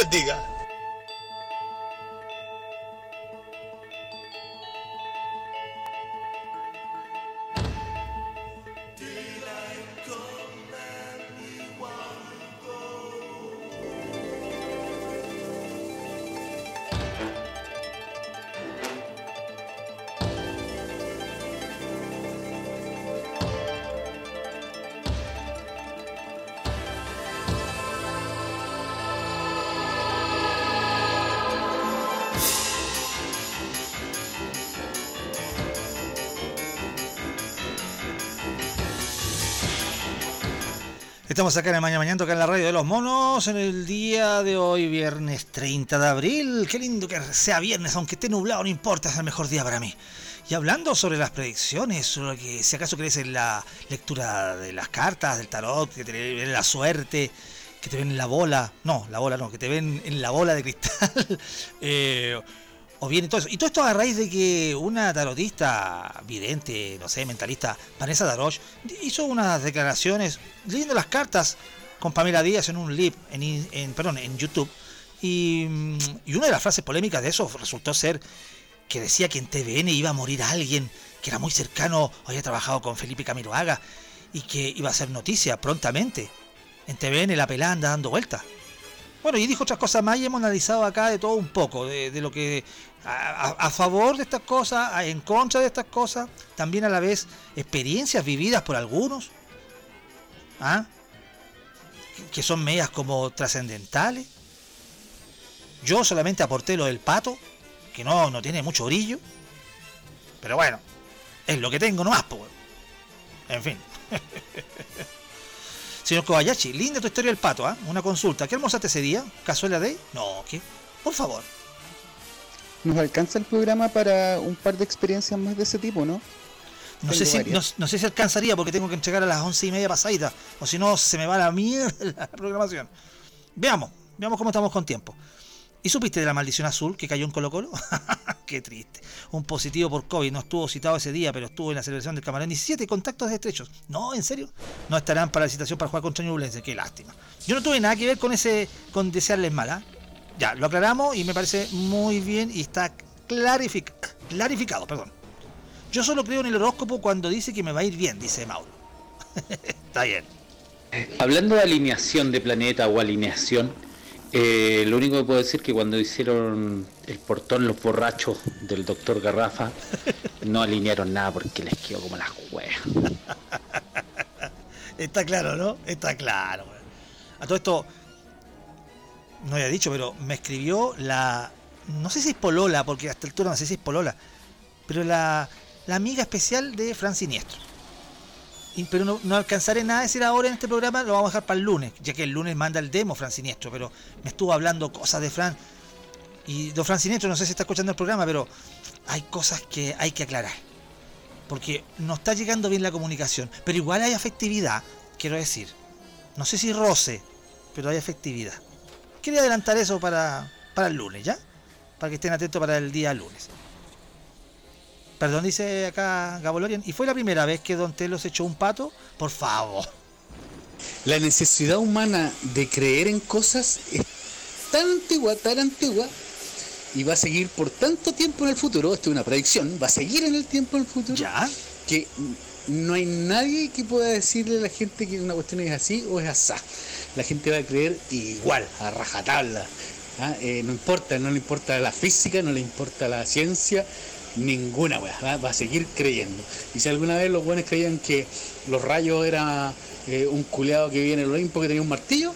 Bendiga. Estamos acá en el Mañana Mañana, acá en la radio de los monos, en el día de hoy, viernes 30 de abril. Qué lindo que sea viernes, aunque esté nublado, no importa, es el mejor día para mí. Y hablando sobre las predicciones, sobre que si acaso crees en la lectura de las cartas, del tarot, que te ven la suerte, que te ven en la bola, no, la bola no, que te ven en la bola de cristal, eh, o bien eso. Y todo esto a raíz de que una tarotista vidente, no sé, mentalista, Vanessa Daroche, hizo unas declaraciones leyendo las cartas con Pamela Díaz en un live, en, perdón, en YouTube. Y, una de las frases polémicas de eso resultó ser que decía que en TVN iba a morir alguien que era muy cercano, había trabajado con Felipe Camiroaga y que iba a ser noticia prontamente. En TVN la pelada anda dando vueltas. Bueno, y dijo otras cosas más y hemos analizado acá de todo un poco, de, lo que a, favor de estas cosas, en contra de estas cosas, también a la vez experiencias vividas por algunos, ¿ah? que son medias como trascendentales. Yo solamente aporté lo del pato, que no, no tiene mucho brillo, pero bueno, es lo que tengo nomás, pues. En fin. Señor Kobayashi, linda tu historia del pato, ¿ah? Una consulta. ¿Qué almorzaste ese día? ¿Cazuela de? No, ¿qué? Por favor. Nos alcanza el programa para un par de experiencias más de ese tipo, ¿no? No sé, si, no, sé si alcanzaría porque tengo que entregar a las once y media pasadita. O si no, se me va la mierda la programación. Veamos, veamos cómo estamos con tiempo. ¿Y supiste de la maldición azul que cayó en Colo Colo? Qué triste. Un positivo por COVID no estuvo citado ese día, pero estuvo en la celebración del camarón. 17 contactos estrechos. No, ¿en serio? No estarán para la citación para jugar contra Ñublense. Qué lástima. Yo no tuve nada que ver con ese, con desearles mal. ¿ah? Ya, lo aclaramos y me parece muy bien y está clarificado. Perdón. Yo solo creo en el horóscopo cuando dice que me va a ir bien, dice Mauro. está bien. Hablando de alineación de planeta o alineación, eh, lo único que puedo decir es que cuando hicieron el portón los borrachos del doctor Garrafa, no alinearon nada porque les quedó como las huevas. Está claro, ¿no? Está claro. A todo esto, no había dicho, pero me escribió la. No sé si es Polola, porque hasta el altura no sé si es Polola, pero la, la amiga especial de Fran Siniestro pero no, alcanzaré nada a decir ahora en este programa, lo vamos a dejar para el lunes, ya que el lunes manda el demo Fran Siniestro, pero me estuvo hablando cosas de Fran. Y de Fran Siniestro, no sé si está escuchando el programa, pero hay cosas que hay que aclarar. Porque no está llegando bien la comunicación, pero igual hay afectividad, quiero decir. No sé si roce, pero hay afectividad. Quería adelantar eso para, para el lunes, ¿ya? Para que estén atentos para el día lunes. Perdón, dice acá Gabolorian. ¿Y fue la primera vez que Don Telos echó un pato? Por favor. La necesidad humana de creer en cosas es tan antigua, tan antigua, y va a seguir por tanto tiempo en el futuro, esto es una predicción, va a seguir en el tiempo en el futuro, ¿Ya? que no hay nadie que pueda decirle a la gente que una cuestión es así o es asá. La gente va a creer igual, a rajatabla. ¿ah? Eh, no importa, no le importa la física, no le importa la ciencia, ninguna weá, va a seguir creyendo. Y si alguna vez los buenos creían que los rayos era eh, un culeado que viene en el Olimpo que tenía un martillo,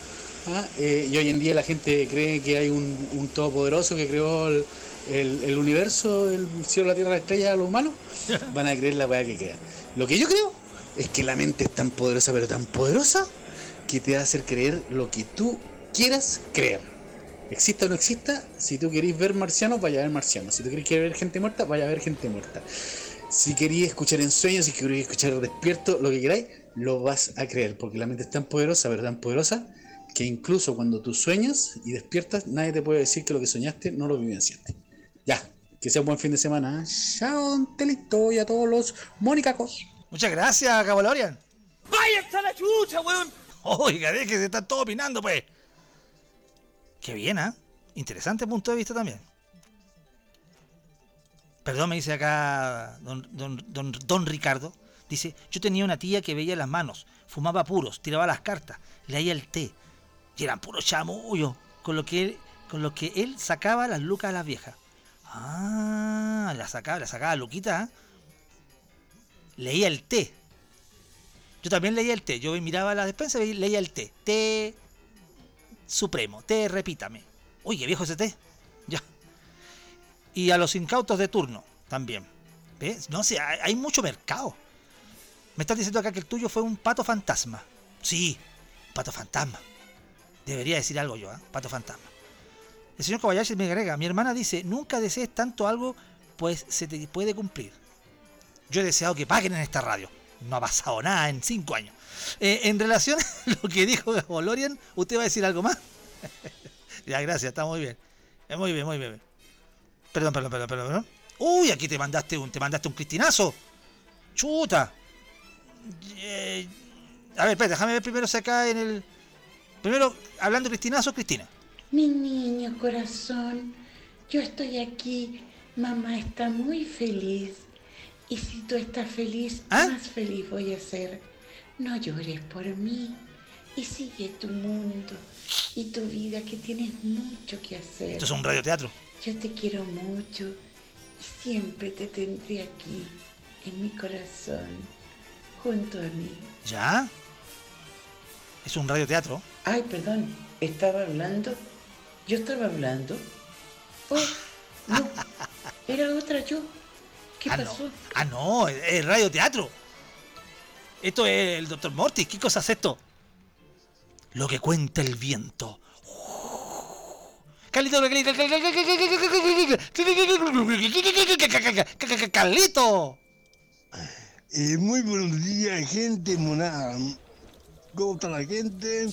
¿ah? eh, y hoy en día la gente cree que hay un, todopoderoso que creó el, universo, el cielo, la tierra, la estrella, los humanos, van a creer la weá que crean. Lo que yo creo es que la mente es tan poderosa, pero tan poderosa, que te va a hacer creer lo que tú quieras creer. Exista o no exista, si tú queréis ver marcianos, vaya a ver marcianos. Si tú queréis ver gente muerta, vaya a ver gente muerta. Si queréis escuchar en sueños, si queréis escuchar despierto, lo que queráis, lo vas a creer. Porque la mente es tan poderosa, pero tan poderosa, que incluso cuando tú sueñas y despiertas, nadie te puede decir que lo que soñaste no lo vivenciaste. Ya, que sea un buen fin de semana. Chao, don Telito y a todos los monicacos. Muchas gracias, Cabalorian. ¡Vaya hasta la chucha, weón! Oiga, déjese, está todo opinando, pues. Qué bien, ¿ah? Interesante punto de vista también. Perdón, me dice acá don, don, don, Ricardo. Dice, yo tenía una tía que veía las manos, fumaba puros, tiraba las cartas, leía el té. Y eran puros chamullos, con lo que él, con lo que él sacaba las lucas a las viejas. Ah, la sacaba, la sacaba Luquita. ¿ah? Leía el té. Yo también leía el té. Yo miraba la despensa y leía el té. Té supremo. Té, repítame. Qué viejo té. Ya. Y a los incautos de turno también. ¿Ves? No sé, hay, mucho mercado. Me estás diciendo acá que el tuyo fue un pato fantasma. Sí, pato fantasma. Debería decir algo yo, ¿eh? Pato fantasma. El señor Kobayashi me agrega, mi hermana dice, nunca desees tanto algo, pues se te puede cumplir. Yo he deseado que paguen en esta radio. No ha pasado nada en cinco años. Eh, en relación a lo que dijo Bolorian, ¿usted va a decir algo más? ya, gracias, está muy bien. Eh, muy bien, muy bien. Perdón, perdón, perdón, perdón. Uy, aquí te mandaste un, te mandaste un cristinazo. Chuta. Eh, a ver, espera, déjame ver primero si acá en el. Primero, hablando de cristinazo, Cristina. Mi niño corazón, yo estoy aquí. Mamá está muy feliz. Y si tú estás feliz, ¿Ah? más feliz voy a ser. No llores por mí y sigue tu mundo y tu vida que tienes mucho que hacer. Esto es un radioteatro. Yo te quiero mucho y siempre te tendré aquí, en mi corazón, junto a mí. ¿Ya? Es un radioteatro. Ay, perdón, estaba hablando. Yo estaba hablando. Oh, no, era otra yo. ¿Qué ah, pasó? No. Ah, no, es radioteatro. Esto es el Dr. Mortis. ¿Qué cosa es esto? Lo que cuenta el viento. Carlito, Carlito. muy buenos días, gente monada. ¿Cómo está la gente?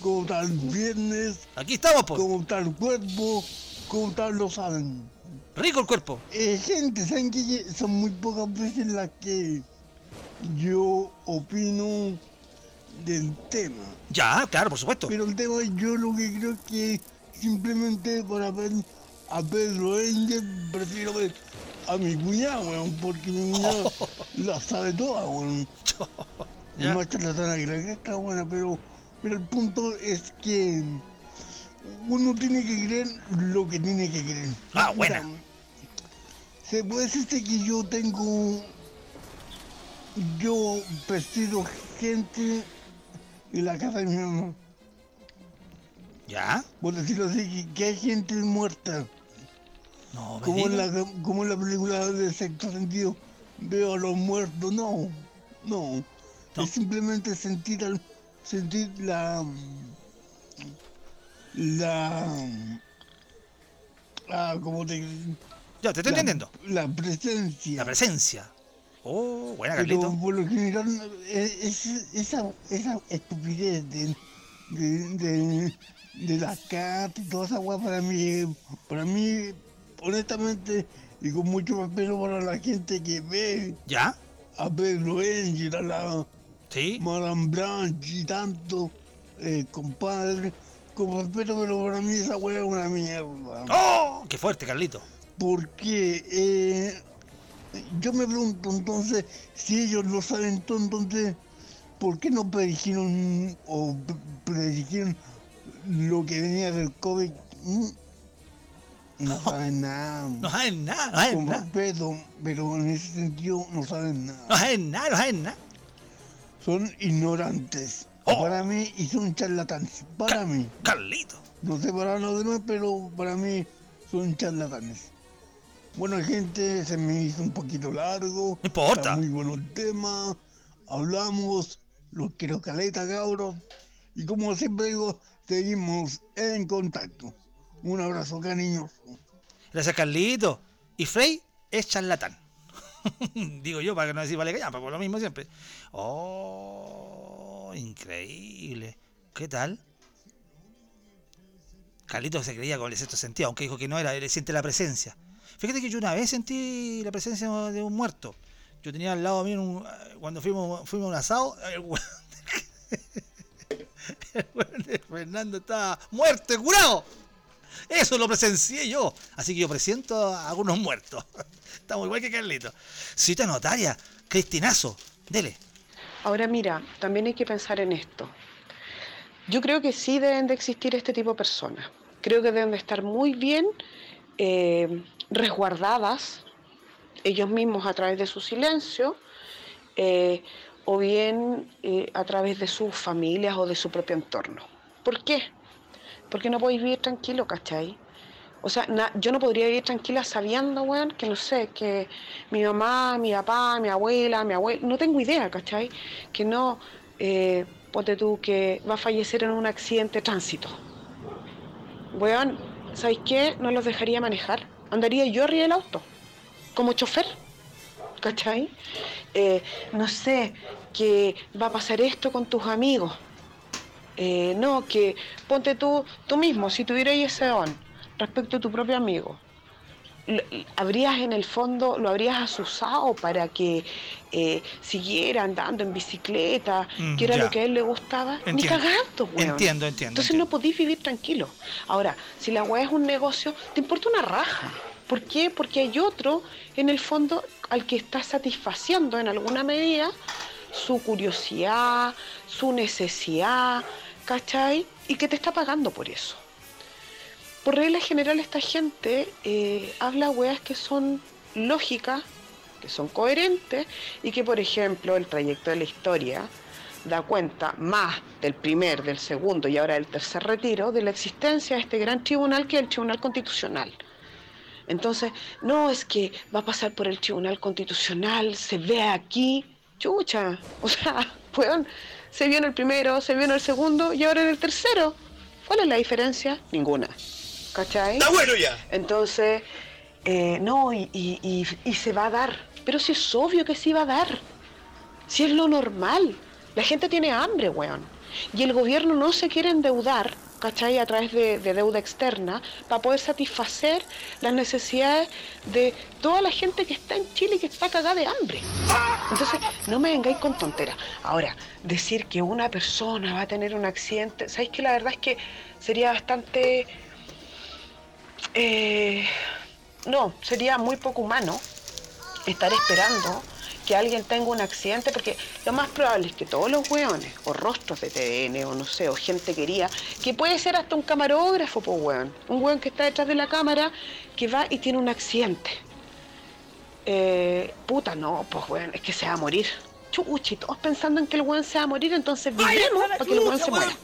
¿Cómo está el viernes? Aquí estamos, pues. ¿Cómo está el cuerpo? ¿Cómo están los Rico el cuerpo. Eh, gente, ¿saben que son muy pocas veces las que yo opino del tema? Ya, claro, por supuesto. Pero el tema yo lo que creo que simplemente para ver a Pedro Engel prefiero ver a mi cuñado, weón, porque mi cuñado la sabe toda, weón. la Más charlatana que la está buena, pero, pero el punto es que uno tiene que creer lo que tiene que creer. Ah, buena. Se puede decir que yo tengo. Yo persigo gente en la casa de mi mamá. ¿Ya? Por decirlo así, que, hay gente muerta. No, como en, la, como en la película de sexto sentido, veo a los muertos. No, no. Es simplemente sentir, al, sentir la. La. Ah, como te ya, te estoy entendiendo. La presencia. La presencia. Oh, buena, Carlito. por lo general, es, esa, esa estupidez de, de, de, las cartas y toda esa guapa para mí, para mí, honestamente, y con mucho respeto para la gente que ve. ¿Ya? A Pedro Angel, a la. Sí. Madame Branch y tanto, eh, compadre. Con respeto, pero para mí esa hueá es una mierda. ¡Oh! ¡Qué fuerte, Carlito! porque eh, yo me pregunto entonces, si ellos lo saben todo, entonces, ¿por qué no predijeron o predijeron lo que venía del COVID? Mm, no saben nada. No saben nada, no saben nada. Respeto, pero en ese sentido no saben nada. No saben nada, no saben nada. Son ignorantes. Oh. Para mí y son charlatanes. Para mí. Carlito. No sé para los demás, pero para mí son charlatanes. Bueno, gente, se me hizo un poquito largo. No importa. muy bueno el tema. Hablamos. Los quiero caleta, cabros. Y como siempre digo, seguimos en contacto. Un abrazo, cariños. Gracias, Carlito. Y Frey es charlatán. Digo yo, para que no decir vale callar, por lo mismo siempre. Oh, increíble. ¿Qué tal? Carlito se creía con el sexto sentido, aunque dijo que no era, él siente la presencia. Fíjate que yo una vez sentí la presencia de un muerto. Yo tenía al lado mío, cuando fuimos, fuimos un asado, Fernando está muerto curado. Eso lo presencié yo. Así que yo presiento a algunos muertos. Estamos igual que Carlito. Cita notaria, Cristinazo, dele. Ahora mira, también hay que pensar en esto. Yo creo que sí deben de existir este tipo de personas. Creo que deben de estar muy bien eh, resguardadas ellos mismos a través de su silencio eh, o bien eh, a través de sus familias o de su propio entorno. ¿Por qué? Porque no podéis vivir tranquilo, ¿cachai? O sea, yo no podría vivir tranquila sabiendo, weón, que no sé, que mi mamá, mi papá, mi abuela, mi abuela, no tengo idea, ¿cachai? Que no, eh, tú, que va a fallecer en un accidente de tránsito. Weón, ¿sabéis qué? No los dejaría manejar. Andaría yo arriba del auto, como chofer, ¿cachai? Eh, no sé, que va a pasar esto con tus amigos. Eh, no, que ponte tú, tú mismo, si tuvieras ese don respecto a tu propio amigo, ¿habrías en el fondo, lo habrías asusado para que eh, siguiera andando en bicicleta, que era lo que a él le gustaba? Ni cagando, weón. Entiendo, entiendo. Entonces no podís vivir tranquilo. Ahora, si la weá es un negocio, te importa una raja. ¿Por qué? Porque hay otro, en el fondo, al que está satisfaciendo en alguna medida su curiosidad, su necesidad, ¿cachai? Y que te está pagando por eso por regla general esta gente eh, habla weas que son lógicas, que son coherentes y que por ejemplo el trayecto de la historia da cuenta más del primer, del segundo y ahora del tercer retiro de la existencia de este gran tribunal que es el Tribunal Constitucional. Entonces, no es que va a pasar por el Tribunal Constitucional, se ve aquí, chucha, o sea, se vio en el primero, se vio en el segundo y ahora en el tercero. ¿Cuál es la diferencia? Ninguna. ¿Cachai? Está bueno ya. Entonces, eh, no, y, se va a dar. Pero si es obvio que sí va a dar. Si es lo normal. La gente tiene hambre, weón. Y el gobierno no se quiere endeudar, ¿cachai? A través de, deuda externa, para poder satisfacer las necesidades de toda la gente que está en Chile y que está cagada de hambre. Entonces, no me vengáis con tonteras. Ahora, decir que una persona va a tener un accidente, ¿sabéis que la verdad es que sería bastante eh, no, sería muy poco humano estar esperando que alguien tenga un accidente, porque lo más probable es que todos los hueones, o rostros de TN, o no sé, o gente quería, que puede ser hasta un camarógrafo, pues hueón, un hueón que está detrás de la cámara, que va y tiene un accidente. Eh, puta, no, pues hueón, es que se va a morir. Chuchi, todos pensando en que el hueón se va a morir, entonces vivimos para que el hueón se muera.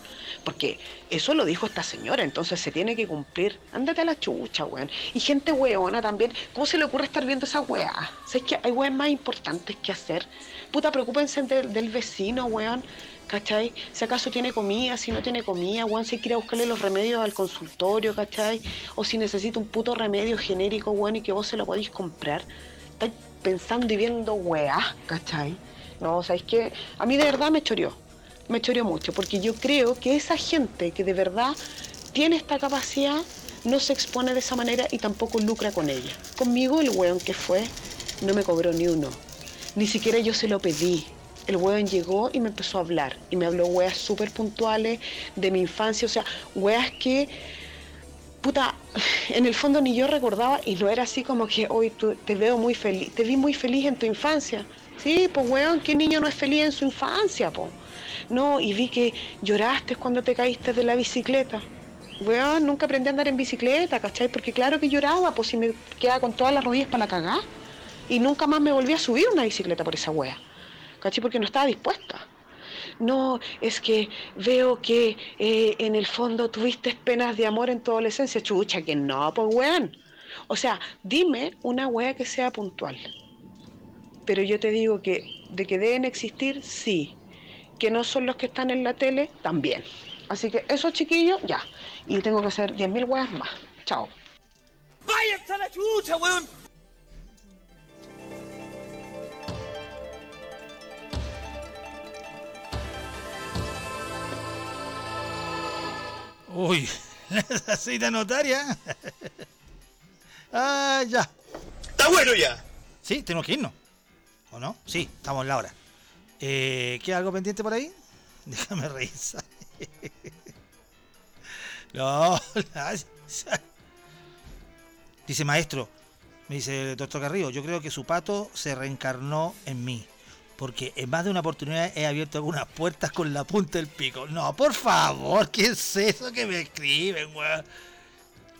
Porque eso lo dijo esta señora, entonces se tiene que cumplir. Ándate a la chucha, weón. Y gente weona también. ¿Cómo se le ocurre estar viendo esa weá? ¿Sabes que hay weas más importantes que hacer? Puta, preocúpense del vecino, weón. ¿Cachai? Si acaso tiene comida, si no tiene comida, weón, si quiere buscarle los remedios al consultorio, ¿cachai? O si necesita un puto remedio genérico, weón, y que vos se lo podéis comprar. Estáis pensando y viendo weá, ¿cachai? No, ¿sabéis que A mí de verdad me choreó me choreó mucho, porque yo creo que esa gente que de verdad tiene esta capacidad no se expone de esa manera y tampoco lucra con ella. Conmigo el weón que fue no me cobró ni uno. Ni siquiera yo se lo pedí. El weón llegó y me empezó a hablar. Y me habló weas súper puntuales de mi infancia. O sea, weas que, puta, en el fondo ni yo recordaba y no era así como que hoy te veo muy feliz. Te vi muy feliz en tu infancia. Sí, pues weón, ¿qué niño no es feliz en su infancia, po? No, y vi que lloraste cuando te caíste de la bicicleta. Weón, nunca aprendí a andar en bicicleta, ¿cachai? Porque claro que lloraba, pues si me quedaba con todas las rodillas para la cagar. Y nunca más me volví a subir una bicicleta por esa wea. ¿Cachai? Porque no estaba dispuesta. No, es que veo que eh, en el fondo tuviste penas de amor en tu adolescencia. Chucha, que no, pues weón. O sea, dime una wea que sea puntual. Pero yo te digo que de que deben existir, sí que no son los que están en la tele, también. Así que esos chiquillos, ya. Y tengo que hacer 10.000 weas más. Chao. ¡Vaya la chucha, weón! Uy, la cita notaria. ah, ya. Está bueno ya. Sí, tenemos que irnos. ¿O no? Sí, estamos en la hora. Eh, ¿Queda algo pendiente por ahí? Déjame revisar. no, dice maestro, me dice el doctor Carrillo, yo creo que su pato se reencarnó en mí. Porque en más de una oportunidad he abierto algunas puertas con la punta del pico. No, por favor, ¿qué es eso que me escriben, weón?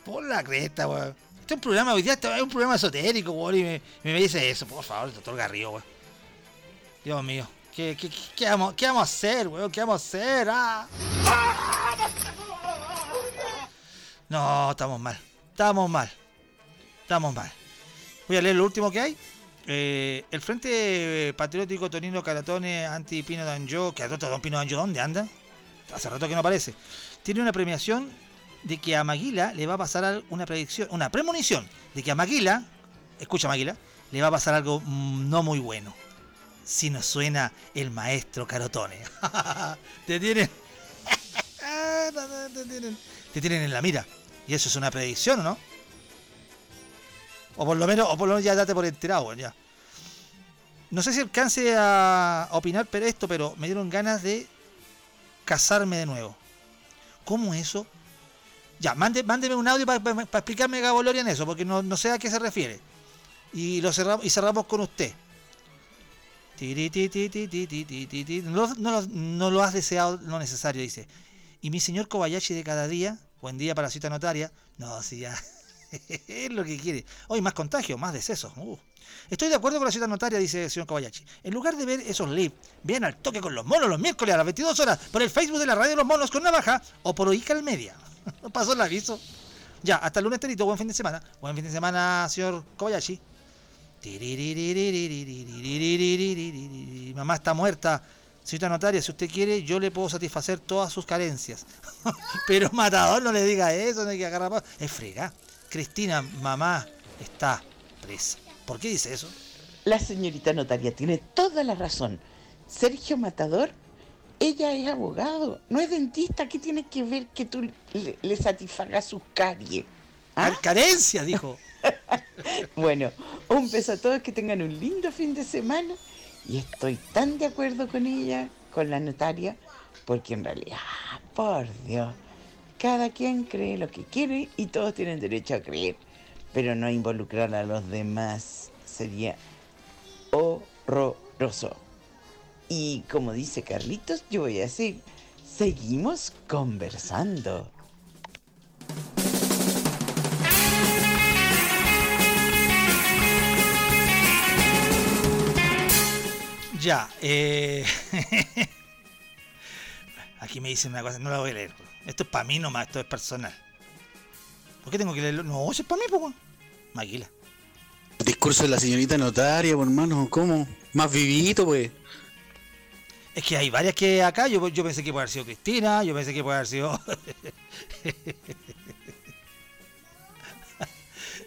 Por la cresta, weón. Este es un programa, hoy día este es un programa esotérico, weón, y me, dice eso, por favor, doctor Garrido, weón. Dios mío, ¿qué, qué, qué, vamos, ¿qué, vamos, a hacer, weón? ¿Qué vamos a hacer? Ah. No, estamos mal. Estamos mal. Estamos mal. Voy a leer lo último que hay. Eh, el Frente Patriótico Tonino Caratone anti Pino Danjo, que Don Pino Danjo, ¿dónde anda? Hace rato que no aparece. Tiene una premiación de que a Maguila le va a pasar una predicción, una premonición de que a Maguila, escucha Maguila, le va a pasar algo mm, no muy bueno. Si nos suena el maestro Carotone. te tienen. te tienen. Te tienen en la mira. Y eso es una predicción, ¿o no? O por lo menos, o por lo menos ya date por enterado, ya. No sé si alcance a opinar pero esto, pero me dieron ganas de casarme de nuevo. ¿Cómo eso? Ya, mándeme un audio para explicarme Gaboloria en eso, porque no, sé a qué se refiere. Y lo cerramos, y cerramos con usted. No, no, lo has deseado lo necesario, dice. Y mi señor Kobayashi de cada día, buen día para la cita notaria. No, si ya. es lo que quiere. Hoy más contagio, más decesos. Uh. Estoy de acuerdo con la ciudad notaria, dice el señor Kobayashi. En lugar de ver esos live, vean al toque con los monos los miércoles a las 22 horas por el Facebook de la radio los monos con navaja o por Oica al Media. no pasó el aviso. Ya, hasta el lunes buen fin de semana. Buen fin de semana, señor Kobayashi. Mamá está muerta. Señorita notaria, si usted quiere, yo le puedo satisfacer todas sus carencias. Pero matador, no le diga eso, no hay que agarrar. Es frega. Cristina, mamá, está presa. ¿Por qué dice eso? La señorita notaria tiene toda la razón. Sergio Matador, ella es abogado, no es dentista. ¿Qué tiene que ver que tú le, satisfagas sus caries? ¿Ah? Carencia, dijo. Bueno, un beso a todos, que tengan un lindo fin de semana. Y estoy tan de acuerdo con ella, con la notaria, porque en realidad, por Dios, cada quien cree lo que quiere y todos tienen derecho a creer, pero no involucrar a los demás sería horroroso. Y como dice Carlitos, yo voy a decir, seguimos conversando. Ya, eh... aquí me dicen una cosa, no la voy a leer. Esto es para mí nomás, esto es personal. ¿Por qué tengo que leerlo? No, eso es para mí, pues, Maquila. El discurso de la señorita notaria, por hermano, ¿cómo? Más vivito, pues. Es que hay varias que acá, yo, yo pensé que puede haber sido Cristina, yo pensé que puede haber sido...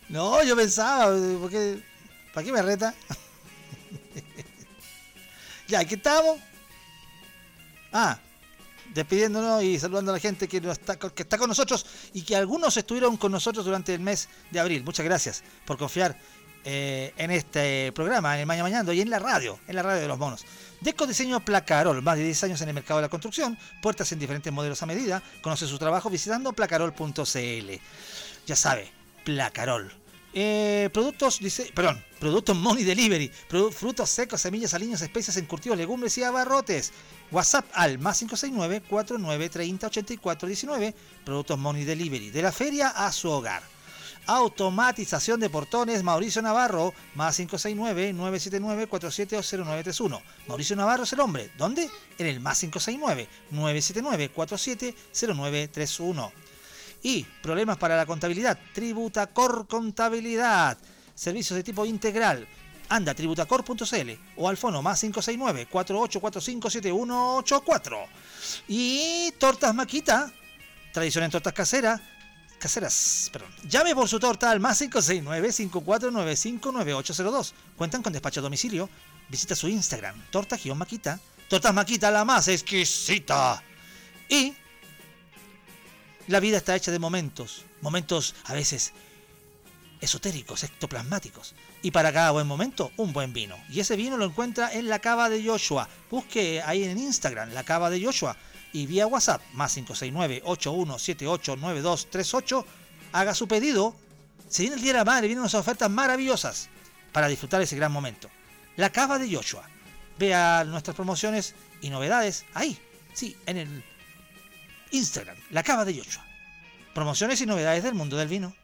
no, yo pensaba, porque ¿para qué me reta? ya, aquí estamos. Ah, despidiéndonos y saludando a la gente que, está, con nosotros y que algunos estuvieron con nosotros durante el mes de abril. Muchas gracias por confiar eh, en este programa, en el Mañana Mañando y en la radio, en la radio de los monos. Deco Diseño Placarol, más de 10 años en el mercado de la construcción, puertas en diferentes modelos a medida. Conoce su trabajo visitando placarol.cl. Ya sabe, Placarol eh, productos, perdón, productos Money Delivery, frutos secos, semillas, aliños, especias, encurtidos, legumbres y abarrotes. WhatsApp al más 569 4930 8419 Productos Money Delivery, de la feria a su hogar. Automatización de portones Mauricio Navarro, más 569-979-470931. Mauricio Navarro es el hombre. ¿Dónde? En el más 569-979-470931 y problemas para la contabilidad. Tributacor Contabilidad. Servicios de tipo integral. Anda a tributacor.cl o al fono más 569-48457184. Y Tortas Maquita. Tradición en tortas caseras. Caseras, perdón. Llame por su torta al más 569-5495-9802. Cuentan con despacho a domicilio. Visita su Instagram, torta-maquita. Tortas Maquita, la más exquisita. Y la vida está hecha de momentos, momentos a veces esotéricos, ectoplasmáticos. Y para cada buen momento, un buen vino. Y ese vino lo encuentra en la cava de Joshua. Busque ahí en Instagram, la cava de Joshua. y vía WhatsApp más 569-81789238 haga su pedido. Se viene el Día de la Madre, vienen unas ofertas maravillosas para disfrutar ese gran momento. La Cava de Joshua. Vea nuestras promociones y novedades ahí, sí, en el Instagram, La Cava de Joshua. Promociones y novedades del mundo del vino.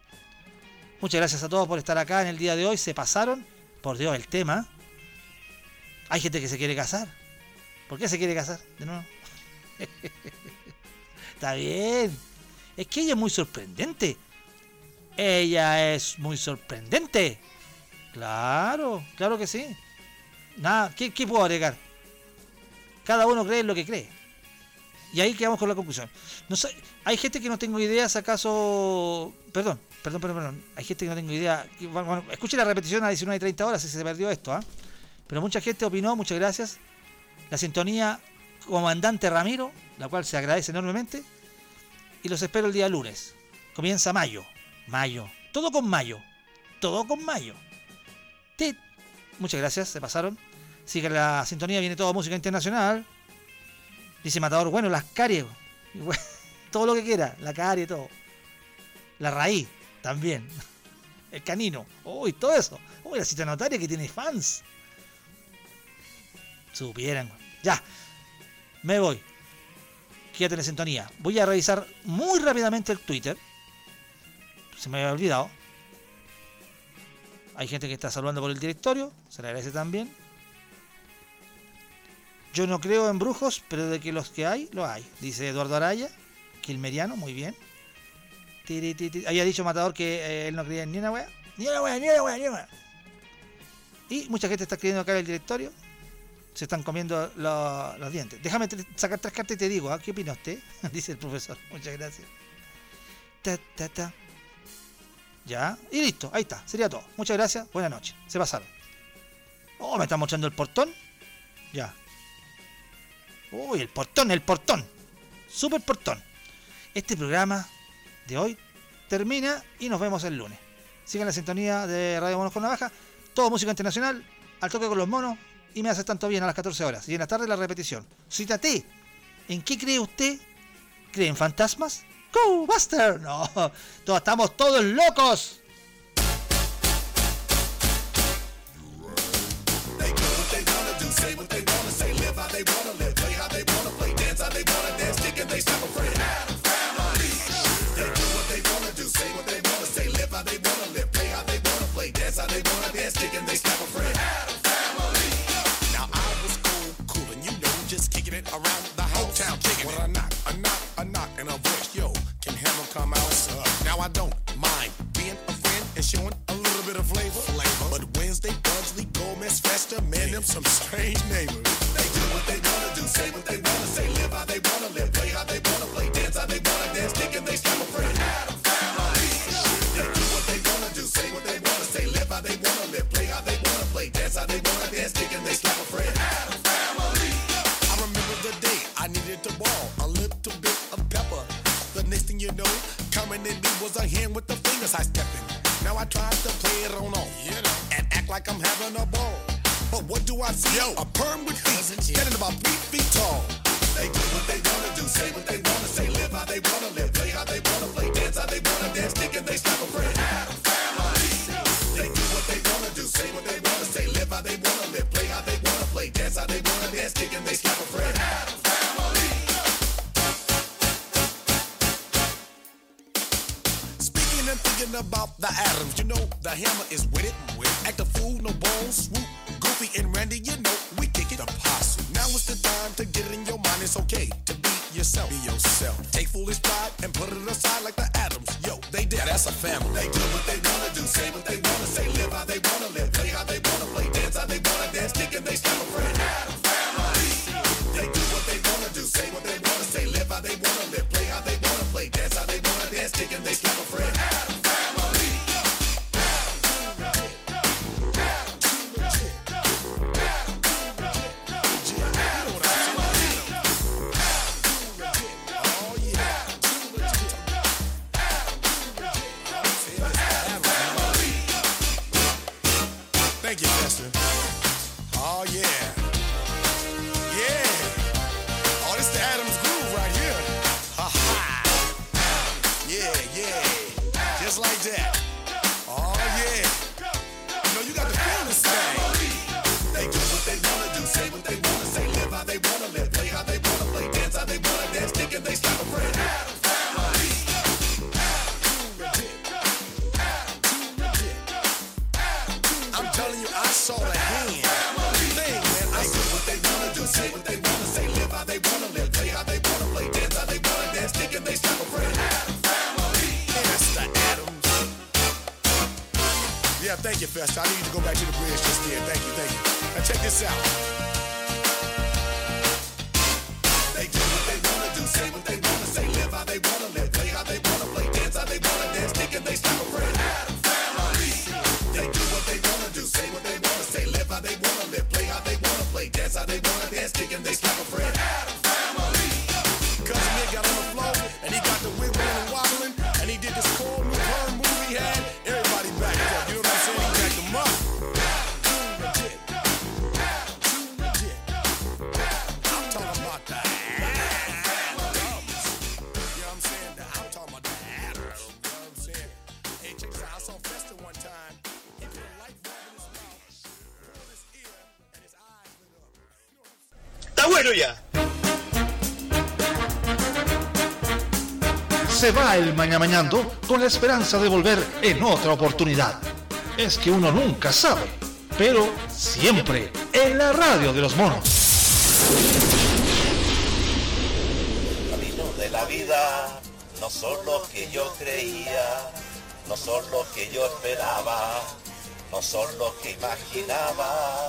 Muchas gracias a todos por estar acá en el día de hoy. Se pasaron, por Dios, el tema. Hay gente que se quiere casar. ¿Por qué se quiere casar? De nuevo. Está bien. Es que ella es muy sorprendente. Ella es muy sorprendente. Claro, claro que sí. Nada, ¿qué, puedo agregar? Cada uno cree lo que cree. Y ahí quedamos con la conclusión. No sé, hay gente que no tengo ideas, acaso. Perdón, perdón, perdón, perdón. Hay gente que no tengo idea. Bueno, escuche la repetición a 19 y 30 horas si se perdió esto, ¿ah? Pero mucha gente opinó, muchas gracias. La sintonía Comandante Ramiro, la cual se agradece enormemente. Y los espero el día lunes. Comienza mayo. Mayo. Todo con mayo. Todo con mayo. Muchas gracias, se pasaron. Sigue la sintonía, viene toda música internacional. Dice Matador, bueno, las caries. todo lo que quiera, la carie, todo. La raíz, también. El canino. Uy, todo eso. Uy, la cita notaria que tiene fans. Supieran. Ya. Me voy. Quédate en sintonía. Voy a revisar muy rápidamente el Twitter. Se me había olvidado. Hay gente que está saludando por el directorio. Se le agradece también. Yo no creo en brujos, pero de que los que hay, lo hay. Dice Eduardo Araya, Quilmeriano, muy bien. Había dicho Matador que eh, él no creía en ni una wea. Ni una wea, ni una wea, ni una wea. Y mucha gente está escribiendo acá en el directorio se están comiendo los, dientes. Déjame sacar tres cartas y te digo, ¿ah? ¿qué opina usted? Dice el profesor. Muchas gracias. Ya, y listo, ahí está, sería todo. Muchas gracias, buenas noches. Se pasaron. Oh, me está mostrando el portón. Ya. Uy, el portón, el portón. Super portón. Este programa de hoy termina y nos vemos el lunes. Sigan la sintonía de Radio Monos con Navaja. Todo música internacional. Al toque con los monos y me hace tanto bien a las 14 horas. Y en la tarde la repetición. Cítate. ¿En qué cree usted? ¿Cree en fantasmas? ¡Go, Buster! No, todos, estamos todos locos. Around the house. Town kicking when I knock, a knock, a knock, and a voice, yo, can Hammer come out? Now I don't mind being a friend and showing a little bit of flavor. flavor. But Wednesday, Bugsley, Gomez, Festa, man, them some strange neighbors. ya. Se va el maña mañando con la esperanza de volver en otra oportunidad. Es que uno nunca sabe, pero siempre en la radio de los monos. Caminos de la vida no son los que yo creía, no son los que yo esperaba, no son los que imaginaba